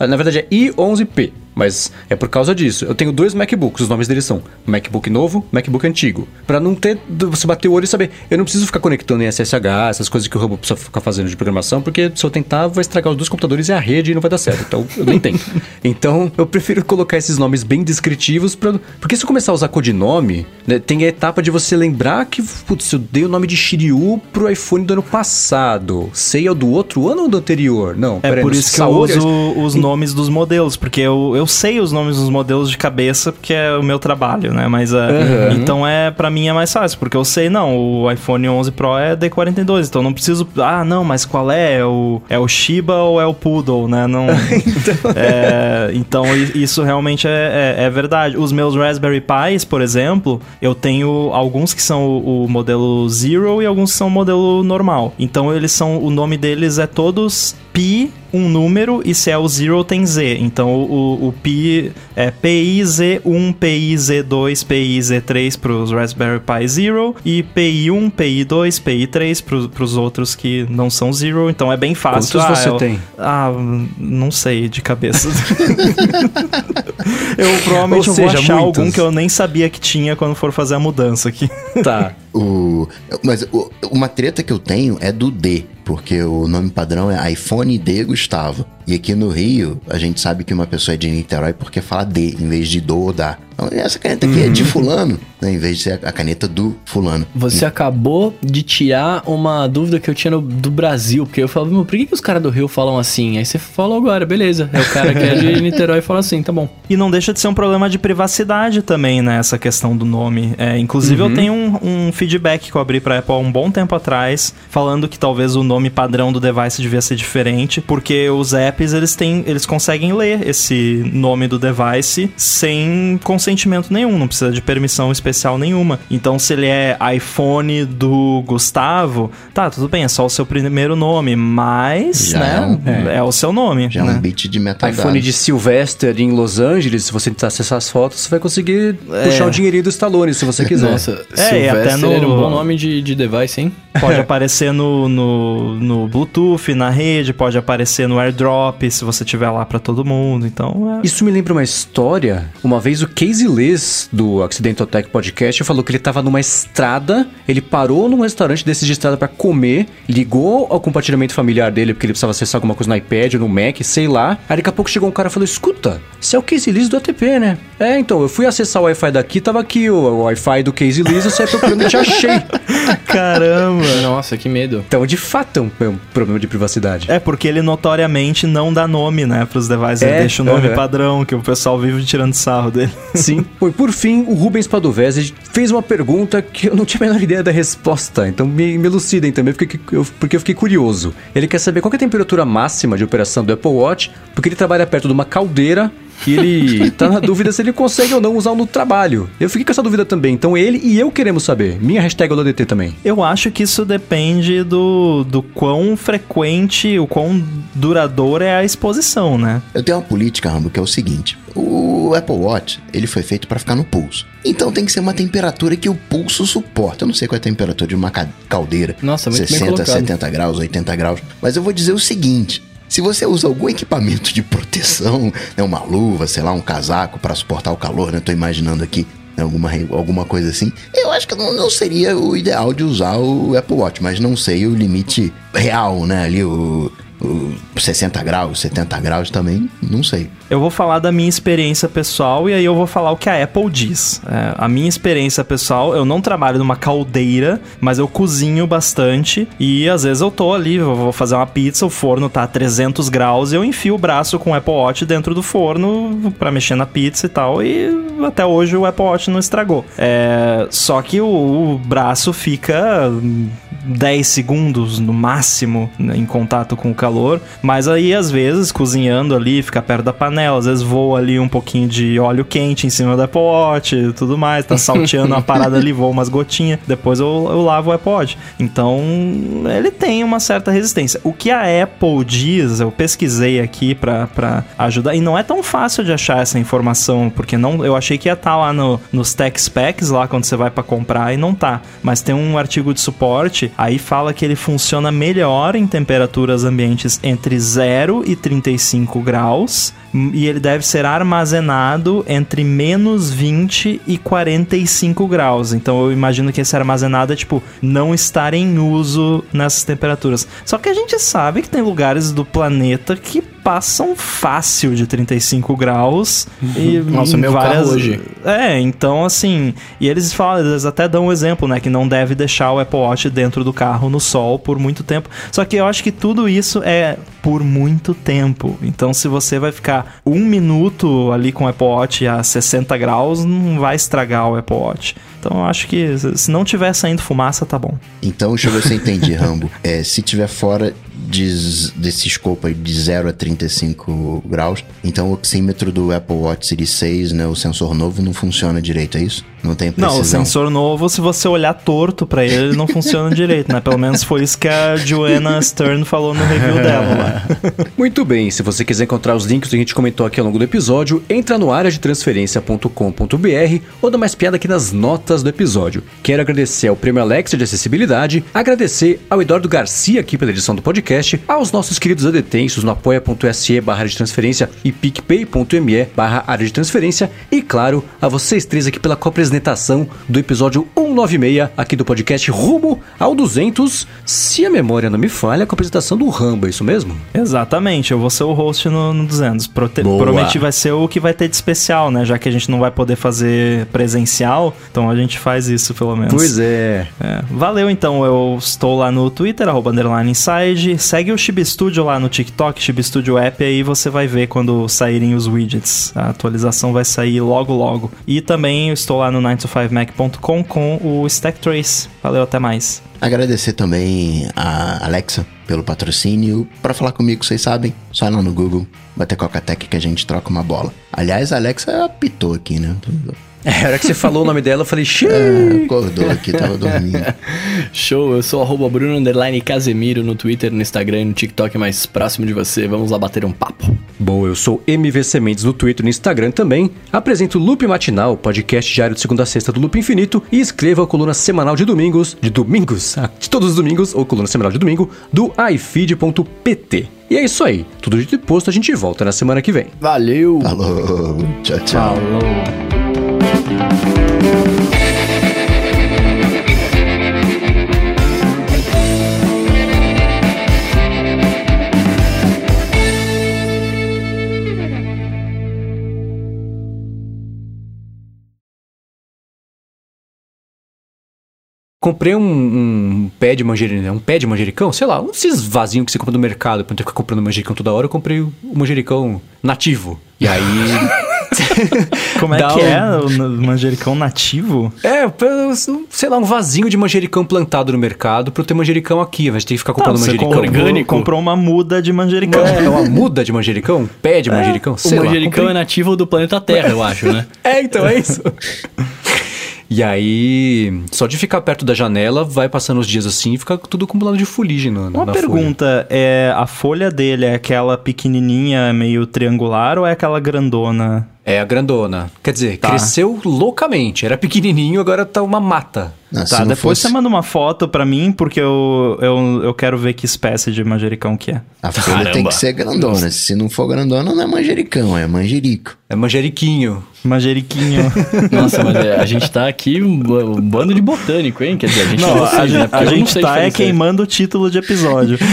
é, na verdade é i11P. Mas é por causa disso. Eu tenho dois MacBooks, os nomes deles são MacBook novo, MacBook antigo. para não ter você bater o olho e saber. Eu não preciso ficar conectando em SSH, essas coisas que o robô precisa ficar fazendo de programação, porque se eu tentar, vai estragar os dois computadores e a rede e não vai dar certo. Então, eu nem tenho. <laughs> então, eu prefiro colocar esses nomes bem descritivos, pra, porque se eu começar a usar codinome, né, tem a etapa de você lembrar que, putz, eu dei o nome de Shiryu pro iPhone do ano passado. Sei é o do outro ano ou do anterior? Não, É por isso que eu uso os nomes dos modelos, porque eu, eu eu sei os nomes dos modelos de cabeça porque é o meu trabalho, né? Mas uh, Uhum. então é para mim é mais fácil, porque eu sei, não, o iPhone 11 Pro é D42, então não preciso, ah, não, mas qual é? É o, é o Shiba ou é o Poodle, né? Não, <laughs> é, então isso realmente é, é- é verdade. Os meus Raspberry Pis, por exemplo, eu tenho alguns que são o, o modelo Zero e alguns que são o modelo normal. Então eles são, o nome deles é todos Pi, um número, e se é o Zero tem Z. Então o, o Pi é PIZ1, PIZ2, PIZ3 para os Raspberry Pi Zero e PI1, PI2, PI3 para os outros que não são Zero. Então é bem fácil. Quantos Ah, você eu- tem? ah, não sei de cabeça. <laughs> eu provavelmente Ou vou seja, achar muitos. algum que eu nem sabia que tinha quando for fazer a mudança aqui. Tá. O, mas o- uma treta que eu tenho é do D, porque o nome padrão é iPhone D Gustavo. E aqui no Rio, a gente sabe que uma pessoa é de Niterói porque fala D, em vez de do ou da. Então, essa caneta aqui é de fulano, né, em vez de ser a caneta do fulano. Você acabou de tirar uma dúvida que eu tinha no- do Brasil, porque eu falava, meu, por que, que os caras do Rio falam assim? Aí você falou agora, beleza. É o cara que é de <laughs> Niterói e fala assim, tá bom. E não deixa de ser um problema de privacidade também, né? Essa questão do nome. É, inclusive, eu tenho um, um feedback que eu abri pra Apple há um bom tempo atrás, falando que talvez o nome padrão do device devia ser diferente, porque os apps, eles têm, eles conseguem ler esse nome do device sem consentimento nenhum, não precisa de permissão especial nenhuma. Então, se ele é iPhone do Gustavo, tá, tudo bem, é só o seu primeiro nome, mas, Já né, é é, o seu nome, Já é né? um bit de metadados. iPhone de Sylvester em Los Angeles, se você tentar acessar as fotos, você vai conseguir puxar o dinheirinho do Stallone, se você quiser. Nossa, É, até no- era um bom nome de, de device, hein? Pode <laughs> aparecer no, no, no Bluetooth, na rede, pode aparecer no AirDrop, se você tiver lá pra todo mundo. Então, é... Isso me lembra uma história. Uma vez o Casey Liz, do Accidental Tech Podcast, falou que ele tava numa estrada, ele parou num restaurante desses de estrada pra comer, ligou ao compartilhamento familiar dele, porque ele precisava acessar alguma coisa no iPad ou no Mac, sei lá. Aí daqui a pouco chegou um cara e falou: Escuta, você é o Casey Liz do ATP, né? É, então, eu fui acessar o Wi-Fi daqui, tava aqui o, o Wi-Fi do Casey Liz, eu saí procurando e te achei. <laughs> Caramba! Nossa, que medo. Então, de fato, é um, é um problema de privacidade. É porque ele notoriamente não dá nome, né, pros devices. É, ele deixa o nome aham. padrão, que o pessoal vive tirando sarro dele. Sim. <laughs> E por fim, o Rubens Padovese fez uma pergunta que eu não tinha a menor ideia da resposta. Então me, me elucidem também, porque eu, porque eu fiquei curioso. Ele quer saber qual é a temperatura máxima de operação do Apple Watch, porque ele trabalha perto de uma caldeira e ele tá na dúvida se ele consegue ou não usar no trabalho. Eu fiquei com essa dúvida também. Então ele e eu queremos saber. Minha hashtag é OLADT também. Eu acho que isso depende do, do quão frequente, o quão duradoura é a exposição, né? Eu tenho uma política, Rambo, que é o seguinte: o Apple Watch ele foi feito para ficar no pulso. Então tem que ser uma temperatura que o pulso suporta. Eu não sei qual é a temperatura de uma ca- caldeira. Nossa, muito bem 60, colocado. 70 graus, 80 graus. Mas eu vou dizer o seguinte. Se você usa algum equipamento de proteção, né, uma luva, sei lá, um casaco para suportar o calor, né? Tô imaginando aqui né, alguma, alguma coisa assim. Eu acho que não, não seria o ideal de usar o Apple Watch, mas não sei o limite real, né? Ali o 60 graus, 70 graus também, não sei. Eu vou falar da minha experiência pessoal e aí eu vou falar o que a Apple diz. É, a minha experiência pessoal, eu não trabalho numa caldeira, mas eu cozinho bastante e às vezes eu tô ali, eu vou fazer uma pizza, o forno tá a 300 graus e eu enfio o braço com o Apple Watch dentro do forno pra mexer na pizza e tal e até hoje o Apple Watch não estragou. É, só que o, o braço fica 10 segundos no máximo né, em contato com o calor, mas aí às vezes cozinhando ali, fica perto da panela, às vezes voa ali um pouquinho de óleo quente em cima do Apple Watch e tudo mais, tá salteando uma parada ali, voa umas gotinhas, depois eu, eu lavo o Watch. Então ele tem uma certa resistência. O que a Apple diz, eu pesquisei aqui pra ajudar, e não é tão fácil de achar essa informação, porque não, eu achei que ia estar lá no, nos Tech Specs, lá quando você vai pra comprar, e não tá. Mas tem um artigo de suporte, aí fala que ele funciona melhor em temperaturas ambientes entre 0 e 35 graus, e ele deve ser armazenado entre menos 20 e 45 graus. Então eu imagino que esse armazenado é tipo não estar em uso nessas temperaturas. Só que a gente sabe que tem lugares do planeta que passam fácil de 35 graus e Nossa, meu carro hoje. É, então assim, e eles falam, eles até dão um exemplo, né, que não deve deixar o Apple Watch dentro do carro no sol por muito tempo. Só que eu acho que tudo isso é por muito tempo. Então, se você vai ficar um minuto ali com o Apple Watch a 60 graus, não vai estragar o Apple Watch. Então, eu acho que se não tiver saindo fumaça, tá bom. Então, deixa eu ver se eu entendi, <laughs> Rambo. É, se tiver fora de, desse escopo aí de 0 a 35 graus, então o oxímetro do Apple Watch Series 6, né, o sensor novo, não funciona direito, é isso? Não tem precisão? Não, o sensor novo, se você olhar torto para ele, ele não funciona <laughs> direito, né? Pelo menos foi isso que a Joanna Stern falou no review dela lá. <laughs> Muito bem, se você quiser encontrar os links que a gente comentou aqui ao longo do episódio, entra no área de transferência.com.br ou dá mais piada aqui nas notas do episódio. Quero agradecer ao Prêmio Alexa de Acessibilidade, agradecer ao Eduardo Garcia aqui pela edição do podcast, aos nossos queridos adetensos no apoia.se barra de transferência e picpay.me barra área de transferência e, claro, a vocês três aqui pela coapresentação do episódio 196 aqui do podcast rumo ao 200, se a memória não me falha, com a apresentação do Ramba, é isso mesmo? Exatamente, eu vou ser o host no, no 200. Prote Boa. Prometi vai ser o que vai ter de especial, né? Já que a gente não vai poder fazer presencial, então a gente faz isso pelo menos. Pois é. É, Valeu então, eu estou lá no Twitter, arroba underline inside. Segue o Chib Studio lá no TikTok, Chib Studio App, aí você vai ver quando saírem os widgets. A atualização vai sair logo logo. E também eu estou lá no 9to5mac.com com o Stack Trace. Valeu, até mais. Agradecer também a Alexa pelo patrocínio. Para falar comigo, vocês sabem, só lá no Google, bater Coca-Tech que a gente troca uma bola. Aliás, a Alexa apitou aqui, né? <laughs> É, a hora que você falou o nome dela, eu falei, xiii. É, acordou aqui, tava dormindo. <laughs> Show, eu sou arroba Bruno Underline Casemiro no Twitter, no Instagram e no TikTok mais próximo de você. Vamos lá bater um papo. Bom, eu sou MVC Mendes no Twitter e no Instagram também. Apresento o Loop Matinal, podcast diário de segunda a sexta do Loop Infinito. E escrevo a coluna semanal de domingos, de domingos, ah, <laughs> de todos os domingos, ou coluna semanal de domingo, do ifeed.pt. E é isso aí. Tudo dito e posto, a gente volta na semana que vem. Valeu! Falou, tchau, tchau. Comprei um, um pé de manjericão, um pé de manjericão, sei lá, um desses vasinhos que você compra no mercado, pra não ter que ficar comprando manjericão toda hora, eu comprei o manjericão nativo. E aí. <laughs> Como é que um- é o manjericão nativo? É, sei lá, um vasinho de manjericão plantado no mercado pra eu ter manjericão aqui, ao invés de ter que ficar comprando Tá, você manjericão. comprou, orgânico? comprou uma muda de manjericão. É uma <laughs> muda de manjericão? Um pé de manjericão? O Sei lá, manjericão comprei- é nativo do planeta Terra, eu acho, né? <laughs> É, então é isso. E aí, só de ficar perto da janela, vai passando os dias assim e fica tudo acumulado de fuligem na, Uma na pergunta, é a folha dele é aquela pequenininha, meio triangular ou é aquela grandona? É a grandona. Quer dizer, Tá. cresceu loucamente. Era pequenininho, agora tá uma mata. Não, Tá, não depois fosse, você manda uma foto pra mim, porque eu, eu, eu quero ver que espécie de manjericão que é. a folha tem Caramba. que ser grandona. Se não for grandona, não é manjericão, é manjerico. É manjeriquinho. Manjeriquinho. <laughs> Nossa, mas é, a gente tá aqui um, um bando de botânico, hein? Quer dizer, a gente Não, vocês, a, né? gente, Porque a não gente tá é queimando o título de episódio. <laughs>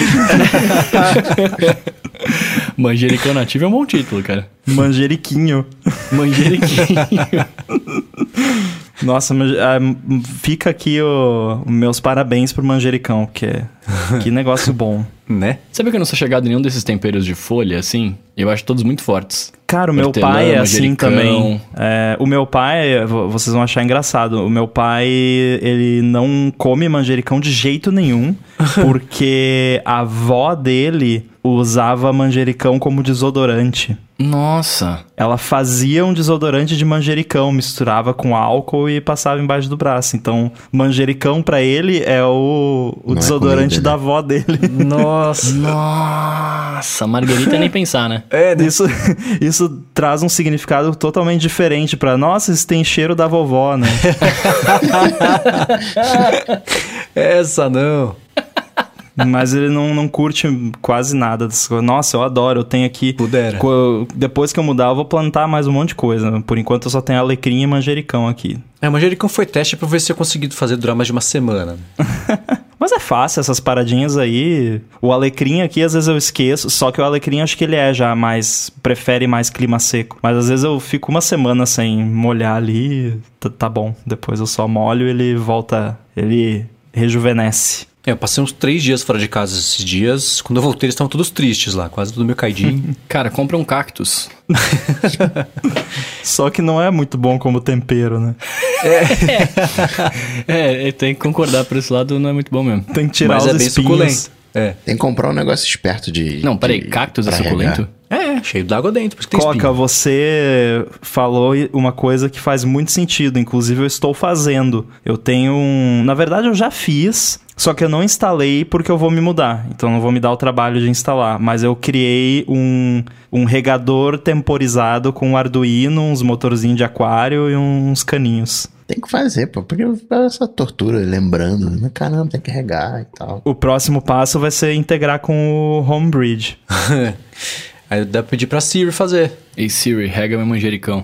Manjericão nativo é um bom título, cara. Manjeriquinho. Manjeriquinho. <laughs> Nossa, ah, fica aqui o, meus parabéns pro manjericão, porque que <laughs> negócio bom. Né? Sabe que eu não sou chegado em nenhum desses temperos de folha, assim? Eu acho todos muito fortes. Cara, o meu Hortelã, pai é assim também. É, o meu pai, vo- vocês vão achar engraçado, o meu pai, ele não come manjericão de jeito nenhum, <laughs> porque a avó dele usava manjericão como desodorante. Nossa. Ela fazia um desodorante de manjericão, misturava com álcool e passava embaixo do braço. Então, manjericão pra ele é o, o é desodorante comida, da avó dele. Nossa. <laughs> Nossa, Margarita nem pensar, né? É, né? Isso, isso traz um significado totalmente diferente pra. Nossa, isso tem cheiro da vovó, né? <laughs> <laughs> Essa não. <laughs> Mas ele não, não curte quase nada dessas coisas. Nossa, eu adoro. Eu tenho aqui. Pudera. Co- Depois que eu mudar, eu vou plantar mais um monte de coisa. Por enquanto, eu só tenho alecrim e manjericão aqui. É, manjericão foi teste pra ver se eu consegui fazer durar mais de uma semana. <laughs> Mas é fácil, essas paradinhas aí. O alecrim aqui, às vezes eu esqueço. Só que o alecrim, acho que ele é já mais. Prefere mais clima seco. Mas às vezes eu fico uma semana sem molhar ali. Tá, tá bom. Depois eu só molho e ele volta. Ele rejuvenesce. É, eu passei uns três dias fora de casa esses dias. Quando eu voltei, eles estavam todos tristes lá, quase tudo meio caidinho. <laughs> Cara, compra um cactus. <laughs> Só que não é muito bom como tempero, né? <laughs> É, tem que concordar por esse lado, não é muito bom mesmo. Tem que tirar Mas os é bem espinhos. suculento. É. Tem que comprar um negócio esperto de. Não, peraí, de- cactus é suculento? regar. É, cheio d'água dentro, por isso que tem Coca, espinho. você falou uma coisa que faz muito sentido. Inclusive, eu estou fazendo. Eu tenho um. Na verdade, eu já fiz. Só que eu não instalei porque eu vou me mudar. Então não vou me dar o trabalho de instalar. Mas eu criei um, um regador temporizado com um Arduino, uns motorzinhos de aquário e uns caninhos. Tem que fazer, pô. Porque essa tortura, lembrando. né? Caramba, tem que regar e tal. O próximo passo vai ser integrar com o Homebridge. <laughs> Aí dá pra pedir pra Siri fazer. Ei Siri, rega meu manjericão.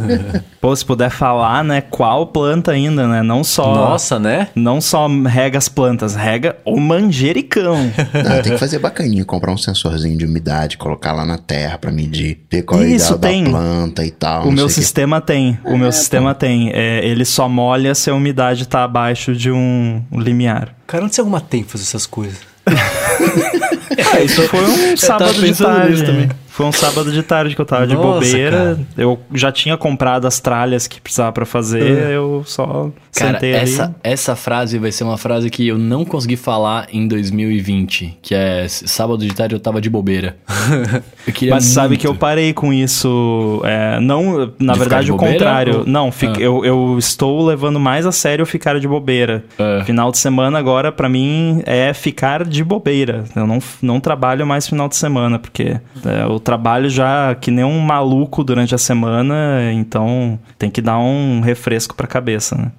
<laughs> Pô, se puder falar, né? Qual planta ainda, né? Não só. Nossa, né? Não só rega as plantas, rega o manjericão. <laughs> Não, tem que fazer bacaninha, comprar um sensorzinho de umidade, colocar lá na terra pra medir, ver qual é Isso, ideal da tem. planta e tal. o meu sistema tem. O meu sistema tem. É, ele só molha se a umidade tá abaixo de um limiar. Cara, onde você arruma tempo fazer essas coisas? <laughs> É, isso foi um sábado de tarde. nisso também. Foi um sábado de tarde que eu tava de Nossa, bobeira. cara. Eu já tinha comprado as tralhas que precisava pra fazer. Eu só Cara, sentei essa, ali. essa frase vai ser uma frase que eu não consegui falar em 2020, que é sábado de tarde eu tava de bobeira. <laughs> Eu queria Mas sabe muito. que eu parei com isso. é, não, na De verdade, o de contrário. ou- Não, fica- Ah. eu, eu estou levando mais a sério ficar de bobeira. É. Final de semana agora, pra mim, é ficar de bobeira. Eu não, não trabalho mais final de semana, porque é, eu trabalho já que nem um maluco durante a semana, então tem que dar um refresco pra cabeça, né?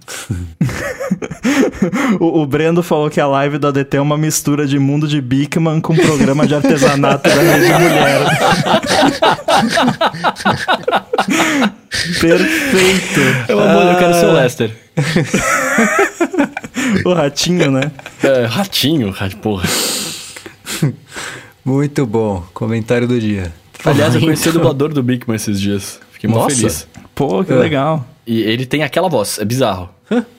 <laughs> o, o Brendo falou que a live do ADT é uma mistura de mundo de Bigman com programa de artesanato da Rede Mulher. Perfeito. Eu, amo, eu quero ser o Lester. <laughs> O ratinho, né? É, ratinho, rat- porra. Muito bom. Comentário do dia. Aliás, eu conheci o dublador do Bigman esses dias. Fiquei muito Nossa. feliz. Pô, que É. legal. E ele tem aquela voz, é bizarro.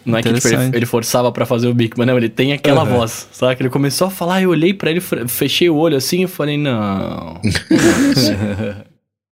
Não é que tipo, ele, ele forçava pra fazer o Bigman, não, ele tem aquela Aham. voz. Sabe? Que ele começou a falar, eu olhei pra ele, fe- fechei o olho assim e falei, não. <laughs>